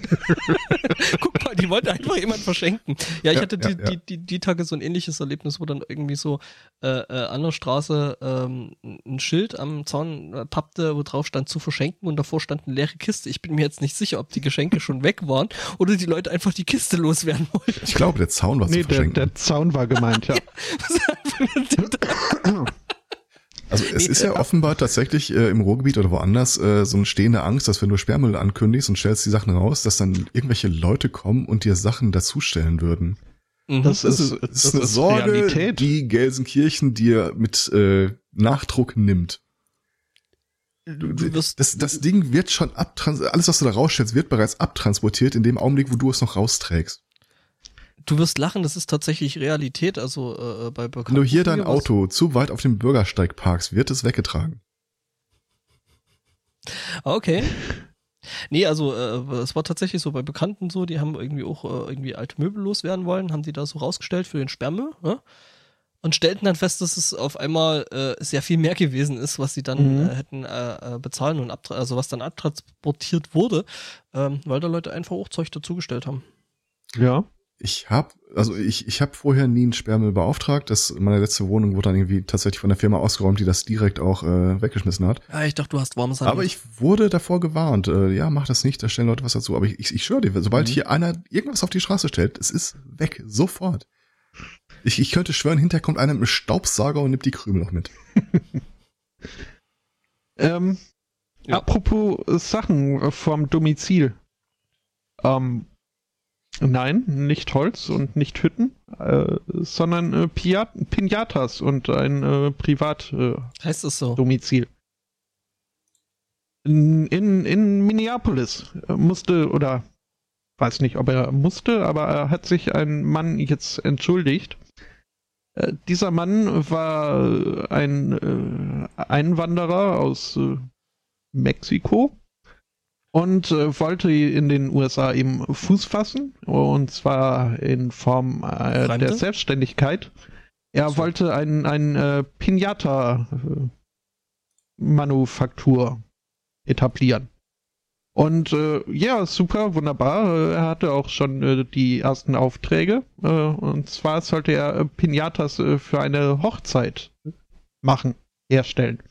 B: Guck mal, die wollte einfach jemand verschenken. Ja, ich ja, hatte die, ja, ja. Die, die, die Tage so ein ähnliches Erlebnis, wo dann irgendwie so äh, äh, an der Straße ähm, ein Schild am Zaun äh, pappte, wo drauf stand zu verschenken und davor stand eine leere Kiste. Ich bin mir jetzt nicht sicher, ob die Geschenke schon weg waren oder die Leute einfach die Kiste loswerden wollten.
C: Ich glaube, der Zaun war nee, zu verschenken.
A: Der, der Zaun war gemeint, ja.
C: Also es ist ja offenbar tatsächlich äh, im Ruhrgebiet oder woanders äh, so eine stehende Angst, dass wenn du Sperrmüll ankündigst und stellst die Sachen raus, dass dann irgendwelche Leute kommen und dir Sachen dazustellen würden.
A: Mhm. Das, das, ist, das, ist eine ist Sorge, Realität.
C: die Gelsenkirchen dir mit äh, Nachdruck nimmt. Du, das, das Ding wird schon abtrans alles, was du da rausstellst, wird bereits abtransportiert in dem Augenblick, wo du es noch rausträgst.
B: Du wirst lachen, das ist tatsächlich Realität. Also äh, äh bei
C: Wenn du hier dein Auto zu weit auf dem Bürgersteig parkst, wird es weggetragen.
B: Okay. Nee, also äh, es war tatsächlich so bei Bekannten so, die haben irgendwie auch äh, irgendwie alte Möbel loswerden wollen, haben die da so rausgestellt für den Sperrmüll, ne? Und stellten dann fest, dass es auf einmal äh, sehr viel mehr gewesen ist, was sie dann
A: Mhm.
B: äh, hätten bezahlen und also was dann abtransportiert wurde, ähm, weil da Leute einfach auch Zeug dazugestellt haben.
A: Ja.
C: Ich habe, also ich, ich habe vorher nie einen Sperrmüll beauftragt. Das, meine letzte Wohnung wurde dann irgendwie tatsächlich von der Firma ausgeräumt, die das direkt auch äh, weggeschmissen hat.
B: Ja, ich dachte, du hast warmes Handtuch.
C: Aber ich wurde davor gewarnt. Äh, ja, mach das nicht, da stellen Leute was dazu. Aber ich, ich, ich schwöre dir, sobald
A: Mhm.
C: hier einer irgendwas auf die Straße stellt, es ist weg, sofort. Ich, ich könnte schwören, hinterher kommt einer mit einem Staubsauger und nimmt die Krümel noch mit.
A: Ähm,
B: Ja.
A: Apropos Sachen vom Domizil. Ähm, nein, nicht Holz und nicht Hütten, äh, sondern äh, Piat Pinatas und ein äh, Privatdomizil.
B: heißt es so?
A: Domizil. In, in, in Minneapolis äh, musste, oder weiß nicht, ob er musste, aber er hat sich ein Mann jetzt entschuldigt. Äh, dieser Mann war äh, ein äh, Einwanderer aus äh, Mexiko und äh, wollte in den USA eben Fuß fassen, und zwar in Form äh, der Selbstständigkeit. Er
B: So.
A: wollte ein, ein äh, Pinata-Manufaktur etablieren. Und äh, ja, super, wunderbar. Äh, Er hatte auch schon äh, die ersten Aufträge. Äh, und zwar sollte er äh, Pinatas äh, für eine Hochzeit machen, herstellen.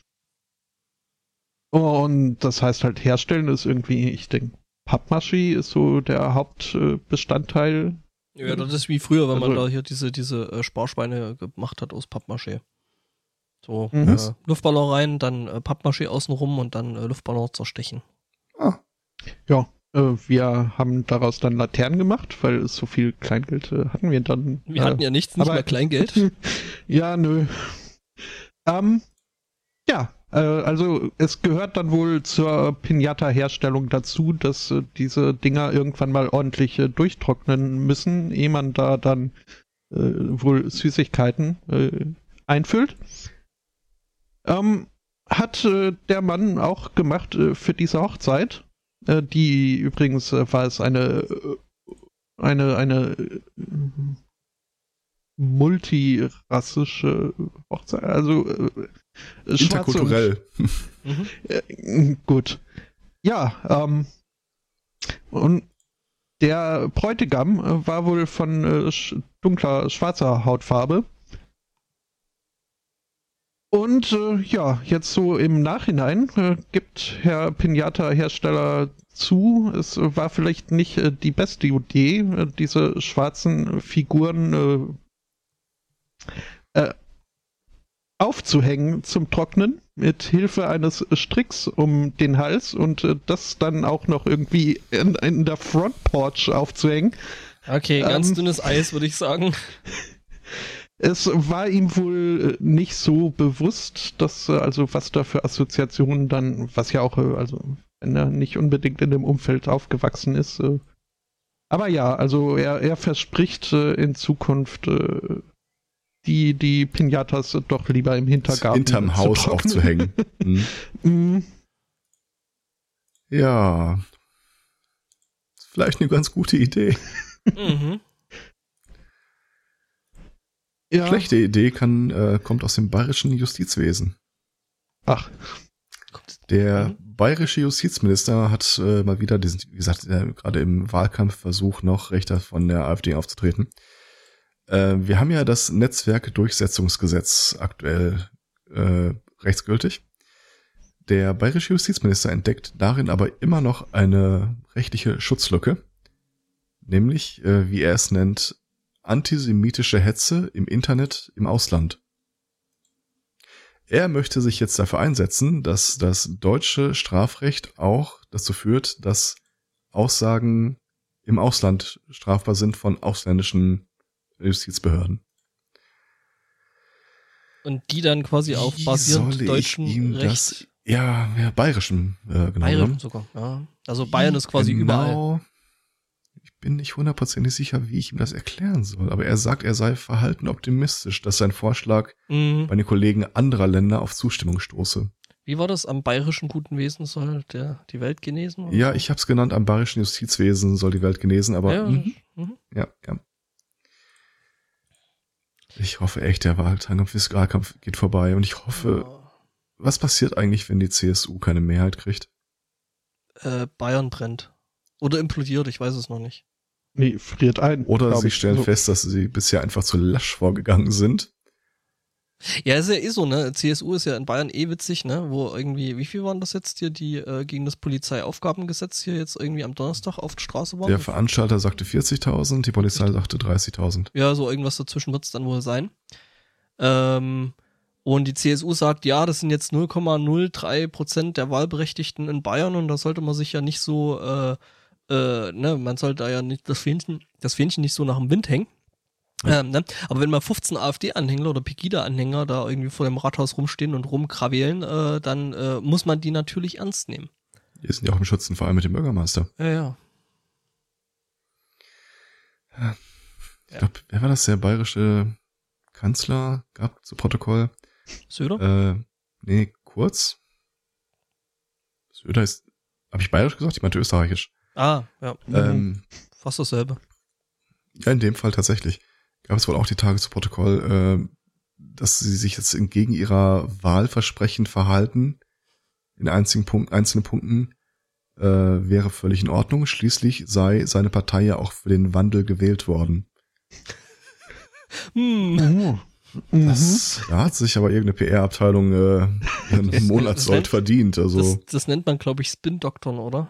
A: Und das heißt halt herstellen ist irgendwie, ich denke, Pappmaché ist so der Hauptbestandteil.
B: Ja, das ist wie früher, wenn man
A: Also-
B: da hier diese, diese äh, Sparschweine gemacht hat aus Pappmaché. So,
A: Mhm.
B: äh, Luftballon rein, dann äh, Pappmaché außenrum und dann äh, Luftballon zerstechen.
C: Ah,
A: Ja, äh, wir haben daraus dann Laternen gemacht, weil so viel Kleingeld äh, hatten wir dann.
B: Wir
A: äh,
B: hatten ja nichts, nicht
A: aber-
B: mehr Kleingeld.
A: ja, nö. Ähm, ja, äh, also es gehört dann wohl zur Pinata-Herstellung dazu, dass äh, diese Dinger irgendwann mal ordentlich äh, durchtrocknen müssen, ehe man da dann äh, wohl Süßigkeiten äh, einfüllt. Ähm, hat äh, der Mann auch gemacht äh, für diese Hochzeit. Äh, die übrigens äh, war es eine äh, eine eine äh, multirassische Hochzeit, also äh,
C: interkulturell.
B: Mhm.
A: gut. Ja, ähm, und der Bräutigam äh, war wohl von äh, dunkler, schwarzer Hautfarbe. Und äh, ja, jetzt so im Nachhinein äh, gibt Herr Pinata-Hersteller zu, es war vielleicht nicht äh, die beste Idee, diese schwarzen Figuren äh, aufzuhängen zum Trocknen mit Hilfe eines Stricks um den Hals und äh, das dann auch noch irgendwie in, in der Front Porch aufzuhängen.
B: Okay, ganz
A: Ähm.
B: dünnes Eis, würde ich sagen.
A: Es war ihm wohl äh, nicht so bewusst, dass äh, also was da für Assoziationen dann, was ja auch also wenn er nicht unbedingt in dem Umfeld aufgewachsen ist. Aber ja, also er er verspricht in Zukunft die die Pinatas doch lieber im Hintergarten
C: Hinterm
A: zu
C: Haus
A: trocknen.
C: aufzuhängen. Hm.
A: Mm,
C: Ja. Vielleicht eine ganz gute Idee.
B: Mhm.
A: ja.
C: Schlechte Idee kann, äh, kommt aus dem bayerischen Justizwesen.
A: Ach,
C: Der
B: Mhm.
C: bayerische Justizminister hat äh, mal wieder diesen, wie gesagt, äh, gerade im Wahlkampfversuch noch Rechter von der AfD aufzutreten. Äh, wir haben ja das Netzwerkdurchsetzungsgesetz aktuell äh, rechtsgültig. Der bayerische Justizminister entdeckt darin aber immer noch eine rechtliche Schutzlücke, nämlich, äh, wie er es nennt, antisemitische Hetze im Internet im Ausland. Er möchte sich jetzt dafür einsetzen, dass das deutsche Strafrecht auch dazu führt, dass Aussagen im Ausland strafbar sind von ausländischen Justizbehörden.
B: Und die dann quasi auf
C: Wie
B: basierend deutschen
C: ihm
B: Recht.
C: das, ja, ja, bayerischen, äh, genau.
B: Bayern
C: genommen.
B: sogar, ja. Also Bayern ist quasi
C: genau,
B: überall.
C: Ich bin nicht hundertprozentig sicher, wie ich ihm das erklären soll, aber er sagt, er sei verhalten optimistisch, dass sein Vorschlag
B: Mhm.
C: bei den Kollegen anderer Länder auf Zustimmung stoße.
B: Wie war das? Am bayerischen guten Wesen soll der die Welt genesen? oder
C: Ja, ich habe es genannt, am bayerischen Justizwesen soll die Welt genesen, aber
B: Ja,
C: mhm,
B: mhm.
C: ja, ja. Ich hoffe echt, der Wahlkampf, Fiskalkampf geht vorbei und ich hoffe,
B: Ja.
C: was passiert eigentlich, wenn die CSU keine Mehrheit kriegt?
B: Äh, Bayern brennt. Oder implodiert, ich weiß es noch nicht.
A: Nee, friert ein.
C: Oder sie stellen
A: So.
C: fest, dass sie bisher einfach zu lasch vorgegangen sind.
B: Ja, ist ja eh so, ne? CSU ist ja in Bayern eh witzig, ne? Wo irgendwie, wie viel waren das jetzt hier, die äh, gegen das Polizeiaufgabengesetz hier jetzt irgendwie am Donnerstag auf der Straße waren?
C: Der Veranstalter sagte 40.000, die Polizei sagte 30.000.
B: Ja, so irgendwas dazwischen wird's dann wohl sein. Ähm, und die CSU sagt, ja, das sind jetzt 0,03 Prozent der Wahlberechtigten in Bayern und da sollte man sich ja nicht so, äh, äh, ne, man sollte da ja nicht das Fähnchen, das Fähnchen nicht so nach dem Wind hängen. Ähm, ne? Aber wenn mal 15 AfD-Anhänger oder Pegida-Anhänger da irgendwie vor dem Rathaus rumstehen und rumkrawelen, äh, dann äh, muss man die natürlich ernst nehmen.
C: Die sind ja auch im Schützenverein mit dem Bürgermeister.
B: Ja, ja.
C: Ich glaube, wer war das? Der bayerische Kanzler gab zu Protokoll.
B: Söder?
C: Äh, nee, kurz. Söder ist, habe ich bayerisch gesagt? Ich meinte österreichisch.
B: ah, ja.
C: Ähm,
B: Fast dasselbe.
C: ja, in dem Fall tatsächlich. Gab es wohl auch die Tage zu Protokoll, äh, dass sie sich jetzt entgegen ihrer Wahlversprechen verhalten. In einzigen Punkt, einzelnen Punkten äh, wäre völlig in Ordnung. Schließlich sei seine Partei ja auch für den Wandel gewählt worden.
B: Hm.
A: Mhm.
C: Das, da hat sich aber irgendeine PR-Abteilung äh, einen Monatssold verdient. Also
B: Das, das nennt man, glaube ich, Spin-Doktoren, oder?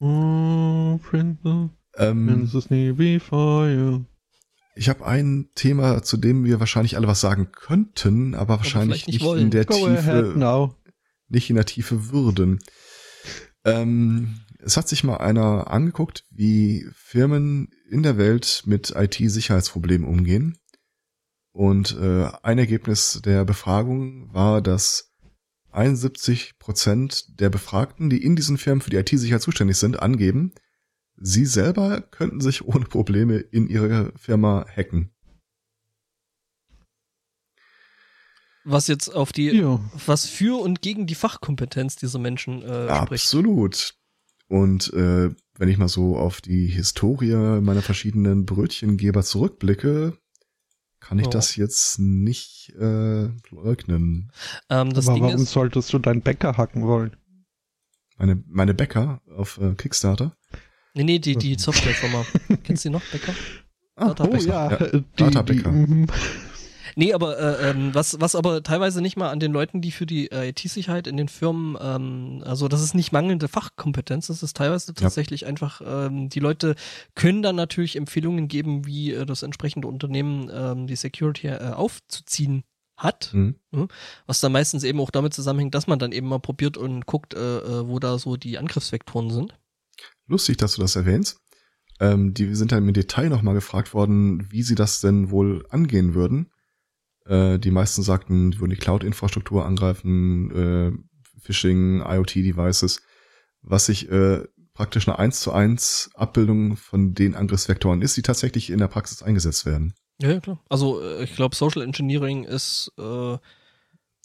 A: Oh, Princess,
C: ähm, ich habe ein Thema, zu dem wir wahrscheinlich alle was sagen könnten, aber wahrscheinlich
B: vielleicht nicht
C: nicht, in der
A: Go
C: Tiefe,
A: now.
C: nicht in der Tiefe würden. Ähm, es hat sich mal einer angeguckt, wie Firmen in der Welt mit IT-Sicherheitsproblemen umgehen. Und äh, ein Ergebnis der Befragung war, dass 71 Prozent der Befragten, die in diesen Firmen für die IT-Sicherheit zuständig sind, angeben, sie selber könnten sich ohne Probleme in ihre Firma hacken.
B: Was jetzt auf die,
A: Ja.
B: was für und gegen die Fachkompetenz dieser Menschen äh, spricht.
C: Absolut. Und äh, wenn ich mal so auf die Historie meiner verschiedenen Brötchengeber zurückblicke, kann ich
B: Ja.
C: das jetzt nicht äh, leugnen.
B: Ähm, das
A: Aber
B: Ding
A: warum
B: ist,
A: solltest du deinen Bäcker hacken wollen?
C: Meine, meine Bäcker auf äh, Kickstarter.
B: Nee, nee, die, die Softwarefirma. Kennst du die noch, Becker?
C: Ah,
B: Data
A: Oh
B: Bäcker.
A: ja,
C: Ja,
A: die,
C: Databäcker.
A: die, mhm.
B: Nee, aber äh, ähm, was, was aber teilweise nicht mal an den Leuten, die für die äh, IT-Sicherheit in den Firmen, ähm, also das ist nicht mangelnde Fachkompetenz, das ist teilweise tatsächlich einfach, ähm, die Leute können dann natürlich Empfehlungen geben, wie äh, das entsprechende Unternehmen ähm, die Security äh, aufzuziehen hat,
C: Mhm.
B: was dann meistens eben auch damit zusammenhängt, dass man dann eben mal probiert und guckt, äh, äh, wo da so die Angriffsvektoren sind.
C: Lustig, dass du das erwähnst. Ähm, die sind dann im Detail nochmal gefragt worden, wie sie das denn wohl angehen würden. Äh, die meisten sagten, die würden die Cloud-Infrastruktur angreifen, äh, Phishing, IoT-Devices, was sich äh, praktisch eine 1 zu 1 Abbildung von den Angriffsvektoren ist, die tatsächlich in der Praxis eingesetzt werden.
B: Ja, ja klar. Also äh, ich glaube, Social Engineering ist, äh,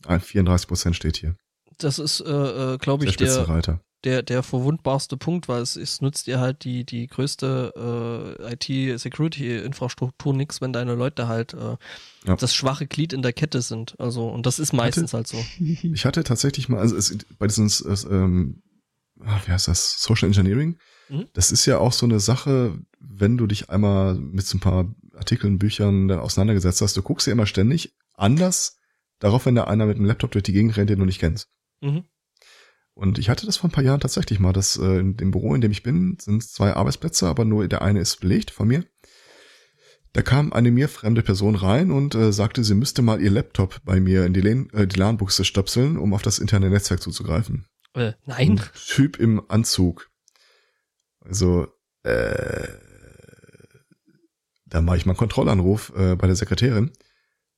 C: Ein 34 Prozent steht hier.
B: das ist, äh, äh, glaube ich, der. Der, der verwundbarste Punkt, weil es, es nützt dir halt die, die größte äh, IT-Security-Infrastruktur nix, wenn deine Leute halt äh,
C: Ja.
B: das schwache Glied in der Kette sind. Also, und das ist meistens halt so.
C: Ich hatte tatsächlich mal, also es, bei diesen, es, ähm, ah, wie heißt das, Social Engineering,
B: Mhm.
C: das ist ja auch so eine Sache, wenn du dich einmal mit so ein paar Artikeln, Büchern auseinandergesetzt hast, du guckst ja immer ständig anders darauf, wenn da einer mit einem Laptop durch die Gegend rennt, den du nicht kennst.
B: Mhm.
C: Und ich hatte das vor ein paar Jahren tatsächlich mal, dass äh, in dem Büro, in dem ich bin, sind zwei Arbeitsplätze, aber nur der eine ist belegt von mir. Da kam eine mir fremde Person rein und äh, sagte, sie müsste mal ihr Laptop bei mir in die, LAN, äh, die LAN-Buchse stöpseln, um auf das interne Netzwerk zuzugreifen.
B: Äh, nein.
C: Ein Typ im Anzug. Also, äh, da mache ich mal einen Kontrollanruf äh, bei der Sekretärin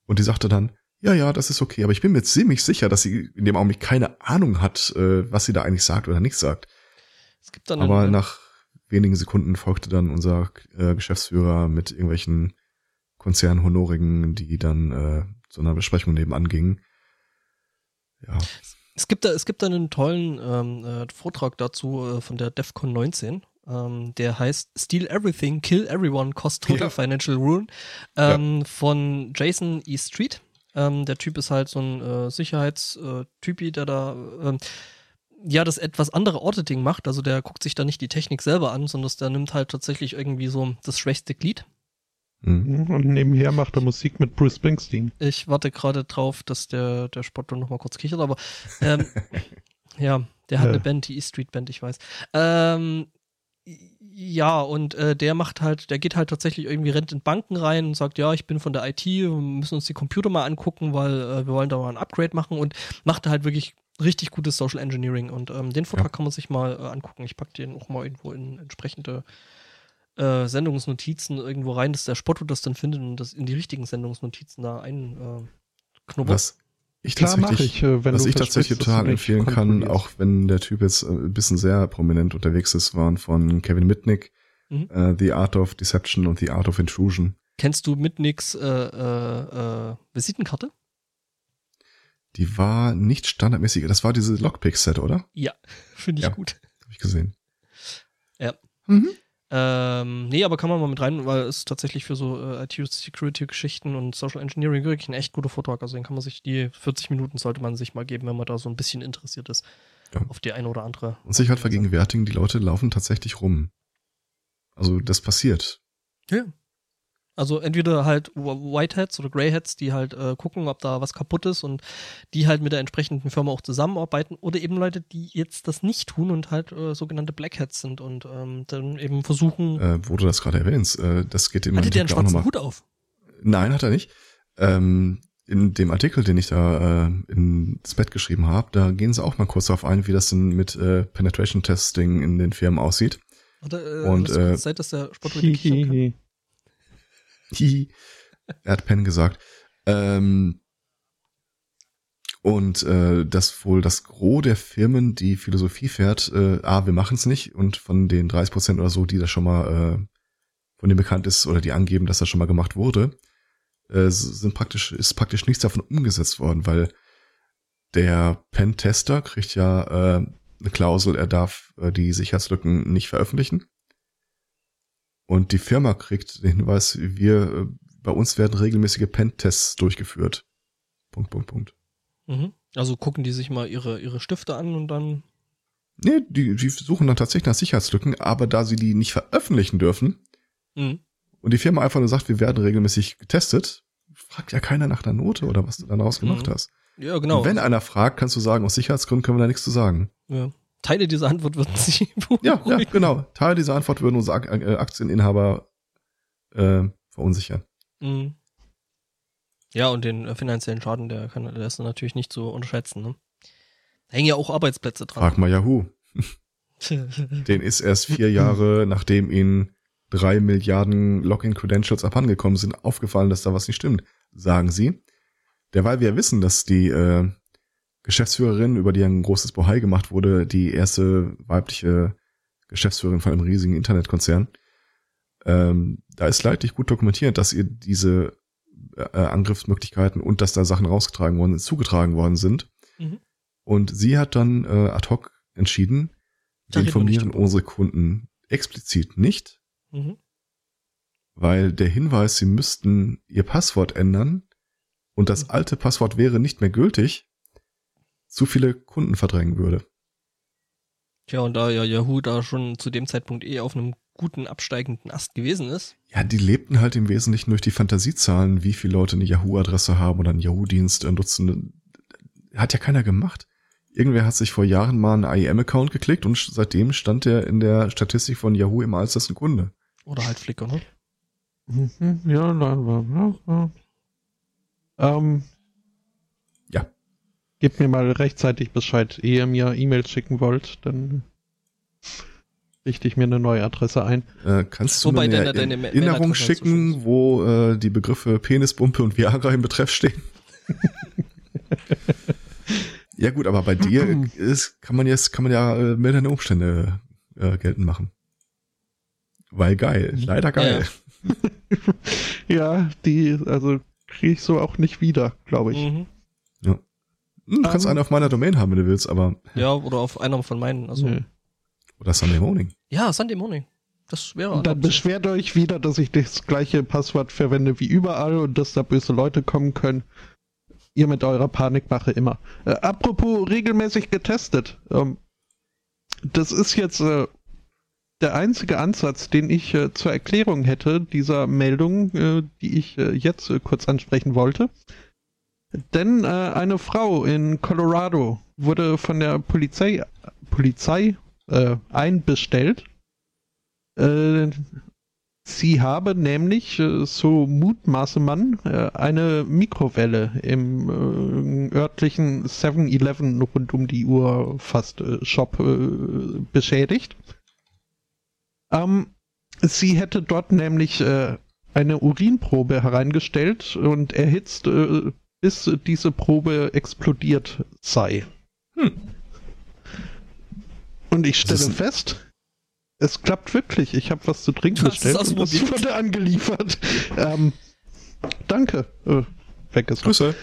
C: und die sagte dann, ja, ja, das ist okay, aber ich bin mir ziemlich sicher, dass sie in dem Augenblick keine Ahnung hat, äh, was sie da eigentlich sagt oder nicht sagt.
B: Es gibt dann
C: Aber nach wenigen Sekunden folgte dann unser äh, Geschäftsführer mit irgendwelchen Konzernhonorigen, die dann äh, zu einer Besprechung nebenan gingen. Ja.
B: Es gibt da, es gibt da einen tollen ähm, äh, Vortrag dazu äh, von der DEFCON 19. Ähm, der heißt Steal Everything, Kill Everyone, Cost Total
C: Ja.
B: Financial Ruin ähm, von Jason E. Street. Ähm, der Typ ist halt so ein äh, Sicherheitstypi, der da ähm, ja das etwas andere Auditing macht. Also der guckt sich da nicht die Technik selber an, sondern der nimmt halt tatsächlich irgendwie so das schwächste Glied.
C: Hm.
A: Und nebenher macht er Musik mit Bruce Springsteen.
B: Ich warte gerade drauf, dass der, der Spotto noch mal kurz kichert, aber ähm, ja, der hat
A: Ja.
B: eine Band, die E-Street Band, ich weiß. Ähm, ja, und äh, der macht halt, der geht halt tatsächlich irgendwie, rennt in Banken rein und sagt, ja, ich bin von der IT, wir müssen uns die Computer mal angucken, weil äh, wir wollen da mal ein Upgrade machen und macht halt wirklich richtig gutes Social Engineering und ähm, den Vortrag
C: Ja.
B: kann man sich mal äh, angucken. Ich packe den auch mal irgendwo in entsprechende äh, Sendungsnotizen irgendwo rein, dass der Spotto das dann findet und das in die richtigen Sendungsnotizen da ein äh, knubbert.
C: Was ich
A: Klar mache
C: tatsächlich,
A: ich, äh, wenn
C: was
A: du
C: ich tatsächlich total empfehlen kann, auch wenn der Typ jetzt äh, ein bisschen sehr prominent unterwegs ist, waren von Kevin Mitnick,
B: Mhm.
C: äh, The Art of Deception und The Art of Intrusion.
B: Kennst du mit nix äh, äh, äh, Visitenkarte?
C: Die war nicht standardmäßig, das war diese Lockpick-Set, oder?
B: Ja, finde ich
C: Ja.
B: gut.
C: Habe ich gesehen.
B: Ja.
C: Mhm.
B: Ähm, nee, aber kann man mal mit rein, weil es tatsächlich für so äh, IT-Security-Geschichten und Social Engineering wirklich ein echt guter Vortrag. Also den kann man sich, die 40 Minuten sollte man sich mal geben, wenn man da so ein bisschen interessiert ist.
C: Ja.
B: Auf die eine oder andere.
C: Und sich halt vergegenwärtigen, die Leute laufen tatsächlich rum. Also das passiert.
B: Ja. Also entweder halt Wh- Whiteheads oder Greyheads, die halt äh, gucken, ob da was kaputt ist und die halt mit der entsprechenden Firma auch zusammenarbeiten oder eben Leute, die jetzt das nicht tun und halt äh, sogenannte Blackheads sind und ähm, dann eben versuchen,
C: Äh, wo du das gerade erwähnst, äh, das geht in meinem
B: hatte der einen schwarzen. Hut auf?
C: Nein, hat er nicht. Ähm, in dem Artikel, den ich da äh, ins Bett geschrieben habe, da gehen sie auch mal kurz darauf ein, wie das denn mit äh, Penetration Testing in den Firmen aussieht.
B: Warte, äh,
C: Und, äh,
B: Zeit, dass der Sport wieder kichern kann.
C: Er hat Pen gesagt. Ähm, und äh, dass wohl das Gros der Firmen die Philosophie fährt, äh, ah, wir machen es nicht und von den 30 Prozent oder so, die das schon mal äh, von denen bekannt ist oder die angeben, dass das schon mal gemacht wurde, äh, sind praktisch ist praktisch nichts davon umgesetzt worden, weil der Pen-Tester kriegt ja äh, eine Klausel, er darf äh, die Sicherheitslücken nicht veröffentlichen. Und die Firma kriegt den Hinweis, wir, äh, bei uns werden regelmäßige Pen-Tests durchgeführt. Punkt, Punkt, Punkt.
B: Mhm. Also gucken die sich mal ihre, ihre Stifte an und dann.
C: Nee, die, die suchen dann tatsächlich nach Sicherheitslücken, aber da sie die nicht veröffentlichen dürfen
B: Mhm.
C: und die Firma einfach nur sagt, wir werden regelmäßig getestet, fragt ja keiner nach der Note oder was du dann daraus gemacht
B: Mhm.
C: hast.
B: Ja, genau.
C: Und wenn einer fragt, kannst du sagen, aus Sicherheitsgründen können wir da nichts zu sagen.
B: ja. Teile dieser Antwort würden sie
C: Ja, ja, genau. Teil dieser Antwort würden unsere äh, Aktieninhaber äh, verunsichern.
B: Mhm. Ja, und den äh, finanziellen Schaden, der kann, der ist natürlich nicht zu unterschätzen. Ne? Da hängen ja auch Arbeitsplätze dran.
C: Frag mal Yahoo. Den ist erst vier Jahre, nachdem ihnen drei Milliarden Login-Credentials abhandengekommen sind, aufgefallen, dass da was nicht stimmt. Sagen sie. Derweil wir wissen, dass die äh, Geschäftsführerin, über die ein großes Bohai gemacht wurde, die erste weibliche Geschäftsführerin von einem riesigen Internetkonzern, ähm, da ist leidlich gut dokumentiert, dass ihr diese äh, Angriffsmöglichkeiten und dass da Sachen rausgetragen worden sind, zugetragen worden sind.
B: Mhm.
C: Und sie hat dann äh, ad hoc entschieden, wir informieren unsere Kunden explizit nicht,
B: Mhm.
C: weil der Hinweis, sie müssten ihr Passwort ändern und das
B: Mhm.
C: alte Passwort wäre nicht mehr gültig, zu viele Kunden verdrängen würde.
B: Tja, und da ja Yahoo da schon zu dem Zeitpunkt eh auf einem guten absteigenden Ast gewesen ist.
C: Ja, die lebten halt im Wesentlichen durch die Fantasiezahlen, wie viele Leute eine Yahoo-Adresse haben oder einen Yahoo-Dienst äh, nutzen. Hat ja keiner gemacht. Irgendwer hat sich vor Jahren mal einen IEM-Account geklickt und seitdem stand er in der Statistik von Yahoo immer als dessen Kunde.
B: Oder halt Flickr, ne?
A: Mhm, Ja, nein, nein, nein. Ähm,
C: Ja.
A: Gebt mir mal rechtzeitig Bescheid, ehe ihr mir E-Mails schicken wollt, dann richte ich mir eine neue Adresse ein.
C: Äh, kannst du
B: Wobei
C: mir eine
B: deine- deine
C: Erinnerung schicken, wo äh, die Begriffe Penisbumpe und Viagra im Betreff stehen? ja gut, aber bei dir ist, kann man jetzt kann man ja äh, mildernde Umstände äh, geltend machen. Weil geil, leider geil.
A: Ja, die, also kriege ich so auch nicht wieder, glaube ich.
B: Mhm.
C: Hm, du kannst
A: Ähm.
C: einen auf meiner Domain haben, wenn du willst, aber.
B: Ja, oder auf einer von meinen. Also,
A: Nö.
C: Oder Sunday Morning.
B: ja, Sunday Morning. Das wäre
A: Und dann beschwert euch wieder, dass ich das gleiche Passwort verwende wie überall und dass da böse Leute kommen können. Ihr mit eurer Panikmache immer. Äh, apropos regelmäßig getestet. Ähm, das ist jetzt äh, der einzige Ansatz, den ich äh, zur Erklärung hätte dieser Meldung, äh, die ich äh, jetzt äh, kurz ansprechen wollte. Denn äh, eine Frau in Colorado wurde von der Polizei, Polizei äh, einbestellt. Äh, sie habe nämlich, äh, so mutmaße man, äh, eine Mikrowelle im äh, örtlichen 7-Eleven rund um die Uhr fast Shop beschädigt. Ähm, sie hätte dort nämlich eine Urinprobe hereingestellt und erhitzt, bis diese Probe explodiert sei.
C: Hm.
A: Und ich stelle fest, es klappt wirklich. Ich habe was zu trinken bestellt und das wurde angeliefert. Ähm, danke. Äh, weg ist
C: Grüße.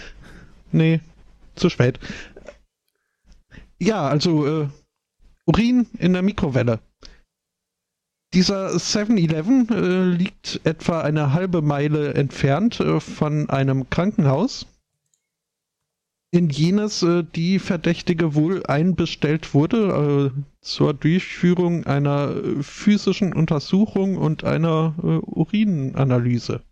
A: Nee, zu spät. Ja, also äh, Urin in der Mikrowelle. Dieser 7-Eleven äh, liegt etwa eine halbe Meile entfernt äh, von einem Krankenhaus, in jenes äh, die Verdächtige wohl einbestellt wurde äh, zur Durchführung einer äh, physischen Untersuchung und einer äh, Urinanalyse.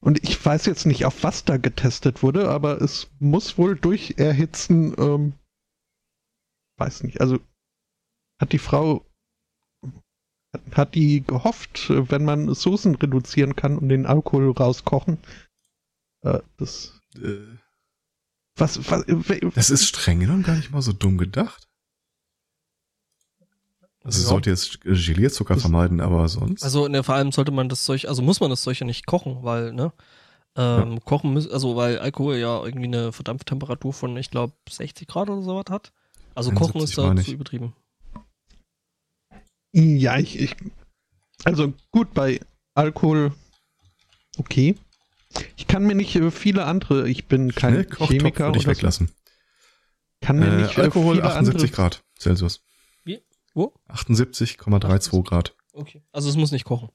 A: Und ich weiß jetzt nicht, auf was da getestet wurde, aber es muss wohl durch Erhitzen, ähm, weiß nicht, also hat die Frau, hat, hat die gehofft, wenn man Soßen reduzieren kann und den Alkohol rauskochen, äh, das,
C: Äh,
A: was, was,
C: Das ist streng genommen gar nicht mal so dumm gedacht. Also sie
B: Ja.
C: sollte jetzt Gelierzucker
A: Das-
C: vermeiden, aber sonst.
B: Also ne, vor allem sollte man das Zeug, also muss man das Zeug ja nicht kochen, weil, ne? Ähm, Kochen müssen, also weil Alkohol ja irgendwie eine Verdampftemperatur von, ich glaube, 60 Grad oder sowas hat. Also kochen
C: 71
B: ist da zu übertrieben.
A: ja, ich, ich, also gut, bei Alkohol, okay. Ich kann mir nicht äh, viele andere, ich bin kein
C: Schnellkochtopf
A: Chemiker
C: würde ich weglassen.
A: kann mir
C: Äh,
A: nicht äh,
C: Alkohol
A: viele
C: 78
A: andere
C: Grad Celsius.
B: Wie? Wo?
C: 78,32 Grad.
B: Okay. Also es muss nicht kochen.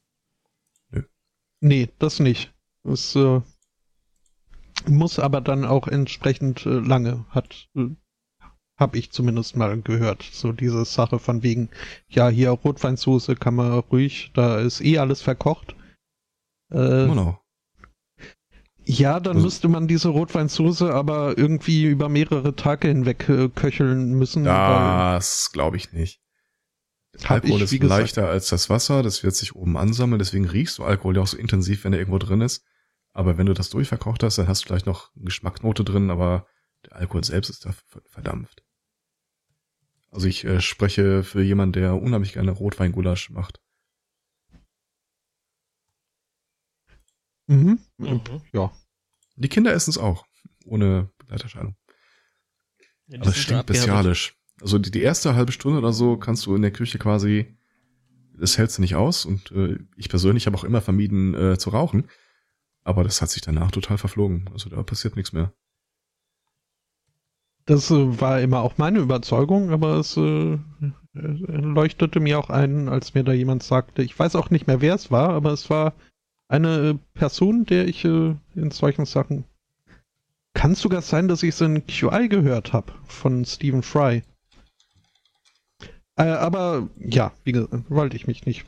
A: Nee, das nicht. Es äh, muss aber dann auch entsprechend äh, lange, hat äh, habe ich zumindest mal gehört. So diese Sache von wegen, ja, hier Rotweinsoße kann man ruhig, da ist eh alles verkocht. Äh,
C: Genau.
A: Ja, dann
C: Also-
A: müsste man diese Rotweinsoße aber irgendwie über mehrere Tage hinweg äh, köcheln müssen.
C: Das glaube ich nicht. Alkohol
A: ich,
C: ist
A: gesagt-
C: leichter als das Wasser, das wird sich oben ansammeln, deswegen riechst du Alkohol ja auch so intensiv, wenn er irgendwo drin ist. Aber wenn du das durchverkocht hast, dann hast du vielleicht noch eine Geschmacksnote drin, aber der Alkohol selbst ist da ver- verdampft. Also ich äh, spreche für jemanden, der unheimlich gerne Rotweingulasch macht.
A: Mhm.
B: Mhm.
A: Ja.
C: Die Kinder essen es auch, ohne Begleiterscheinung.
B: Ja, die
C: Aber es
B: sind
C: stinkt bestialisch. Also die, die erste halbe Stunde oder so kannst du in der Küche quasi, das hältst du nicht aus. Und äh, ich persönlich habe auch immer vermieden äh, zu rauchen. Aber das hat sich danach total verflogen. Also da passiert nichts mehr.
A: Das äh, war immer auch meine Überzeugung, aber es äh, äh, leuchtete mir auch ein, als mir da jemand sagte, ich weiß auch nicht mehr, wer es war, aber es war eine äh, Person, der ich äh, in solchen Sachen. Kann sogar sein, dass ich es in QI gehört habe von Stephen Fry. Äh, aber ja, wie gesagt, wollte ich mich nicht.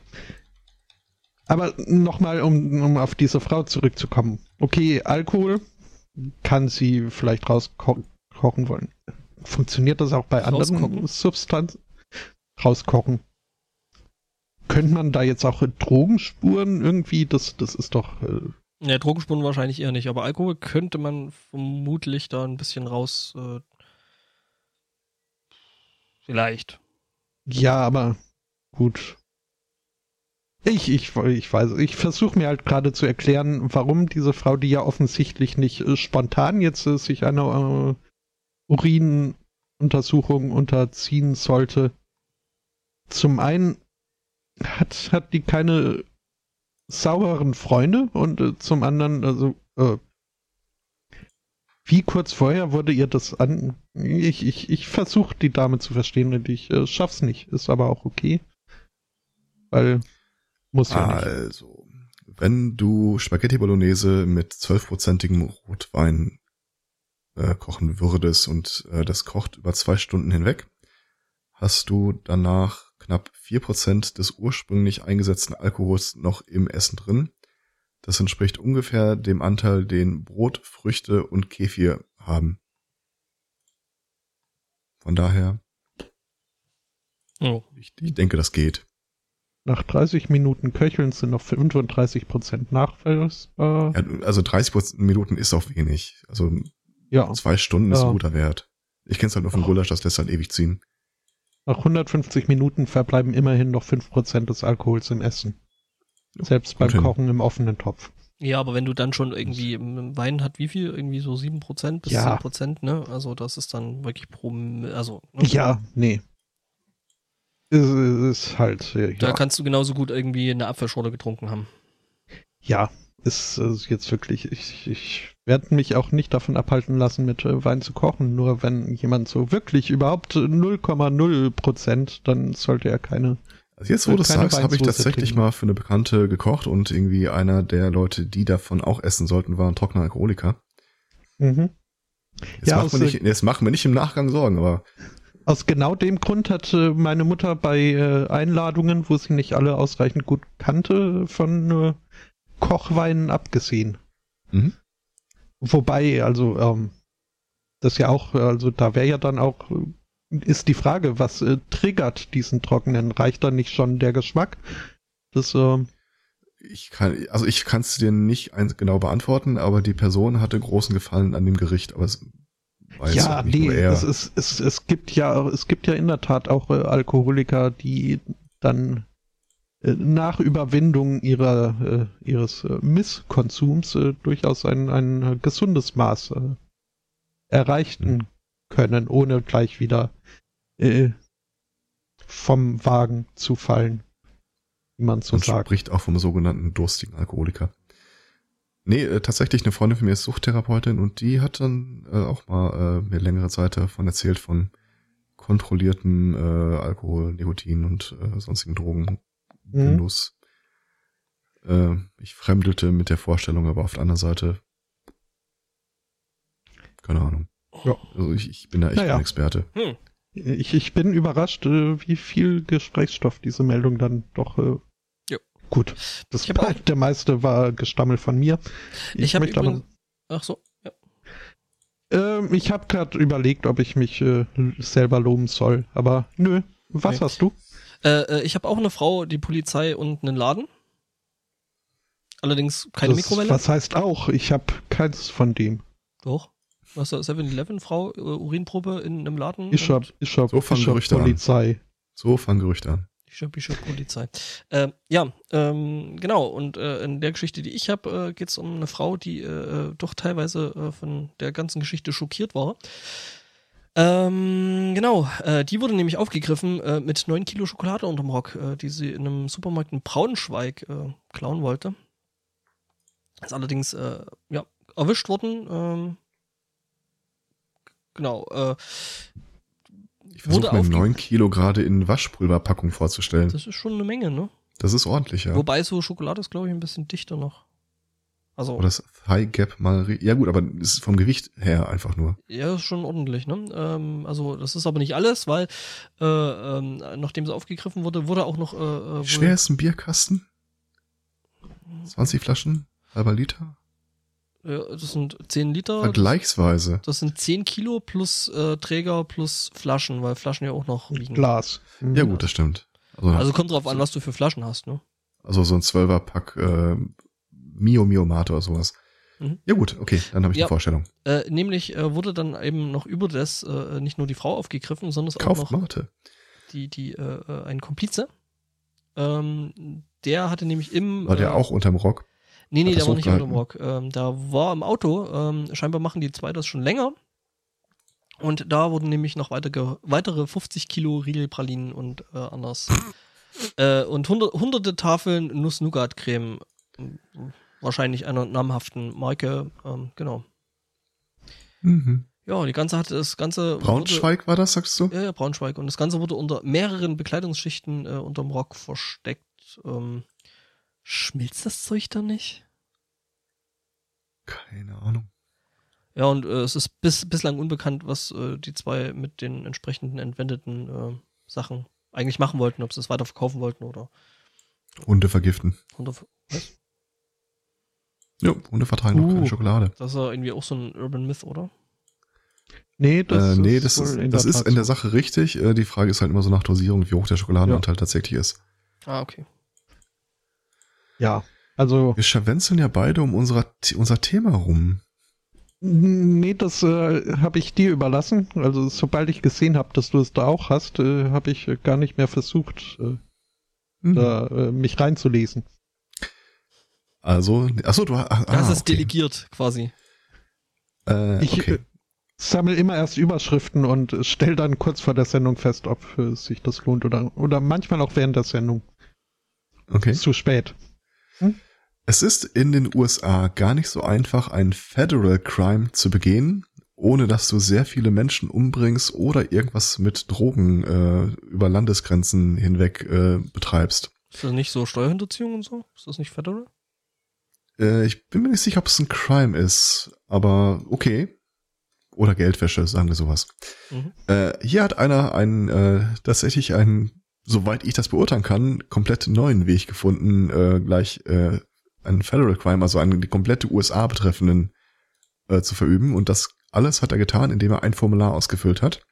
A: Aber nochmal, um, um auf diese Frau zurückzukommen. Okay, Alkohol kann sie vielleicht rauskochen kochen wollen. Funktioniert das auch bei anderen
B: Rauskochen?
A: Substanzen? Rauskochen. Könnte man da jetzt auch Drogenspuren irgendwie, das, das ist doch, äh,
B: Ja, Drogenspuren wahrscheinlich eher nicht, aber Alkohol könnte man vermutlich da ein bisschen raus. Äh, vielleicht.
A: ja, aber gut. Ich, ich, ich weiß, ich versuche mir halt gerade zu erklären, warum diese Frau, die ja offensichtlich nicht äh, spontan jetzt äh, sich einer äh, Urinuntersuchung unterziehen sollte. Zum einen hat, hat die keine sauberen Freunde und äh, zum anderen, also, äh, wie kurz vorher wurde ihr das an. Ich, ich, ich versuche die Dame zu verstehen und ich äh, schaff's nicht. Ist aber auch okay. Weil muss ja nicht.
C: Also, wenn du Spaghetti Bolognese mit zwölfprozentigem Rotwein äh, kochen würdest und äh, das kocht über zwei Stunden hinweg, hast du danach knapp vier Prozent des ursprünglich eingesetzten Alkohols noch im Essen drin. Das entspricht ungefähr dem Anteil, den Brot, Früchte und Kefir haben. Von daher,
B: Oh.
C: ich, ich denke, das geht.
A: Nach 30 Minuten Köcheln sind noch 35% nachweisbar.
C: Ja, also 30 Minuten ist auch wenig. Also
A: Ja,
C: zwei Stunden ist
A: Ja.
C: ein guter Wert. Ich kenn's halt nur von
A: Ach.
C: Gulasch, das lässt halt ewig ziehen.
A: Nach 150 Minuten verbleiben immerhin noch 5% des Alkohols im Essen. Selbst beim
C: hin.
A: Kochen im offenen Topf.
B: Ja, aber wenn du dann schon irgendwie im Wein hat, wie viel? Irgendwie so 7% bis
A: Ja.
B: 10%, ne? Also das ist dann wirklich pro, also. Ne?
A: Ja, nee. Ist, ist halt, äh,
B: Da
A: ja,
B: kannst du genauso gut irgendwie eine Apfelschorle getrunken haben.
A: ja, ist, ist jetzt wirklich, ich, ich werde mich auch nicht davon abhalten lassen, mit äh, Wein zu kochen. Nur wenn jemand so wirklich überhaupt 0,0 Prozent, dann sollte er keine.
C: Also jetzt, wo du es
A: Keine
C: sagst, habe ich tatsächlich
A: trinken.
C: mal für eine Bekannte gekocht und irgendwie einer der Leute, die davon auch essen sollten, war ein trockener Alkoholiker.
A: Mhm.
C: Jetzt,
A: Ja,
C: machen
A: der-
C: nicht, jetzt machen wir nicht im Nachgang Sorgen, aber
A: Aus genau dem Grund hat äh, meine Mutter bei äh, Einladungen, wo sie nicht alle ausreichend gut kannte, von äh, Kochweinen abgesehen.
C: Mhm.
A: Wobei, also, ähm, das ja auch, also da wäre ja dann auch, ist die Frage, was äh, triggert diesen trockenen? Reicht da nicht schon der Geschmack? Das, ähm,
C: ich kann, also ich kann es dir nicht ein, genau beantworten, aber die Person hatte großen Gefallen an dem Gericht, aber es jetzt
A: ja,
C: nicht
A: nee,
C: nur er.
A: es, ist, es, es gibt ja, es gibt ja in der Tat auch äh, Alkoholiker, die dann nach Überwindung ihrer, äh, ihres äh, Misskonsums äh, durchaus ein, ein äh, gesundes Maß äh, erreichen
C: Hm.
A: können, ohne gleich wieder äh, vom Wagen zu fallen, wie man so
C: Man
A: sagt.
C: spricht auch vom sogenannten durstigen Alkoholiker. Nee, äh, tatsächlich eine Freundin von mir ist Suchttherapeutin und die hat dann äh, auch mal äh, mir längere Zeit davon erzählt von kontrolliertem äh, Alkohol, Nikotin und äh, sonstigen Drogen,
A: Mhm.
C: Genuss. Äh, ich fremdelte mit der Vorstellung, aber auf der anderen Seite keine Ahnung.
A: Ja.
C: Also ich, ich bin da echt
A: Naja.
C: kein Experte.
B: Hm.
A: Ich, ich bin überrascht, äh, wie viel Gesprächsstoff diese Meldung dann doch. Äh,
B: Ja.
A: Gut, das
B: Ich auch-
A: der meiste war Gestammel von mir.
B: Ich, habe
A: möchte aber-
B: ach so, ja.
A: Ähm, ich habe gerade überlegt, ob ich mich äh, selber loben soll, aber nö. Was
B: Okay.
A: hast du?
B: Äh, äh, ich habe auch eine Frau, die Polizei und einen Laden. Allerdings keine
A: das,
B: Mikrowelle.
A: Was heißt auch? Ich habe keins von dem.
B: Doch. Was ist 7-Eleven-Frau, äh, Urinprobe in einem Laden?
A: Ich hab,
B: und
A: ich hab,
C: So fangen
A: ich hab
C: Gerüchte an.
A: Polizei.
C: So fangen Gerüchte an.
B: Ich hab, ich hab Polizei. Äh, ja, ähm, genau. Und äh, in der Geschichte, die ich habe, äh, geht es um eine Frau, die äh, äh, doch teilweise äh, von der ganzen Geschichte schockiert war. Ähm, genau, äh, die wurde nämlich aufgegriffen äh, mit 9 Kilo Schokolade unterm Rock, äh, die sie in einem Supermarkt in Braunschweig äh, klauen wollte. Ist allerdings äh, ja, erwischt worden. Ähm, genau, äh,
C: Ich versuche mir
B: aufge-
C: 9 Kilo gerade in Waschpulverpackung vorzustellen.
B: das ist schon eine Menge, ne?
C: Das ist ordentlich, ja.
B: Wobei so Schokolade ist, glaube ich, ein bisschen dichter noch. Also,
C: Oder das Thigh Gap mal. Ja gut, aber es ist vom Gewicht her einfach nur.
B: ja, ist schon ordentlich, ne? Ähm, also, das ist aber nicht alles, weil, äh, ähm, nachdem sie aufgegriffen wurde, wurde auch noch, äh, äh,
C: Wie schwer ist ein Bierkasten? 20 Flaschen? Halber Liter?
B: Ja, das sind 10 Liter.
C: Vergleichsweise.
B: Das sind 10 Kilo plus äh, Träger plus Flaschen, weil Flaschen ja auch noch wiegen.
A: Glas.
C: Ja gut, das stimmt. Also,
B: Also kommt drauf an, was du für Flaschen hast, ne?
C: also so ein 12er Pack äh, Mio Mio Mate oder sowas.
B: Mhm.
C: Ja gut, okay, dann habe ich
B: Ja.
C: eine Vorstellung.
B: Äh, nämlich äh, wurde dann eben noch über das äh, nicht nur die Frau aufgegriffen, sondern auch
C: Kauft
B: noch
C: Mate.
B: die, die, äh, äh, ein Komplize. Ähm, der hatte nämlich im.
C: War der
B: äh,
C: auch unterm Rock?
B: Nee, nee, der war nicht unter
C: hochgehalten?
B: dem Rock. Ähm, da war im Auto. Ähm, scheinbar machen die zwei das schon länger. Und da wurden nämlich noch weitere, weitere 50 Kilo Riegelpralinen und anders. äh, und hundert, hunderte Tafeln Nuss-Nougat-Creme. Wahrscheinlich einer namhaften Marke. Ähm, genau.
C: Mhm.
B: Ja, die ganze hatte das ganze.
C: Braunschweig
B: wurde,
C: war das, sagst du?
B: Ja, ja, Braunschweig. Und das Ganze wurde unter mehreren Bekleidungsschichten äh, unterm Rock versteckt. Ähm, schmilzt das Zeug da nicht?
C: Keine Ahnung.
B: Ja, und äh, es ist bis, bislang unbekannt, was äh, die zwei mit den entsprechenden entwendeten äh, Sachen eigentlich machen wollten, ob sie es weiter verkaufen wollten oder.
C: Hunde vergiften.
B: Hunde, was?
C: Ja, Hunde vertragen uh, doch keine Schokolade.
B: Das ist ja irgendwie auch so ein Urban Myth, oder?
A: Nee, das,
C: äh, nee, das ist, in, das ist in der Sache richtig. Äh, die Frage ist halt immer so nach Dosierung, wie hoch der Schokoladenanteil ja. tatsächlich ist.
B: Ah, okay.
A: Ja, also.
C: Wir scharwenzeln ja beide um unser, unser Thema rum.
A: Nee, das äh, habe ich dir überlassen. Also sobald ich gesehen habe, dass du es da auch hast, äh, habe ich gar nicht mehr versucht, äh, mhm. da äh, mich reinzulesen.
C: Also, achso, du,
B: ah, du hast es okay. delegiert quasi.
A: Äh, ich okay. sammle immer erst Überschriften und stell dann kurz vor der Sendung fest, ob äh, sich das lohnt oder oder manchmal auch während der Sendung.
C: Okay.
A: Ist zu spät. Hm?
C: Es ist in den USA gar nicht so einfach, ein Federal Crime zu begehen, ohne dass du sehr viele Menschen umbringst oder irgendwas mit Drogen äh, über Landesgrenzen hinweg äh, betreibst.
B: Ist das nicht so Steuerhinterziehung und so? Ist das nicht Federal?
C: Äh, ich bin mir nicht sicher, ob es ein Crime ist, aber okay. Oder Geldwäsche, sagen wir sowas. Mhm. Äh, hier hat einer einen äh, tatsächlich einen, soweit ich das beurteilen kann, komplett neuen Weg gefunden, äh, gleich äh, einen Federal Crime, also einen die komplette USA betreffenden, äh, zu verüben. Und das alles hat er getan, indem er ein Formular ausgefüllt hat.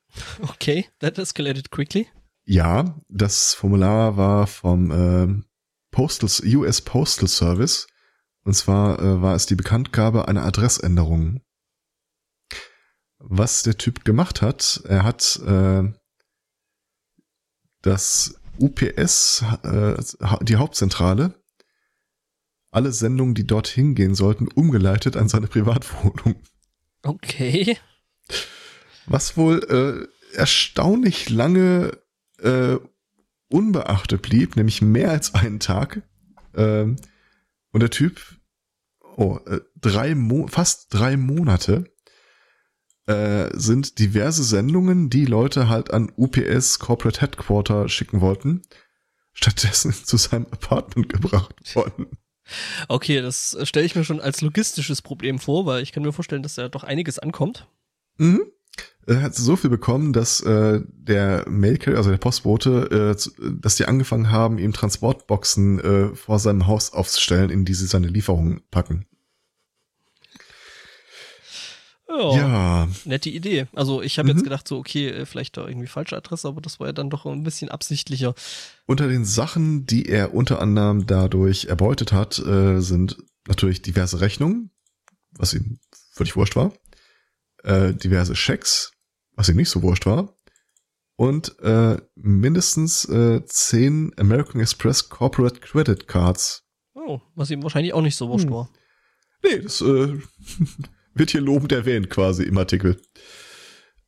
B: Okay, that escalated quickly.
C: Ja, das Formular war vom äh, Postal, US Postal Service. Und zwar äh, war es die Bekanntgabe einer Adressänderung. Was der Typ gemacht hat, er hat äh, das UPS, äh, die Hauptzentrale, alle Sendungen, die dorthin gehen sollten, umgeleitet an seine Privatwohnung.
B: Okay.
C: Was wohl äh, erstaunlich lange äh, unbeachtet blieb, nämlich mehr als einen Tag. Ähm, und der Typ, oh, äh, drei Mo fast drei Monate äh, sind diverse Sendungen, die Leute halt an UPS Corporate Headquarter schicken wollten, stattdessen zu seinem Apartment gebracht worden.
B: Okay, das stelle ich mir schon als logistisches Problem vor, weil ich kann mir vorstellen, dass da doch einiges ankommt.
C: Mhm. Er hat so viel bekommen, dass äh, der Mailcarrier, also der Postbote, äh, dass die angefangen haben, ihm Transportboxen äh, vor seinem Haus aufzustellen, in die sie seine Lieferungen packen.
B: Ja, ja. Nette Idee. Also ich habe mhm. jetzt gedacht, so, okay, äh, vielleicht da irgendwie falsche Adresse, aber das war ja dann doch ein bisschen absichtlicher.
C: Unter den Sachen, die er unter anderem dadurch erbeutet hat, äh, sind natürlich diverse Rechnungen, was ihm völlig wurscht war, äh, diverse Schecks, was ihm nicht so wurscht war, und äh, mindestens äh, zehn American Express Corporate Credit Cards.
B: Oh, was ihm wahrscheinlich auch nicht so wurscht hm. war.
C: Nee, das äh, wird hier lobend erwähnt quasi im Artikel.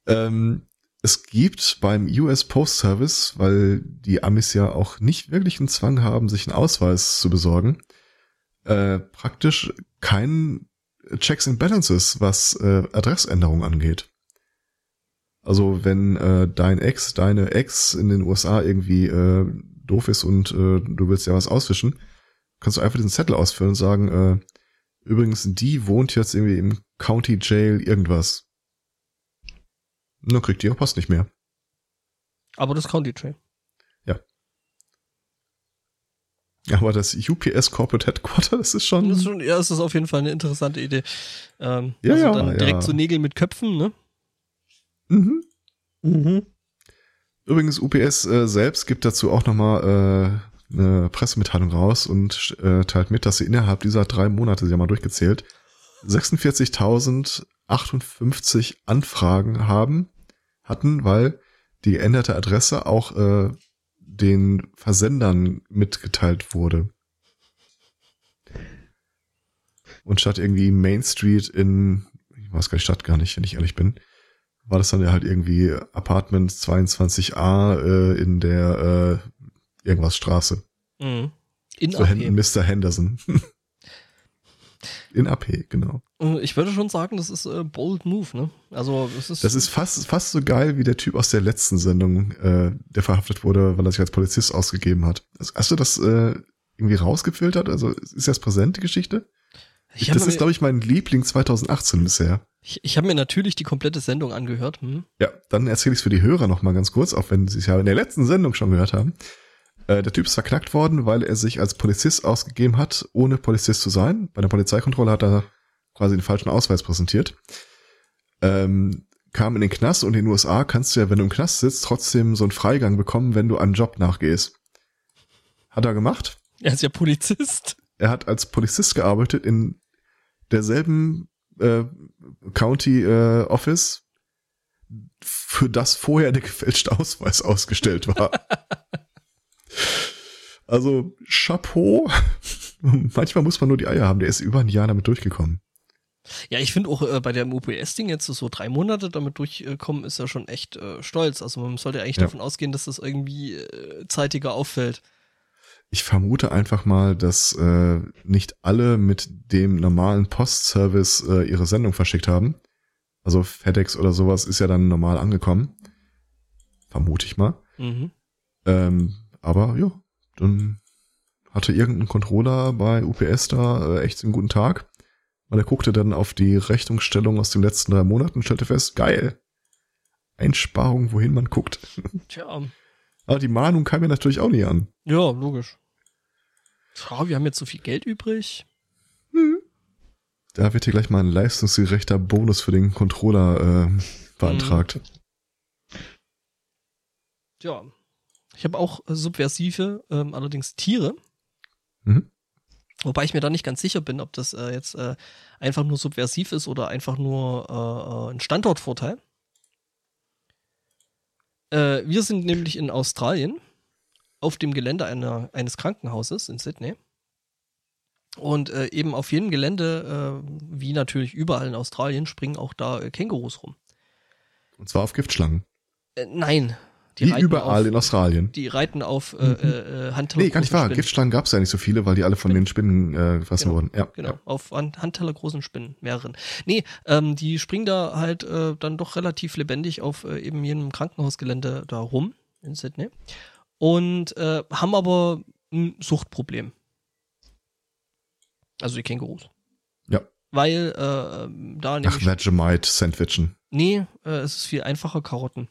C: Ähm, es gibt beim US Post Service, weil die Amis ja auch nicht wirklich einen Zwang haben, sich einen Ausweis zu besorgen, äh, praktisch keinen Checks and Balances, was äh, Adressänderung angeht. Also wenn äh, dein Ex, deine Ex in den USA irgendwie äh, doof ist und äh, du willst ja was auswischen, kannst du einfach diesen Zettel ausfüllen und sagen, äh, übrigens, die wohnt jetzt irgendwie im County Jail irgendwas. Nur kriegt die ihre Post nicht mehr.
B: Aber das County Jail.
C: Ja. Aber das UPS Corporate Headquarter, das ist schon.
B: Das ist schon ja, das ist auf jeden Fall eine interessante Idee. Ähm,
C: ja, also
B: ja,
C: dann
B: direkt
C: ja.
B: so Nägel mit Köpfen, ne?
C: Mhm. Mhm. Übrigens, UPS äh, selbst gibt dazu auch nochmal äh, eine Pressemitteilung raus und äh, teilt mit, dass sie innerhalb dieser drei Monate, sie haben mal durchgezählt, 46.058 Anfragen haben, hatten, weil die geänderte Adresse auch äh, den Versendern mitgeteilt wurde. Und statt irgendwie Main Street in, ich weiß gar nicht, Stadt gar nicht, wenn ich ehrlich bin, war das dann ja halt irgendwie Apartment 22a äh, in der äh, irgendwas Straße.
B: Mhm. In
C: so Mr. Henderson. In AP, genau.
B: Äh, Ich würde schon sagen, das ist äh, bold move, ne? Also es ist.
C: Das ist fast, fast so geil wie der Typ aus der letzten Sendung, äh, der verhaftet wurde, weil er sich als Polizist ausgegeben hat. Also, hast du das äh, irgendwie rausgefiltert? Also ist das präsent, die Geschichte?
B: ich
C: das
B: habe
C: ist, glaube ich, mein Liebling 2018 bisher.
B: ich, ich hab mir natürlich die komplette Sendung angehört. Hm?
C: Ja, dann erzähle ich es für die Hörer noch mal ganz kurz, auch wenn sie es ja in der letzten Sendung schon gehört haben. Äh, der Typ ist verknackt worden, weil er sich als Polizist ausgegeben hat, ohne Polizist zu sein. Bei der Polizeikontrolle hat er quasi den falschen Ausweis präsentiert. Ähm, kam in den Knast und in den USA kannst du ja, wenn du im Knast sitzt, trotzdem so einen Freigang bekommen, wenn du einen Job nachgehst. Hat er gemacht.
B: Er ist ja Polizist.
C: Er hat als Polizist gearbeitet in derselben äh, County äh, Office, für das vorher der gefälschte Ausweis ausgestellt war. also Chapeau. Manchmal muss man nur die Eier haben. Der ist über ein Jahr damit durchgekommen.
B: Ja, ich finde auch äh, bei dem UPS-Ding jetzt so drei Monate damit durchkommen, ist ja schon echt äh, stolz. Also man sollte eigentlich
C: Ja.
B: davon ausgehen, dass das irgendwie äh, zeitiger auffällt.
C: Ich vermute einfach mal, dass äh, nicht alle mit dem normalen Postservice äh, ihre Sendung verschickt haben. Also FedEx oder sowas ist ja dann normal angekommen. Vermute ich mal.
B: Mhm.
C: Ähm, aber ja, dann hatte irgendein Controller bei UPS da äh, echt einen guten Tag. Weil er guckte dann auf die Rechnungsstellung aus den letzten drei Monaten und stellte fest, geil. Einsparung, wohin man guckt.
B: Tja,
C: Aber die Mahnung kam mir natürlich auch nie an.
B: ja, logisch. Ja, wir haben jetzt so viel Geld übrig.
C: Da wird hier gleich mal ein leistungsgerechter Bonus für den Controller äh, beantragt.
B: Ja. Ich habe auch äh, subversive, ähm, allerdings Tiere.
C: Mhm.
B: Wobei ich mir da nicht ganz sicher bin, ob das äh, jetzt äh, einfach nur subversiv ist oder einfach nur äh, äh, ein Standortvorteil. Äh, wir sind nämlich in Australien auf dem Gelände einer, eines Krankenhauses in Sydney. Und eben auf jedem Gelände, wie natürlich überall in Australien, springen auch da Kängurus rum.
C: Und zwar auf Giftschlangen.
B: Nein. Die
C: Wie
B: reiten
C: überall
B: auf,
C: in Australien.
B: Die reiten auf äh, äh, äh, Handteller
C: Nee, gar nicht wahr.
B: Spinnen.
C: Giftschlangen gab es ja nicht so viele, weil die alle von den Spinnen äh, gefressen
B: Genau,
C: wurden. Ja,
B: Genau,
C: ja.
B: auf an Handteller großen Spinnen, mehreren. Nee, ähm, die springen da halt äh, dann doch relativ lebendig auf äh, eben jenem Krankenhausgelände da rum in Sydney und äh, haben aber ein Suchtproblem. Also die Kängurus.
C: Ja.
B: Weil äh, da
C: Ach,
B: nämlich
C: Vegemite Sandwichen.
B: Nee, äh, es ist viel einfacher Karotten.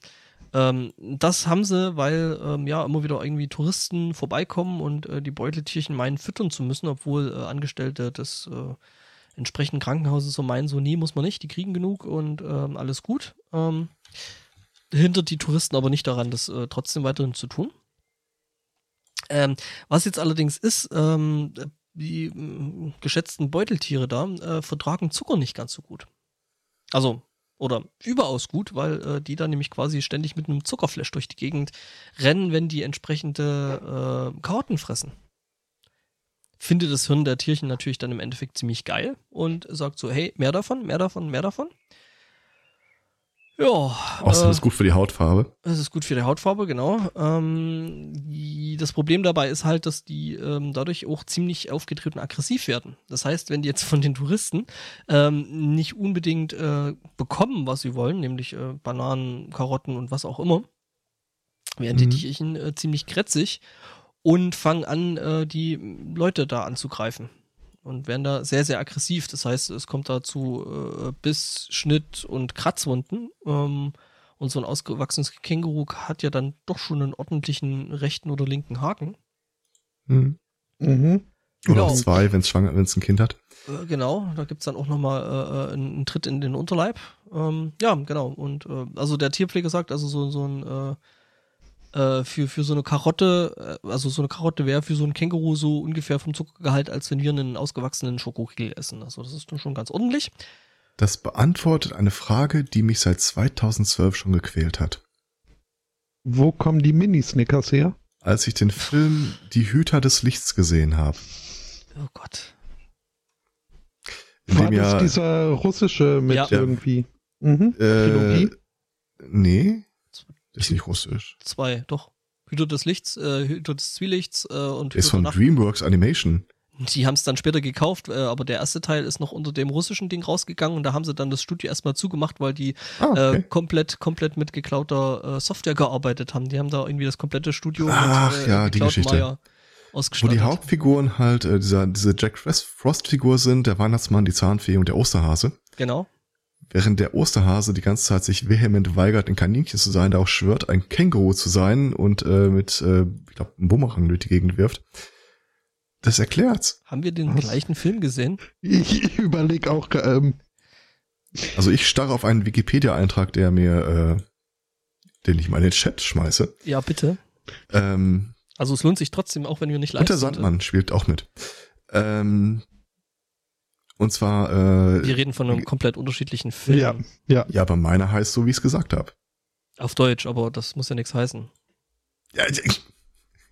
B: Ähm, das haben sie, weil ähm, ja immer wieder irgendwie Touristen vorbeikommen und äh, die Beuteltierchen meinen, füttern zu müssen, obwohl äh, Angestellte des äh, entsprechenden Krankenhauses so meinen, so nee, muss man nicht, die kriegen genug und ähm, alles gut. Ähm, hindert die Touristen aber nicht daran, das äh, trotzdem weiterhin zu tun. Ähm, was jetzt allerdings ist, ähm, die mh, geschätzten Beuteltiere da äh, vertragen Zucker nicht ganz so gut. Also, oder überaus gut, weil äh, die da nämlich quasi ständig mit einem Zuckerflash durch die Gegend rennen, wenn die entsprechende äh, Karotten fressen. Findet das Hirn der Tierchen natürlich dann im Endeffekt ziemlich geil und sagt so, hey, mehr davon, mehr davon, mehr davon. Ja,
C: Außerdem
B: äh,
C: ist gut für die Hautfarbe.
B: es ist gut für die Hautfarbe, genau. Ähm, die, das Problem dabei ist halt, dass die ähm, dadurch auch ziemlich aufgetreten aggressiv werden. Das heißt, wenn die jetzt von den Touristen ähm, nicht unbedingt äh, bekommen, was sie wollen, nämlich äh, Bananen, Karotten und was auch immer, werden die
C: Mhm.
B: Tierchen äh, ziemlich krätzig und fangen an, äh, die Leute da anzugreifen. Und werden da sehr, sehr aggressiv. Das heißt, es kommt da zu äh, Biss, Schnitt und Kratzwunden. Ähm, und so ein ausgewachsenes Känguru hat ja dann doch schon einen ordentlichen rechten oder linken Haken.
C: Mhm.
A: Mhm.
C: Oder
B: Genau.
C: auch zwei, wenn es schwanger, wenn es ein Kind hat.
B: Äh, genau, da gibt's dann auch nochmal äh, äh, einen Tritt in den Unterleib. Ähm, ja, genau. Und äh, also der Tierpfleger sagt, also so, so ein äh, äh, für, für so eine Karotte, äh, also so eine Karotte wäre für so ein Känguru so ungefähr vom Zuckergehalt, als wenn wir einen ausgewachsenen Schokokegel essen. Also das ist dann schon ganz ordentlich.
C: Das beantwortet eine Frage, die mich seit 2012 schon gequält hat.
A: Wo kommen die Mini-Snickers her?
C: Als ich den Film Die Hüter des Lichts gesehen habe.
B: Oh Gott.
C: In
A: War
C: dem
A: das
C: ja,
A: dieser russische mit
B: Ja.
A: irgendwie? Mhm.
C: äh,
A: Trilogie?
C: nee, ist nicht russisch.
B: Zwei, doch. Hüter des Lichts, äh, Hüter des Zwielichts äh, und
C: Ist
B: Hüter
C: von
B: Nacht.
C: DreamWorks Animation.
B: Die haben es dann später gekauft, äh, aber der erste Teil ist noch unter dem russischen Ding rausgegangen und da haben sie dann das Studio erstmal zugemacht, weil die
C: Ah, okay.
B: äh, komplett, komplett mit geklauter äh, Software gearbeitet haben. Die haben da irgendwie das komplette Studio
C: Ach,
B: mit äh,
C: ja, die Geschichte.
B: Maya
C: Wo die Hauptfiguren halt äh, dieser, diese Jack Frost-Figur sind, der Weihnachtsmann, die Zahnfee und der Osterhase.
B: Genau.
C: Während der Osterhase die ganze Zeit sich vehement weigert, ein Kaninchen zu sein, der auch schwört, ein Känguru zu sein und äh, mit, äh, ich glaube, einem Bumerang durch die Gegend wirft. Das erklärt's.
B: Haben wir den
A: Was?
B: gleichen Film gesehen?
A: Ich überlege auch, ähm,
C: Also ich starre auf einen Wikipedia-Eintrag, der mir, äh, den ich mal in den Chat schmeiße.
B: Ja, bitte.
C: Ähm,
B: Also es lohnt sich trotzdem, auch wenn wir nicht live
C: und der
B: sind.
C: Sandmann spielt auch mit. Ähm, und zwar, äh,
B: Wir reden von einem komplett unterschiedlichen Film.
A: ja, ja.
C: ja, aber meiner heißt so, wie ich es gesagt habe.
B: Auf Deutsch, aber das muss ja nichts heißen.
C: Ja,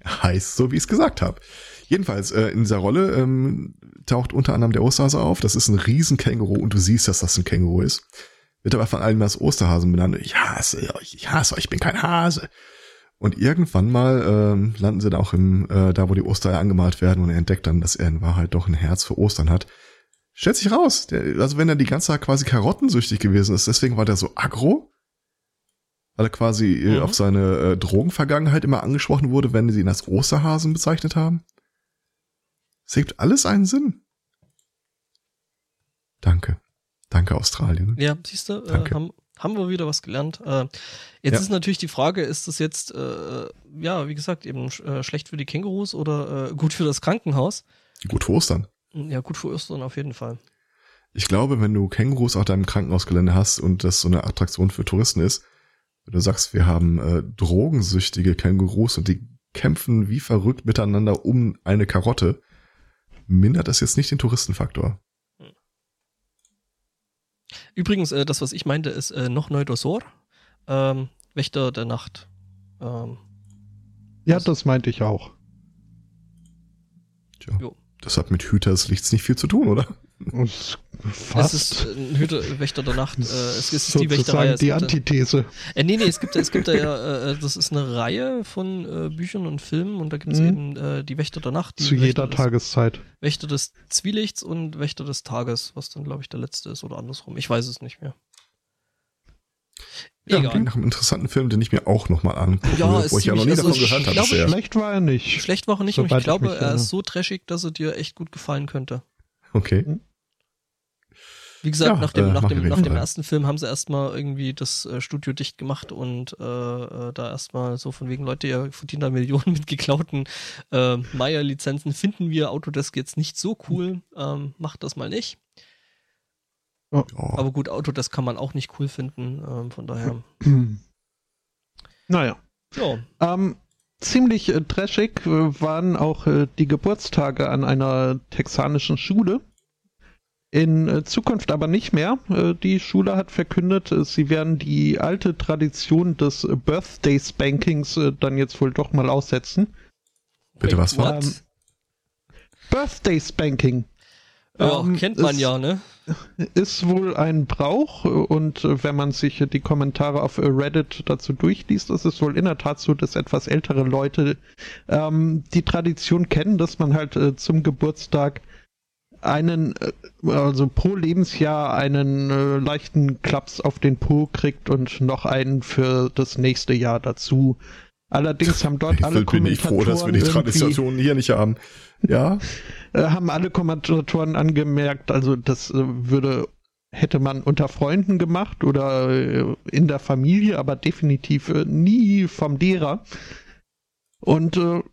C: heißt so, wie ich es gesagt habe. Jedenfalls, äh, in dieser Rolle ähm, taucht unter anderem der Osterhase auf. Das ist ein Riesenkänguru und du siehst, dass das ein Känguru ist. Wird aber von allen als Osterhasen benannt. Ich hasse euch, ich hasse euch, ich bin kein Hase. Und irgendwann mal ähm, landen sie da auch im, äh, da wo die Ostereier angemalt werden und er entdeckt dann, dass er in Wahrheit doch ein Herz für Ostern hat. Stellt sich raus, der, also wenn er die ganze Zeit quasi karottensüchtig gewesen ist, deswegen war der so aggro, weil er quasi äh,
B: Mhm.
C: auf seine äh, Drogenvergangenheit immer angesprochen wurde, wenn sie ihn als Osterhasen bezeichnet haben. Es ergibt alles einen Sinn. Danke. Danke, Australien.
B: Ja, siehst du, äh, haben, haben wir wieder was gelernt. Äh, jetzt
C: Ja.
B: ist natürlich die Frage, ist das jetzt, äh, ja, wie gesagt, eben äh, schlecht für die Kängurus oder äh, gut für das Krankenhaus?
C: Gut für Ostern.
B: Ja, gut für Ostern auf jeden Fall.
C: Ich glaube, wenn du Kängurus auf deinem Krankenhausgelände hast und das so eine Attraktion für Touristen ist, wenn du sagst, wir haben äh, drogensüchtige Kängurus und die kämpfen wie verrückt miteinander um eine Karotte, mindert das jetzt nicht den Touristenfaktor.
B: Übrigens, äh, das, was ich meinte, ist äh, noch Neudosor, ähm, Wächter der Nacht. Ähm,
A: ja, das meinte ich auch.
C: Tja,
B: Jo.
C: Das hat mit Hüter des Lichts nicht viel zu tun, oder?
A: Es-
B: es
A: Fast.
B: ist äh, ein Hüter, Wächter der Nacht. Äh, es ist die Wächterei.
A: Sozusagen
B: Es
A: die
B: gibt, äh,
A: Antithese.
B: Äh, nee, nee, es gibt, es gibt da ja, äh, das ist eine Reihe von äh, Büchern und Filmen und da gibt es
A: Mhm.
B: eben äh, die Wächter der Nacht, die
A: Zu
B: Wächter
A: jeder
B: des,
A: Tageszeit.
B: Wächter des Zwielichts und Wächter des Tages, was dann, glaube ich, der letzte ist oder andersrum. Ich weiß es nicht mehr.
C: Ja,
B: Egal.
C: klingt nach einem interessanten Film, den ich mir auch nochmal angucke,
B: Ja,
C: wo ich ja noch nie
B: ziemlich-
C: davon
B: also
C: gehört
B: ich
C: habe
B: glaube.
A: Schlecht war er nicht.
B: Schlecht war er nicht und
A: Soweit
B: ich
A: ich
B: glaube,
A: mich
B: er ist so trashig, dass er dir echt gut gefallen könnte.
C: Okay.
B: Wie gesagt,
C: Ja,
B: nach dem,
C: äh,
B: nach dem, nach dem ersten Film haben sie erstmal irgendwie das äh, Studio dicht gemacht und äh, äh, da erstmal so von wegen Leute, ihr verdient da Millionen mit geklauten äh, Maya-Lizenzen, finden wir Autodesk jetzt nicht so cool, ähm, macht das mal nicht.
C: Ja.
B: Aber gut, Autodesk kann man auch nicht cool finden, ähm, von daher.
A: naja.
B: Ja,
A: Ähm, ziemlich äh, trashig äh, waren auch äh, die Geburtstage an einer texanischen Schule. In äh, Zukunft aber nicht mehr. Äh, die Schule hat verkündet, äh, sie werden die alte Tradition des äh, Birthday Spankings äh, dann jetzt wohl doch mal aussetzen.
C: Bitte, was war?
A: Ähm, Birthday Spanking
B: Ja,
A: ähm,
B: kennt man
A: ist-
B: ja, ne?
A: Ist wohl ein Brauch und äh, wenn man sich die Kommentare auf äh, Reddit dazu durchliest, ist es wohl in der Tat so, dass etwas ältere Leute ähm, die Tradition kennen, dass man halt äh, zum Geburtstag einen, äh, also pro Lebensjahr einen äh, leichten Klaps auf den Po kriegt und noch einen für das nächste Jahr dazu. Allerdings haben dort alle
C: Wie bin ich froh, dass wir die Tradition hier nicht haben. Ja,
A: äh, haben alle Kommentatoren angemerkt, also das äh, würde hätte man unter Freunden gemacht oder äh, in der Familie, aber definitiv nie vom Lehrer. Und äh,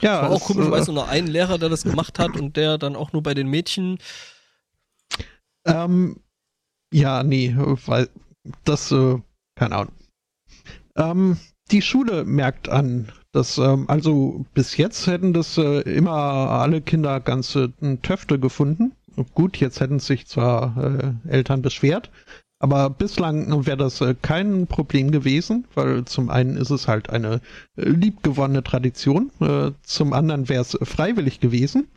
A: ja,
B: War auch komischerweise
A: äh,
B: nur ein Lehrer, der das gemacht hat und der dann auch nur bei den Mädchen.
A: ähm, ja, nee, weil das, äh, keine Ahnung. Ähm, die Schule merkt an, dass, ähm, also bis jetzt hätten das äh, immer alle Kinder ganz äh, Töfte gefunden. Gut, jetzt hätten sich zwar äh, Eltern beschwert, aber bislang wäre das äh, kein Problem gewesen, weil zum einen ist es halt eine äh, liebgewonnene Tradition, äh, zum anderen wäre es freiwillig gewesen.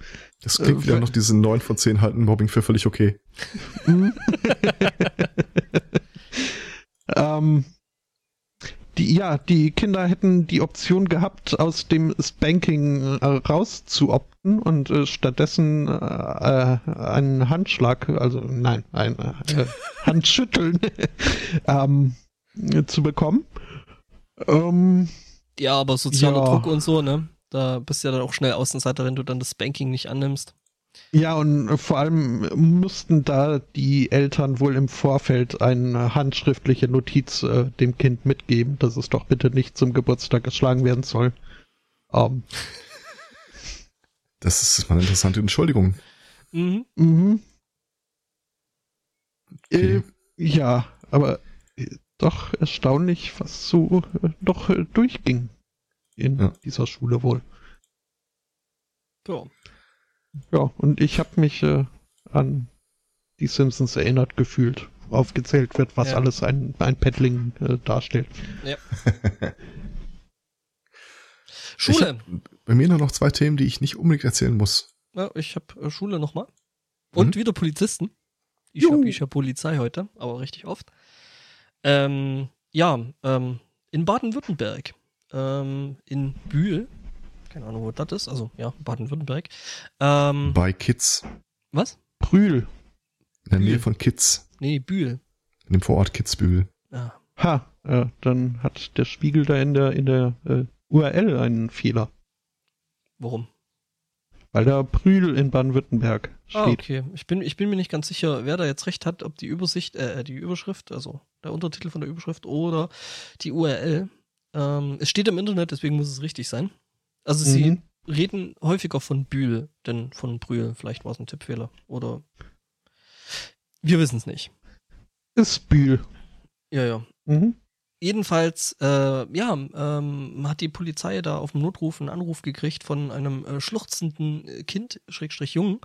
C: das klingt
A: Äh,
C: wieder noch diese 9 von 10 halten Mobbing für völlig okay.
A: ähm, die, ja, die Kinder hätten die Option gehabt, aus dem Spanking äh, rauszuopten und äh, stattdessen äh, einen Handschlag, also nein, ein äh, Handschütteln ähm, zu bekommen.
B: Ähm, ja, aber sozialer ja. Druck und so, ne? Da bist du ja dann auch schnell Außenseiter, wenn du dann das Spanking nicht annimmst.
A: Ja, und vor allem mussten da die Eltern wohl im Vorfeld eine handschriftliche Notiz äh, dem Kind mitgeben, dass es doch bitte nicht zum Geburtstag geschlagen werden soll. Um.
C: Das ist mal eine interessante Entschuldigung.
A: Mhm. Mhm. Okay. Äh, ja, aber äh, doch erstaunlich, was so äh, doch äh, durchging in ja. dieser Schule wohl. Ja. Ja, und ich habe mich äh, an die Simpsons erinnert gefühlt, wo aufgezählt wird, was ja. alles ein, ein Paddling äh, darstellt. Ja.
B: Schule.
C: bei mir nur noch zwei Themen, die ich nicht unbedingt erzählen muss.
B: Ja, ich habe äh, Schule nochmal. Und mhm. wieder Polizisten. Ich habe ich hab Polizei heute, aber richtig oft. Ähm, ja, ähm, in Baden-Württemberg, ähm, in Bühl, keine Ahnung, wo das ist. Also, ja, Baden-Württemberg.
C: Ähm, Bei Kitz.
B: Was?
A: Brühl.
C: In der Bühl. Nähe von Kitz.
B: Nee, Bühl.
C: In dem Vorort Kitzbühel.
A: Ja. Ha, äh, dann hat der Spiegel da in der, in der äh, URL einen Fehler.
B: Warum?
A: Weil da Brühl in Baden-Württemberg steht. Ah,
B: okay. Ich bin, ich bin mir nicht ganz sicher, wer da jetzt recht hat, ob die Übersicht, äh, die Überschrift, also der Untertitel von der Überschrift oder die URL. Ähm, es steht im Internet, deswegen muss es richtig sein. Also sie mhm. reden häufiger von Bühl, denn von Brühl. Vielleicht war es ein Tippfehler. Oder wir wissen es nicht.
A: Ist Bühl.
B: Ja, ja. Mhm. Jedenfalls, äh, ja, ähm, hat die Polizei da auf dem Notruf einen Anruf gekriegt von einem äh, schluchzenden Kind, Schrägstrich Jungen.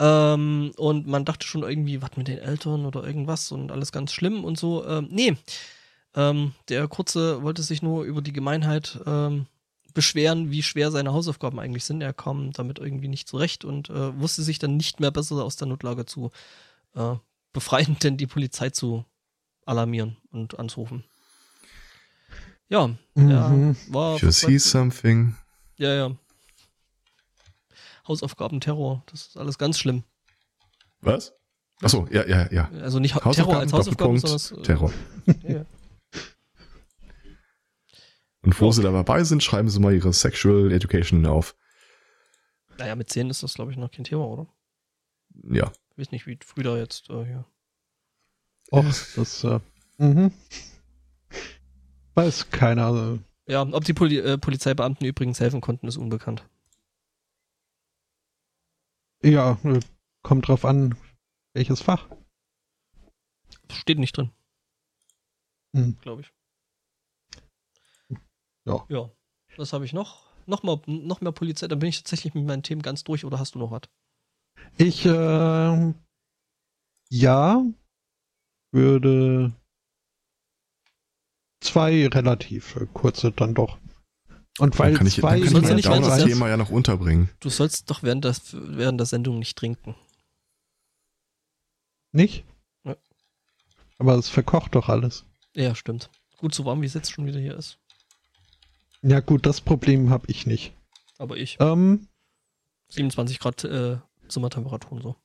B: Ähm, und man dachte schon irgendwie, was mit den Eltern oder irgendwas und alles ganz schlimm und so. Ähm, nee, ähm, der Kurze wollte sich nur über die Gemeinheit ähm, beschweren, wie schwer seine Hausaufgaben eigentlich sind. Er kam damit irgendwie nicht zurecht und äh, wusste sich dann nicht mehr besser aus der Notlage zu äh, befreien, denn die Polizei zu alarmieren und anzurufen. Ja, mhm. ja war.
C: You see something.
B: Ja, ja. Hausaufgaben-Terror, das ist alles ganz schlimm.
C: Was? Achso, ja, ja, ja.
B: Also nicht Terror als Hausaufgaben, sondern.
C: Terror. ja. Und wo okay. sie dabei sind, schreiben sie mal ihre Sexual Education auf.
B: Naja, mit 10 ist das, glaube ich, noch kein Thema, oder?
C: Ja.
B: Ich weiß nicht, wie früh da jetzt äh, hier.
A: Och, das, äh, mhm. Weiß keiner. Also.
B: Ja, ob die Poli äh, Polizeibeamten übrigens helfen konnten, ist unbekannt.
A: Ja, äh, kommt drauf an, welches Fach.
B: Steht nicht drin. Hm. Glaube ich. Ja. Ja. Was habe ich noch? Noch, mal, noch mehr Polizei, dann bin ich tatsächlich mit meinen Themen ganz durch oder hast du noch was?
A: Ich, äh, ja, würde zwei relativ kurze dann doch.
C: Und weil dann kann ich, zwei dann kann ich mein Downer-Thema ja noch unterbringen.
B: Du sollst doch während der, während der Sendung nicht trinken.
A: Nicht? Ja. Aber es verkocht doch alles.
B: Ja, stimmt. Gut, so warm wie es jetzt schon wieder hier ist.
A: Ja gut, das Problem habe ich nicht.
B: Aber ich.
A: Ähm,
B: 27 Grad äh, Zimmertemperaturen so.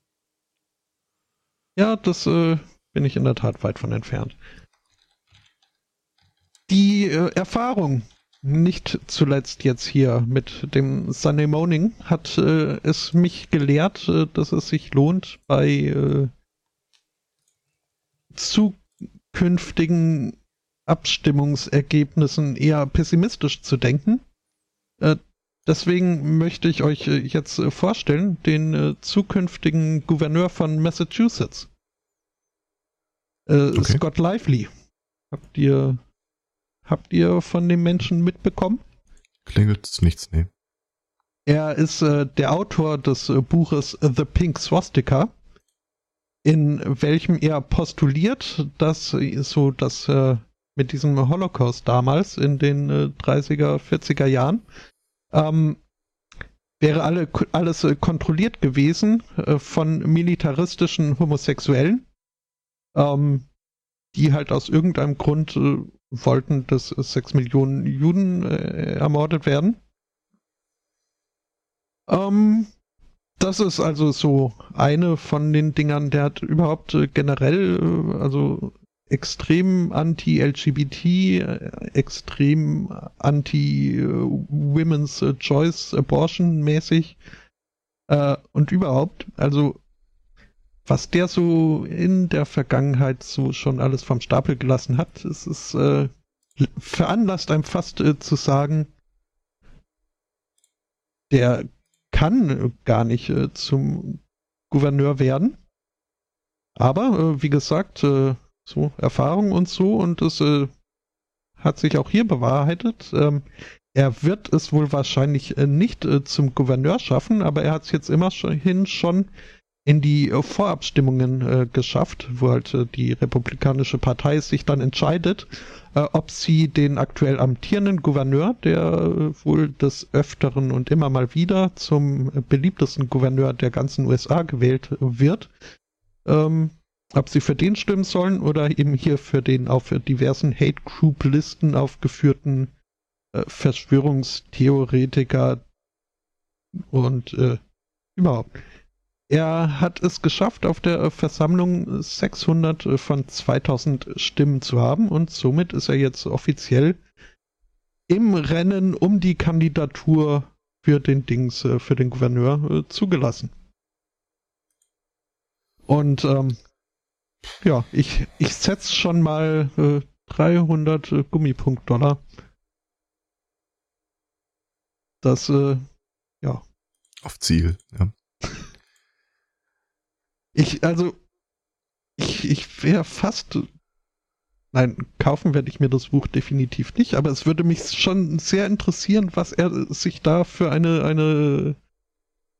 A: Ja, das äh, bin ich in der Tat weit von entfernt. Die äh, Erfahrung, nicht zuletzt jetzt hier mit dem Sunday Morning, hat äh, es mich gelehrt, äh, dass es sich lohnt, bei äh, zukünftigen Abstimmungsergebnissen eher pessimistisch zu denken. Äh, deswegen möchte ich euch äh, jetzt äh, vorstellen, den zukünftigen Gouverneur von Massachusetts. Okay. Scott Lively. Habt ihr, habt ihr von dem Menschen mitbekommen?
C: Klingelt es nichts, nee.
A: Er ist der Autor des Buches The Pink Swastika, in welchem er postuliert, dass so das mit diesem Holocaust damals in den äh, 30er, 40er Jahren, ähm, wäre alle, alles äh, kontrolliert gewesen äh, von militaristischen Homosexuellen, ähm, die halt aus irgendeinem Grund äh, wollten, dass sechs Millionen Juden äh, ermordet werden. Ähm, das ist also so eine von den Dingern, der hat überhaupt äh, generell, also extrem anti-LGBT, äh, extrem anti-Women's äh, Choice Abortion mäßig äh, und überhaupt, also was der so in der Vergangenheit so schon alles vom Stapel gelassen hat, es ist äh, veranlasst einem fast äh, zu sagen, der kann gar nicht äh, zum Gouverneur werden. Aber äh, wie gesagt, äh, so Erfahrung und so und es äh, hat sich auch hier bewahrheitet. Ähm, er wird es wohl wahrscheinlich äh, nicht äh, zum Gouverneur schaffen, aber er hat es jetzt immerhin schon in die äh, Vorabstimmungen äh, geschafft, wo halt äh, die Republikanische Partei sich dann entscheidet, ob sie den aktuell amtierenden Gouverneur, der wohl des Öfteren und immer mal wieder zum beliebtesten Gouverneur der ganzen USA gewählt wird, ähm, ob sie für den stimmen sollen oder eben hier für den auf diversen Hate Group Listen aufgeführten äh, Verschwörungstheoretiker und überhaupt. Er hat es geschafft, auf der Versammlung 600 von 2000 Stimmen zu haben und somit ist er jetzt offiziell im Rennen um die Kandidatur für den Dings, äh, für den Gouverneur äh, zugelassen. Und ähm, ja, ich, ich setze schon mal äh, 300 äh, Gummipunkt-Dollar. Das, äh, ja.
C: Auf Ziel, ja.
A: Ich, also, ich, ich wäre fast. Nein, kaufen werde ich mir das Buch definitiv nicht, aber es würde mich schon sehr interessieren, was er sich da für eine, eine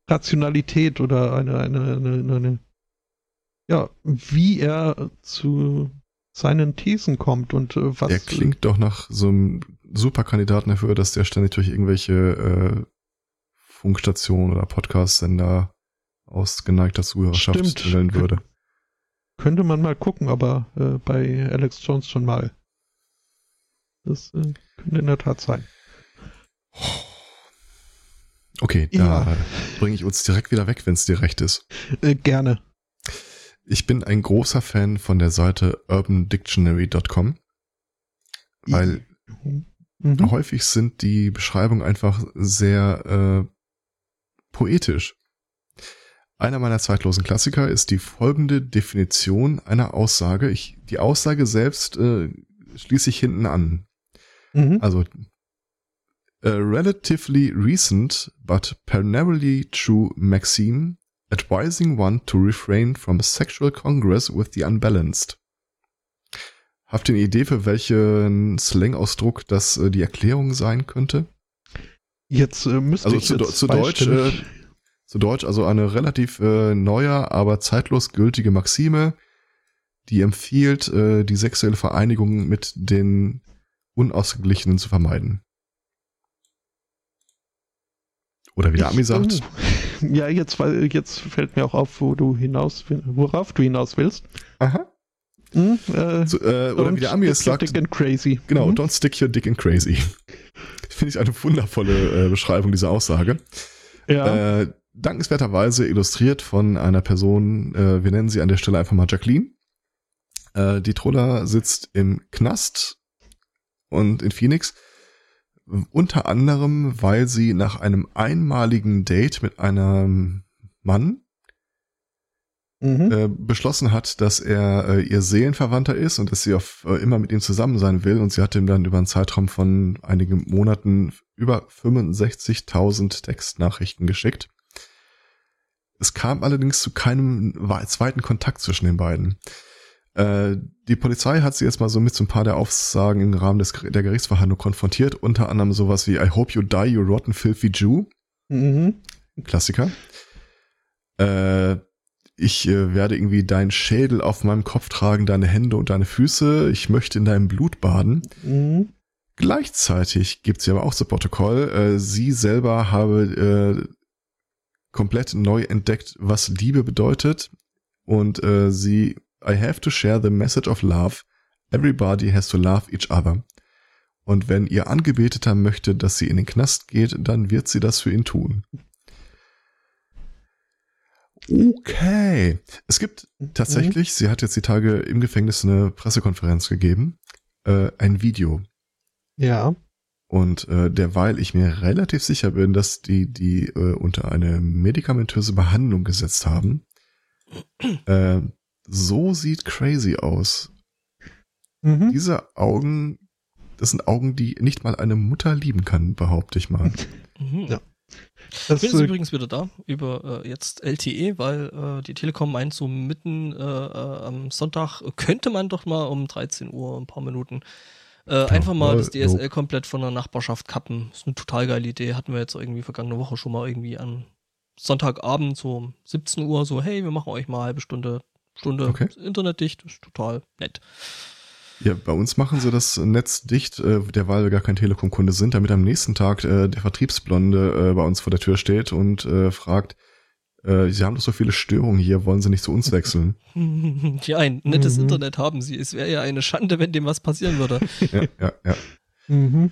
A: Rationalität oder eine, eine, eine, eine ja, wie er zu seinen Thesen kommt und äh, was.
C: Er klingt doch nach so einem Superkandidaten dafür, dass der ständig durch irgendwelche äh, Funkstationen oder Podcast-Sender aus geneigter Zuhörerschaft stellen würde.
A: Könnte man mal gucken, aber äh, bei Alex Jones schon mal. Das äh, könnte in der Tat sein.
C: Okay, da ja. bringe ich uns direkt wieder weg, wenn es dir recht ist.
A: Äh, gerne.
C: Ich bin ein großer Fan von der Seite urbandictionary.com, weil mhm. häufig sind die Beschreibungen einfach sehr äh, poetisch. Einer meiner zeitlosen Klassiker ist die folgende Definition einer Aussage. Ich, die Aussage selbst äh, schließe ich hinten an. Mhm. Also a relatively recent but primarily true maxim advising one to refrain from sexual congress with the unbalanced. Habt ihr eine Idee, für welchen Slang-Ausdruck das äh, die Erklärung sein könnte?
A: Jetzt äh, müsste
C: also
A: ich
C: zu,
A: jetzt
C: zu Deutsch äh, zu Deutsch also eine relativ äh, neuer, aber zeitlos gültige Maxime, die empfiehlt, äh, die sexuelle Vereinigung mit den Unausgeglichenen zu vermeiden. Oder wie der Ami sagt.
A: Ja, jetzt, jetzt fällt mir auch auf, wo du hinaus, worauf du hinaus willst.
C: Aha. Hm, äh, so, äh, oder wie der Ami es sagt.
A: Dick and crazy.
C: Genau, mhm. don't stick your dick in crazy. Finde ich eine wundervolle äh, Beschreibung dieser Aussage. Ja. Äh, dankenswerterweise illustriert von einer Person, äh, wir nennen sie an der Stelle einfach mal Jacqueline. Äh, die Troller sitzt im Knast und in Phoenix. Unter anderem, weil sie nach einem einmaligen Date mit einem Mann mhm. äh, beschlossen hat, dass er äh, ihr Seelenverwandter ist und dass sie auf, äh, immer mit ihm zusammen sein will. Und sie hat ihm dann über einen Zeitraum von einigen Monaten über 65.000 Textnachrichten geschickt. Es kam allerdings zu keinem zweiten Kontakt zwischen den beiden. Äh, die Polizei hat sie jetzt mal so mit so ein paar der Aufsagen im Rahmen des, der Gerichtsverhandlung konfrontiert, unter anderem sowas wie I hope you die, you rotten filthy Jew. Mhm. Klassiker. Äh, ich äh, werde irgendwie deinen Schädel auf meinem Kopf tragen, deine Hände und deine Füße. Ich möchte in deinem Blut baden. Mhm. Gleichzeitig gibt sie aber auch zu Protokoll, äh, sie selber habe äh, komplett neu entdeckt, was Liebe bedeutet. Und äh, sie, I have to share the message of love Everybody has to love each other. Und wenn ihr Angebeteter möchte, dass sie in den Knast geht, dann wird sie das für ihn tun. Okay. Es gibt tatsächlich, mhm. sie hat jetzt die Tage im Gefängnis eine Pressekonferenz gegeben, äh, ein Video.
A: Ja.
C: Und äh, derweil ich mir relativ sicher bin, dass die die äh, unter eine medikamentöse Behandlung gesetzt haben, äh, so sieht Crazy aus. Mhm. Diese Augen, das sind Augen, die nicht mal eine Mutter lieben kann, behaupte ich mal.
B: Mhm. Ja. Das ich bin äh, übrigens wieder da über äh, jetzt LTE, weil äh, die Telekom meint, so mitten äh, äh, am Sonntag könnte man doch mal um 13 Uhr ein paar Minuten äh, einfach mal das DSL komplett von der Nachbarschaft kappen. Das ist eine total geile Idee. Hatten wir jetzt irgendwie vergangene Woche schon mal irgendwie am Sonntagabend so um 17 Uhr so, hey, wir machen euch mal eine halbe Stunde, Stunde okay. Internet dicht. Ist total nett.
C: Ja, bei uns machen sie das Netz dicht, äh, derweil wir gar kein Telekom-Kunde sind, damit am nächsten Tag äh, der Vertriebsblonde äh, bei uns vor der Tür steht und äh, fragt, äh, Sie haben doch so viele Störungen hier, wollen Sie nicht zu uns wechseln?
B: ja, ein nettes mhm. Internet haben Sie. Es wäre ja eine Schande, wenn dem was passieren würde.
C: ja, ja, ja.
A: Mhm.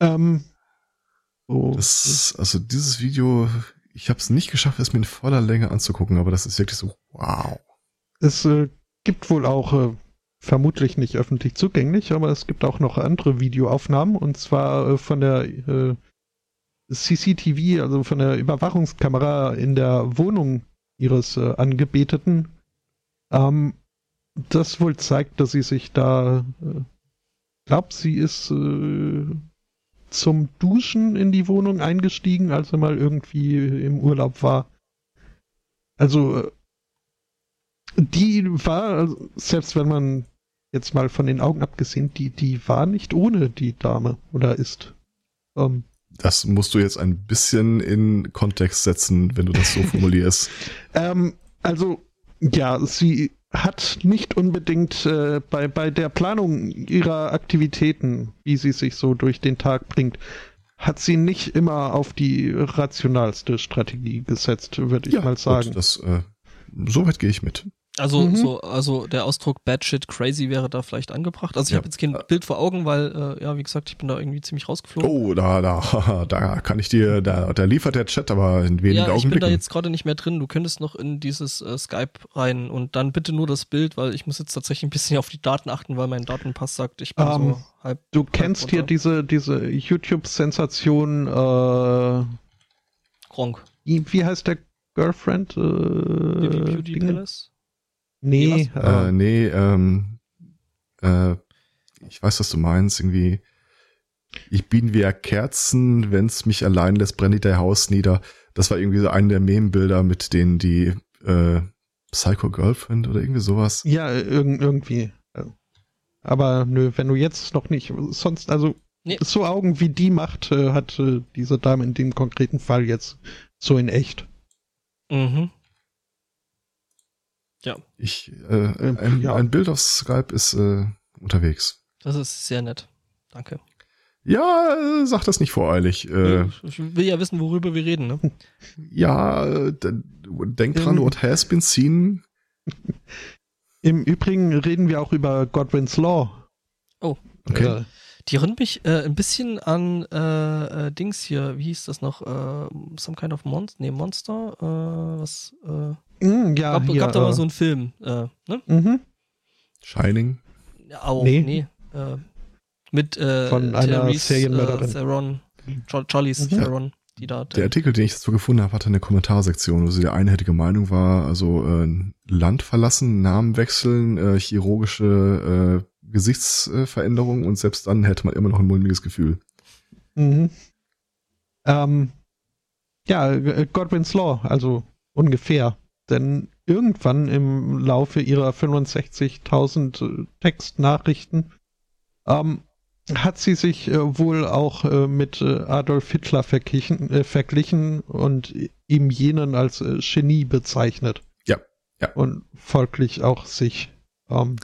A: Ähm,
C: so. Das, also dieses Video, ich habe es nicht geschafft, es mir in voller Länge anzugucken, aber das ist wirklich so, wow.
A: Es äh, gibt wohl auch äh, vermutlich nicht öffentlich zugänglich, aber es gibt auch noch andere Videoaufnahmen und zwar äh, von der äh, CCTV, also von der Überwachungskamera in der Wohnung ihres äh, Angebeteten, ähm, das wohl zeigt, dass sie sich da, äh, glaubt, sie ist äh, zum Duschen in die Wohnung eingestiegen, als er mal irgendwie im Urlaub war. Also die war, selbst wenn man jetzt mal von den Augen abgesehen, die, die war nicht ohne die Dame oder ist.
C: Ähm, das musst du jetzt ein bisschen in Kontext setzen, wenn du das so formulierst.
A: ähm, also, ja, sie hat nicht unbedingt äh, bei, bei der Planung ihrer Aktivitäten, wie sie sich so durch den Tag bringt, hat sie nicht immer auf die rationalste Strategie gesetzt, würde ich ja, mal sagen.
C: Gut, das, äh, so weit gehe ich mit.
B: Also mhm. so, also der Ausdruck Bad Shit Crazy wäre da vielleicht angebracht. Also ich ja. habe jetzt kein Bild vor Augen, weil äh, ja, wie gesagt, ich bin da irgendwie ziemlich rausgeflogen.
C: Oh, da, da, da kann ich dir, da, da liefert der Chat aber in wenigen ja, Augenblicken.
B: ich bin da jetzt gerade nicht mehr drin. Du könntest noch in dieses äh, Skype rein und dann bitte nur das Bild, weil ich muss jetzt tatsächlich ein bisschen auf die Daten achten, weil mein Datenpass sagt, ich bin um, so ähm, halb.
A: Du kennst halb hier diese diese YouTube-Sensation. Äh,
B: Gronk.
A: Wie, wie heißt der Girlfriend? Äh,
B: Beauty Palace?
A: Nee,
C: äh, nee ähm, äh, ich weiß, was du meinst, irgendwie. Ich bin wie Kerzen, wenn's mich allein lässt, brennt dein Haus nieder. Das war irgendwie so eine der Meme-Bilder mit denen die äh, Psycho Girlfriend oder irgendwie sowas.
A: Ja, irg irgendwie. Aber nö, wenn du jetzt noch nicht, sonst, also nee. so Augen wie die macht, äh, hat äh, diese Dame in dem konkreten Fall jetzt so in echt.
B: Mhm.
C: Ja. Ich, äh, ein, ja. ein Bild auf Skype ist äh, unterwegs.
B: Das ist sehr nett. Danke.
C: Ja, äh, sag das nicht voreilig. Äh,
B: ich will ja wissen, worüber wir reden, ne?
C: Ja, äh, denk dran, what has been seen.
A: Im Übrigen reden wir auch über Godwin's Law.
B: Oh. Okay. Äh, die erinnert mich äh, ein bisschen an Dings hier, wie hieß das noch? Äh, some kind of Monster? Nee, Monster? Äh, was? Äh,
A: Mm, ja,
B: gab, hier, gab da mal äh, so einen Film, äh, ne?
A: Mhm.
C: Shining?
B: Auch, nee. nee äh, mit äh,
A: Von einer Therese, Serienmörderin.
B: Äh, Theron, Charlize mhm. Theron. Die da,
C: der Artikel, den ich dazu gefunden habe, hatte eine Kommentarsektion, wo sie der einheitliche Meinung war, also äh, Land verlassen, Namen wechseln, äh, chirurgische äh, Gesichtsveränderungen und selbst dann hätte man immer noch ein mulmiges Gefühl.
A: Mhm. Ähm, ja, Godwin's Law, also ungefähr. Denn irgendwann im Laufe ihrer 65.000 äh, Textnachrichten ähm, hat sie sich äh, wohl auch äh, mit äh, Adolf Hitler verglichen, äh, und ihm jenen als äh, Genie bezeichnet.
C: Ja, ja.
A: Und folglich auch sich. Ähm,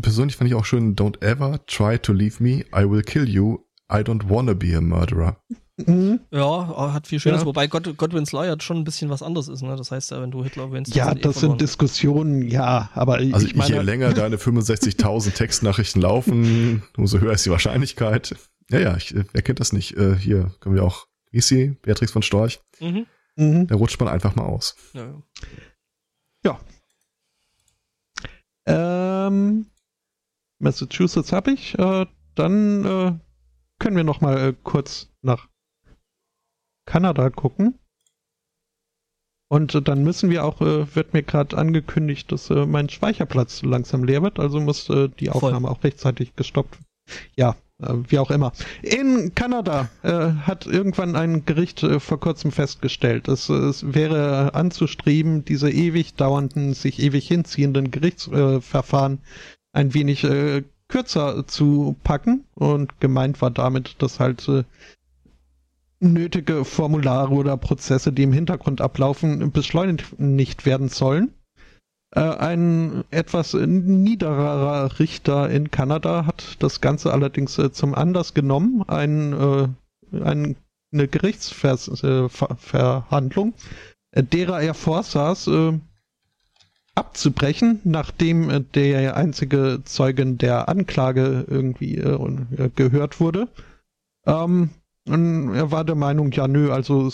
C: Persönlich fand ich auch schön, don't ever try to leave me, I will kill you, I don't wanna be a murderer.
B: Mhm. Ja, hat viel Schönes, ja. wobei God, Godwin's Lie hat schon ein bisschen was anderes ist. Ne? Das heißt ja, wenn du Hitler
A: erwähnst. Ja, das sind Diskussionen, ja, aber
C: Also ich meine, je länger deine 65.000 Textnachrichten laufen, umso höher ist die Wahrscheinlichkeit. Ja, ja, ich, wer kennt das nicht? Äh, hier können wir auch, wie ist sie? Beatrix von Storch. Mhm. Mhm. Da rutscht man einfach mal aus.
A: Ja. ja. Ähm, Massachusetts habe ich. Äh, dann äh, können wir noch mal äh, kurz nach Kanada gucken. Und äh, dann müssen wir auch, äh, wird mir gerade angekündigt, dass äh, mein Speicherplatz langsam leer wird, also muss äh, die Aufnahme Voll. auch rechtzeitig gestoppt. Ja, äh, wie auch immer. In Kanada äh, hat irgendwann ein Gericht vor kurzem festgestellt, es, es wäre anzustreben, diese ewig dauernden, sich ewig hinziehenden Gerichtsverfahren ein wenig kürzer zu packen. Und gemeint war damit, dass halt nötige Formulare oder Prozesse, die im Hintergrund ablaufen, beschleunigt werden sollen. Äh, ein etwas niederer Richter in Kanada hat das Ganze allerdings äh, zum Anlass genommen, ein, äh, ein, eine Gerichtsverhandlung, derer er vorsaß, abzubrechen, nachdem der einzige Zeugen der Anklage irgendwie gehört wurde. Ähm, und er war der Meinung, ja nö, also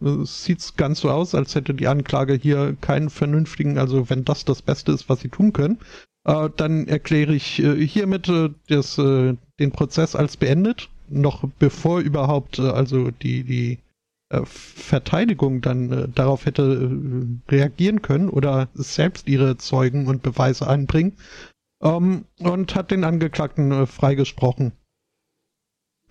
A: es sieht ganz so aus, als hätte die Anklage hier keinen vernünftigen, also wenn das das Beste ist, was sie tun können, äh, dann erkläre ich äh, hiermit äh, das, äh, den Prozess als beendet, noch bevor überhaupt äh, also die, die äh, Verteidigung dann darauf hätte reagieren können oder selbst ihre Zeugen und Beweise einbringen ähm, und hat den Angeklagten freigesprochen.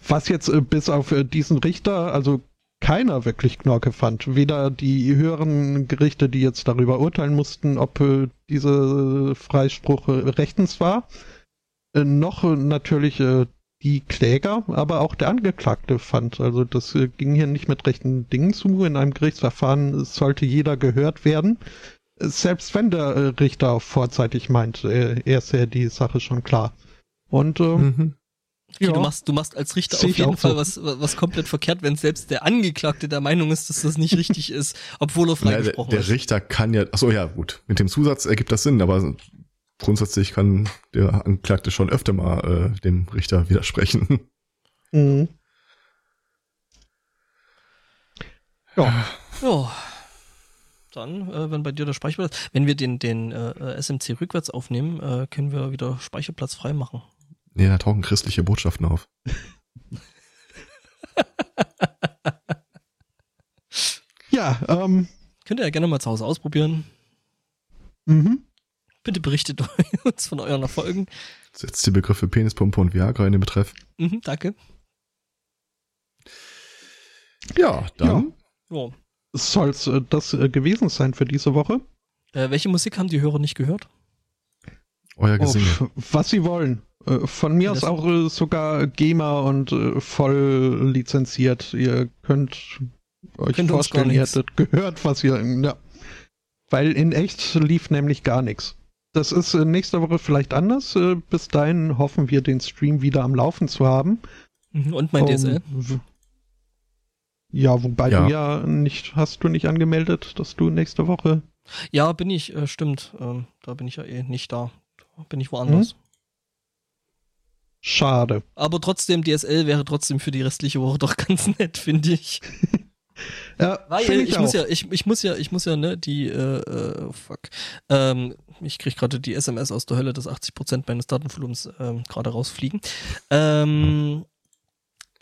A: Was jetzt bis auf diesen Richter, also keiner wirklich Knorke fand. Weder die höheren Gerichte, die jetzt darüber urteilen mussten, ob äh, diese Freispruch rechtens war, äh, noch natürlich äh, die Kläger, aber auch der Angeklagte fand. Also das äh, ging hier nicht mit rechten Dingen zu. In einem Gerichtsverfahren sollte jeder gehört werden. Selbst wenn der äh, Richter vorzeitig meint, er ist ja die Sache schon klar. Und ähm, mhm.
B: Okay, ja. du, machst, du machst als Richter Sehe auf jeden Fall so. was, was komplett verkehrt, wenn selbst der Angeklagte der Meinung ist, dass das nicht richtig ist, obwohl er freigesprochen
C: ja, der, der Richter kann ja, achso, ja, gut. Mit dem Zusatz ergibt das Sinn, aber grundsätzlich kann der Angeklagte schon öfter mal äh, dem Richter widersprechen. Mhm.
B: Ja. Ja. Dann, äh, wenn bei dir der Speicherplatz, wenn wir den, den äh, SMC rückwärts aufnehmen, äh, können wir wieder Speicherplatz frei machen.
C: Nee, da tauchen christliche Botschaften auf.
A: ja, ähm.
B: Könnt ihr ja gerne mal zu Hause ausprobieren. Mhm. Bitte berichtet uns von euren Erfolgen.
C: Setzt die Begriffe Penispumpe und Viagra in den Betreff.
B: Mhm, danke.
C: Ja, dann.
A: Ja. Soll es äh, das äh, gewesen sein für diese Woche?
B: Äh, welche Musik haben die Hörer nicht gehört?
C: Euer Gesinge. Oh,
A: was sie wollen. Äh, von mir aus auch äh, sogar GEMA und äh, voll lizenziert. Ihr könnt euch könnt vorstellen, ihr hättet gehört, was ihr. Ja. Weil in echt lief nämlich gar nichts. Das ist nächste Woche vielleicht anders. Bis dahin hoffen wir, den Stream wieder am Laufen zu haben.
B: Mhm, und mein um, DSL?
A: Ja, wobei ja. du ja nicht, hast du nicht angemeldet, dass du nächste Woche.
B: Ja, bin ich, stimmt. Ähm, da bin ich ja eh nicht da. Bin ich woanders. Hm?
A: Schade.
B: Aber trotzdem, DSL wäre trotzdem für die restliche Woche doch ganz nett, finde ich. ja, Weil ich, ich muss ja, ich, ich muss ja, ich muss ja, ne, die, äh, äh fuck. Ähm, ich krieg gerade die SMS aus der Hölle, dass 80% meines Datenvolumens ähm, gerade rausfliegen. Ähm,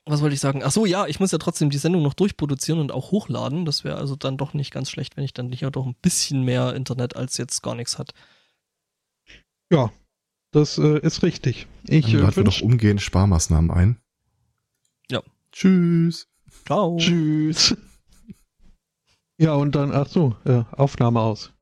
B: was wollte ich sagen? Ach so, ja, ich muss ja trotzdem die Sendung noch durchproduzieren und auch hochladen. Das wäre also dann doch nicht ganz schlecht, wenn ich dann nicht doch ein bisschen mehr Internet als jetzt gar nichts hat.
A: Ja, das äh, ist richtig.
C: Ich Dann äh, wir doch umgehend Sparmaßnahmen ein.
B: Ja.
C: Tschüss.
B: Ciao.
A: Tschüss. Ja, und dann, ach so, äh, Aufnahme aus.